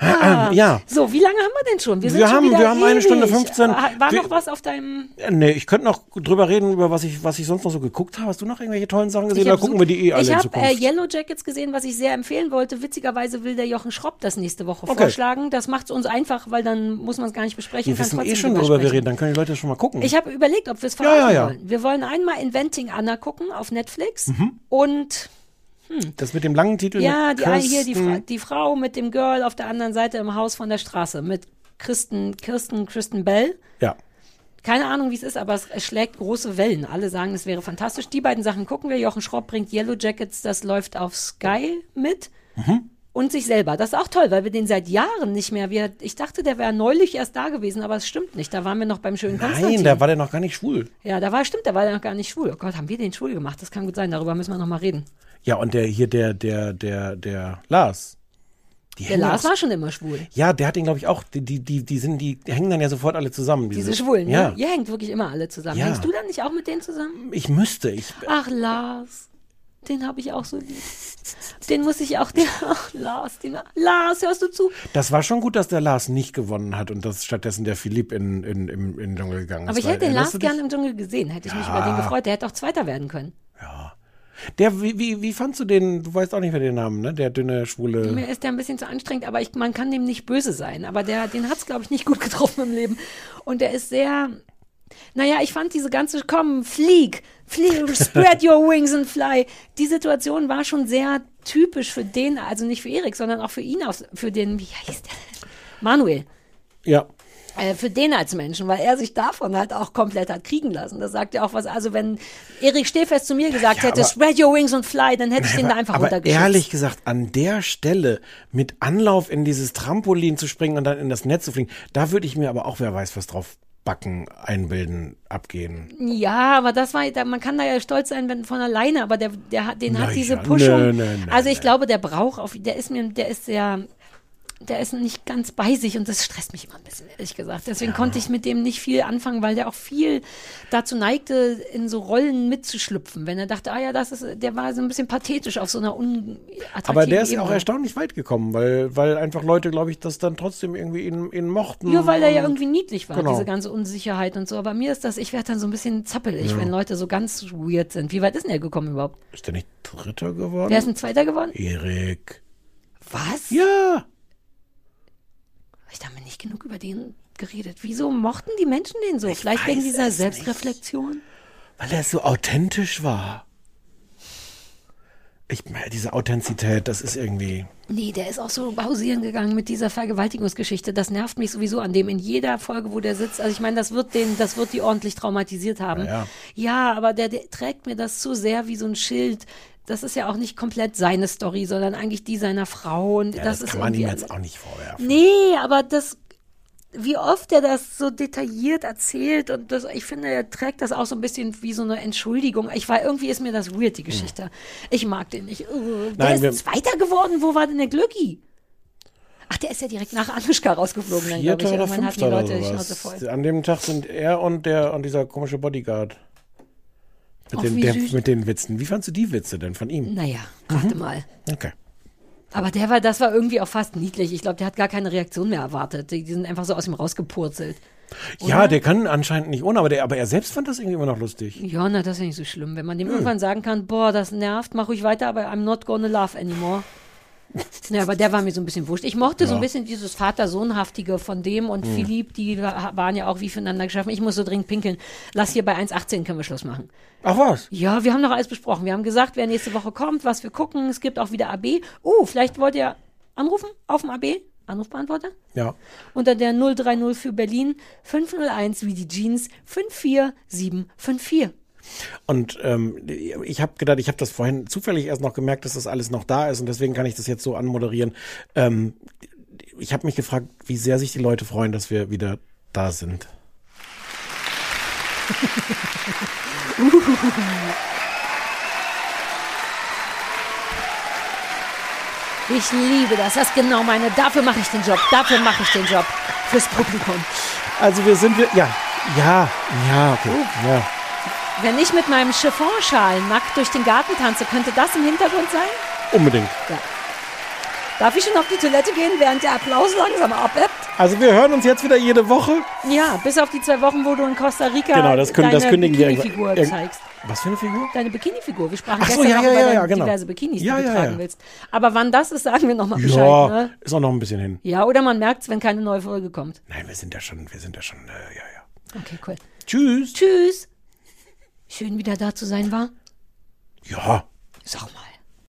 Ähm, ja.
So, wie lange haben wir denn schon? sind
Wir
schon
haben-
wieder
wir haben eine. Stunde 15.
Ah, War
Wir-
noch was auf deinem...
Nee, ich könnte noch drüber reden, über was ich, was ich sonst noch so geguckt habe. Hast du noch irgendwelche tollen Sachen gesehen?
Hab
gucken
so-
wir die eh alle
Ich habe äh. Yellow Jackets gesehen, was ich sehr empfehlen wollte. Witzigerweise will der Jochen Schropp das nächste Woche
Okay.
vorschlagen. Das macht es uns einfach, weil dann muss man es gar nicht besprechen.
wir wissen eh schon,
drüber
worüber wir reden. Dann können die Leute schon mal gucken.
Ich habe überlegt, ob wir es
Ja,
verraten
ja, ja.
wollen. Wir wollen einmal Inventing Anna gucken auf Netflix
Mhm.
und
das mit dem langen Titel.
ja, die, hier die, Fra die Frau mit dem Girl auf der anderen Seite im Haus von der Straße mit Kristen, Kirsten, Kristen Bell.
Ja.
Keine Ahnung, wie es ist, aber es, schlägt große Wellen. Alle sagen, es wäre fantastisch. Die beiden Sachen gucken wir. Jochen Schropp bringt Yellow Jackets, das läuft auf Sky mit.
Mhm.
Und sich selber. Das ist auch toll, weil wir den seit Jahren nicht mehr. Wir, ich dachte, der wäre neulich erst da gewesen, aber es stimmt nicht. Da waren wir noch beim schönen Konstantin.
Nein, da war der noch gar nicht schwul.
Ja, da war, stimmt, da war der noch gar nicht schwul. Oh Gott, haben wir den schwul gemacht? Das kann gut sein, darüber müssen wir noch mal reden.
Ja, und der hier, der, der, der, der Lars. Die
Der Lars
auch-
war schon immer schwul.
Ja, der hat ihn, glaube ich, auch. Die, die, die, die, sind, die hängen dann ja sofort alle zusammen.
Diese Schwulen,
Ja.
ne? Ihr hängt wirklich immer alle zusammen.
Ja.
Hängst du dann nicht auch mit denen zusammen?
Ich müsste. Ich,
Ach, Lars. Den habe ich auch so lieb. Den muss ich auch, den, ach, Lars, den, Lars, hörst du zu?
das war schon gut, dass der Lars nicht gewonnen hat und dass stattdessen der Philipp in, in, in, in den Dschungel gegangen ist.
Aber ich hätte den Lars gerne im Dschungel gesehen, hätte ich mich über den gefreut. Der hätte auch Zweiter werden können.
Der, wie, wie, wie fandst du den? Du weißt auch nicht mehr den Namen, ne? Der dünne, schwule.
Mir ist der ein bisschen zu anstrengend, aber ich, man kann dem nicht böse sein. Aber der, den hat es, glaube ich, nicht gut getroffen im Leben. Und der ist sehr. Naja, ich fand diese ganze, komm, flieg, flieg, spread your wings and fly. Die Situation war schon sehr typisch für den, also nicht für Erik, sondern auch für ihn, für den, wie heißt der? Manuel.
Ja.
Äh, für den als Menschen, weil er sich davon halt auch komplett hat kriegen lassen. Das sagt ja auch was. Also wenn Erik Stehfest zu mir gesagt
Ja,
hätte, spread your wings and fly, dann hätte ich den da einfach
aber ehrlich gesagt, an der Stelle mit Anlauf in dieses Trampolin zu springen und dann in das Netz zu fliegen, da würde ich mir aber auch, wer weiß, was drauf Backen einbilden, abgehen.
Ja, aber das war, man kann da ja stolz sein, wenn von alleine, aber der, der hat, den
Na
hat diese
ja,
Pushung.
nö, nö, nö,
also ich glaube, der braucht auf, der ist mir, der ist sehr, der ist nicht ganz bei sich und das stresst mich immer ein bisschen, ehrlich gesagt. Deswegen konnte ich mit dem nicht viel anfangen, weil der auch viel dazu neigte, in so Rollen mitzuschlüpfen. Wenn er dachte, ah ja, das ist, der war so ein bisschen pathetisch auf so einer unattraktiven
Aber der ist ja auch erstaunlich weit gekommen, weil, weil einfach Leute, glaube ich, das dann trotzdem irgendwie ihn, ihn mochten.
Ja, weil er ja irgendwie niedlich war,
Genau.
diese ganze Unsicherheit und so. Aber mir ist das, ich werde dann so ein bisschen zappelig, wenn Leute so ganz weird sind. Wie weit ist denn er gekommen überhaupt?
Ist der nicht Dritter geworden?
Wer ist ein Zweiter geworden?
Erik.
Was?
Ja.
Ich habe mir nicht genug über den geredet. Wieso mochten die Menschen den so? Vielleicht wegen dieser
es
Selbstreflexion?
Weil er so authentisch war. Ich meine, diese Authentizität, das ist irgendwie.
Nee, der ist auch so pausieren gegangen mit dieser Vergewaltigungsgeschichte. Das nervt mich sowieso an dem in jeder Folge, wo der sitzt. Also ich meine, das wird den, das wird die ordentlich traumatisiert haben.
Ja, ja.
Ja, aber der, der trägt mir das zu sehr wie so ein Schild. Das ist ja auch nicht komplett seine Story, sondern eigentlich die seiner Frau. Und
Ja,
das,
das,
ist
kann man ihm jetzt auch nicht vorwerfen.
Nee, aber das, wie oft er das so detailliert erzählt und das, ich finde, er trägt das auch so ein bisschen wie so eine Entschuldigung. Ich war, irgendwie ist mir das weird, die Geschichte. Ich mag den nicht. Uh, der
Nein, wir-
ist Zweiter geworden. Wo war denn der Glücki? Ach, der ist ja direkt nach Anushka rausgeflogen, dann, ich.
Vierter oder
Irgendwann hatten die Leute die Schnauze voll.
An dem Tag sind er und der und dieser komische Bodyguard. Mit,
Ach,
den, der, mit den Witzen. Wie fandst du die Witze denn von ihm?
Naja, warte mal.
Okay.
Aber der war, das war irgendwie auch fast niedlich. Ich glaube, der hat gar keine Reaktion mehr erwartet. Die, die sind einfach so aus ihm rausgepurzelt.
Ja, der kann anscheinend nicht ohne, aber, der, aber er selbst fand das irgendwie immer noch lustig.
Ja, na, das ist ja nicht so schlimm. Wenn man dem irgendwann sagen kann, boah, das nervt, mach ruhig weiter, aber I'm not gonna laugh anymore. Ja, aber der war mir so ein bisschen wurscht. Ich mochte so ein bisschen dieses Vater-Sohn-haftige von dem und Philipp, die wa- waren ja auch wie füreinander geschaffen. Ich muss so dringend pinkeln. Lass hier bei 1,18 können wir Schluss machen.
Ach was?
Ja, wir haben doch alles besprochen. Wir haben gesagt, wer nächste Woche kommt, was wir gucken. Es gibt auch wieder AB. Uh, vielleicht wollt ihr anrufen auf dem AB? Anrufbeantworter?
Ja.
Unter der 030 für Berlin 501 wie die Jeans 54754.
Und ähm, ich habe gedacht, ich habe das vorhin zufällig erst noch gemerkt, dass das alles noch da ist und deswegen kann ich das jetzt so anmoderieren. Ähm, ich habe mich gefragt, wie sehr sich die Leute freuen, dass wir wieder da sind.
Ich liebe das. Das ist genau meine. Dafür mache ich den Job. Dafür mache ich den Job. Fürs Publikum.
Also wir sind wir, ja, ja, ja, okay, ja.
Wenn ich mit meinem Chiffonschal nackt durch den Garten tanze, könnte das im Hintergrund sein?
Unbedingt.
Darf ich schon auf die Toilette gehen, während der Applaus langsam abebbt?
Also wir hören uns jetzt wieder jede Woche.
Ja, bis auf die zwei Wochen, wo du in Costa Rica
Genau, das können-
deine
das kündigen
Bikini-Figur zeigst.
Was für eine Figur?
Deine Bikini-Figur. Wir sprachen
Ach so,
gestern
ja,
noch
ja, ja,
deine
ja, genau.
diverse Bikinis,
Ja,
die du
ja,
tragen
ja.
willst. Aber wann das ist, sagen wir nochmal Bescheid.
Ja,
Ne?
ist auch noch ein bisschen hin.
Ja, oder man merkt es, wenn keine neue Folge kommt.
Nein, wir sind ja schon, wir sind ja schon, äh, ja, ja.
Okay, cool.
Tschüss.
Tschüss. Schön wieder da zu sein war.
Ja.
Sag mal.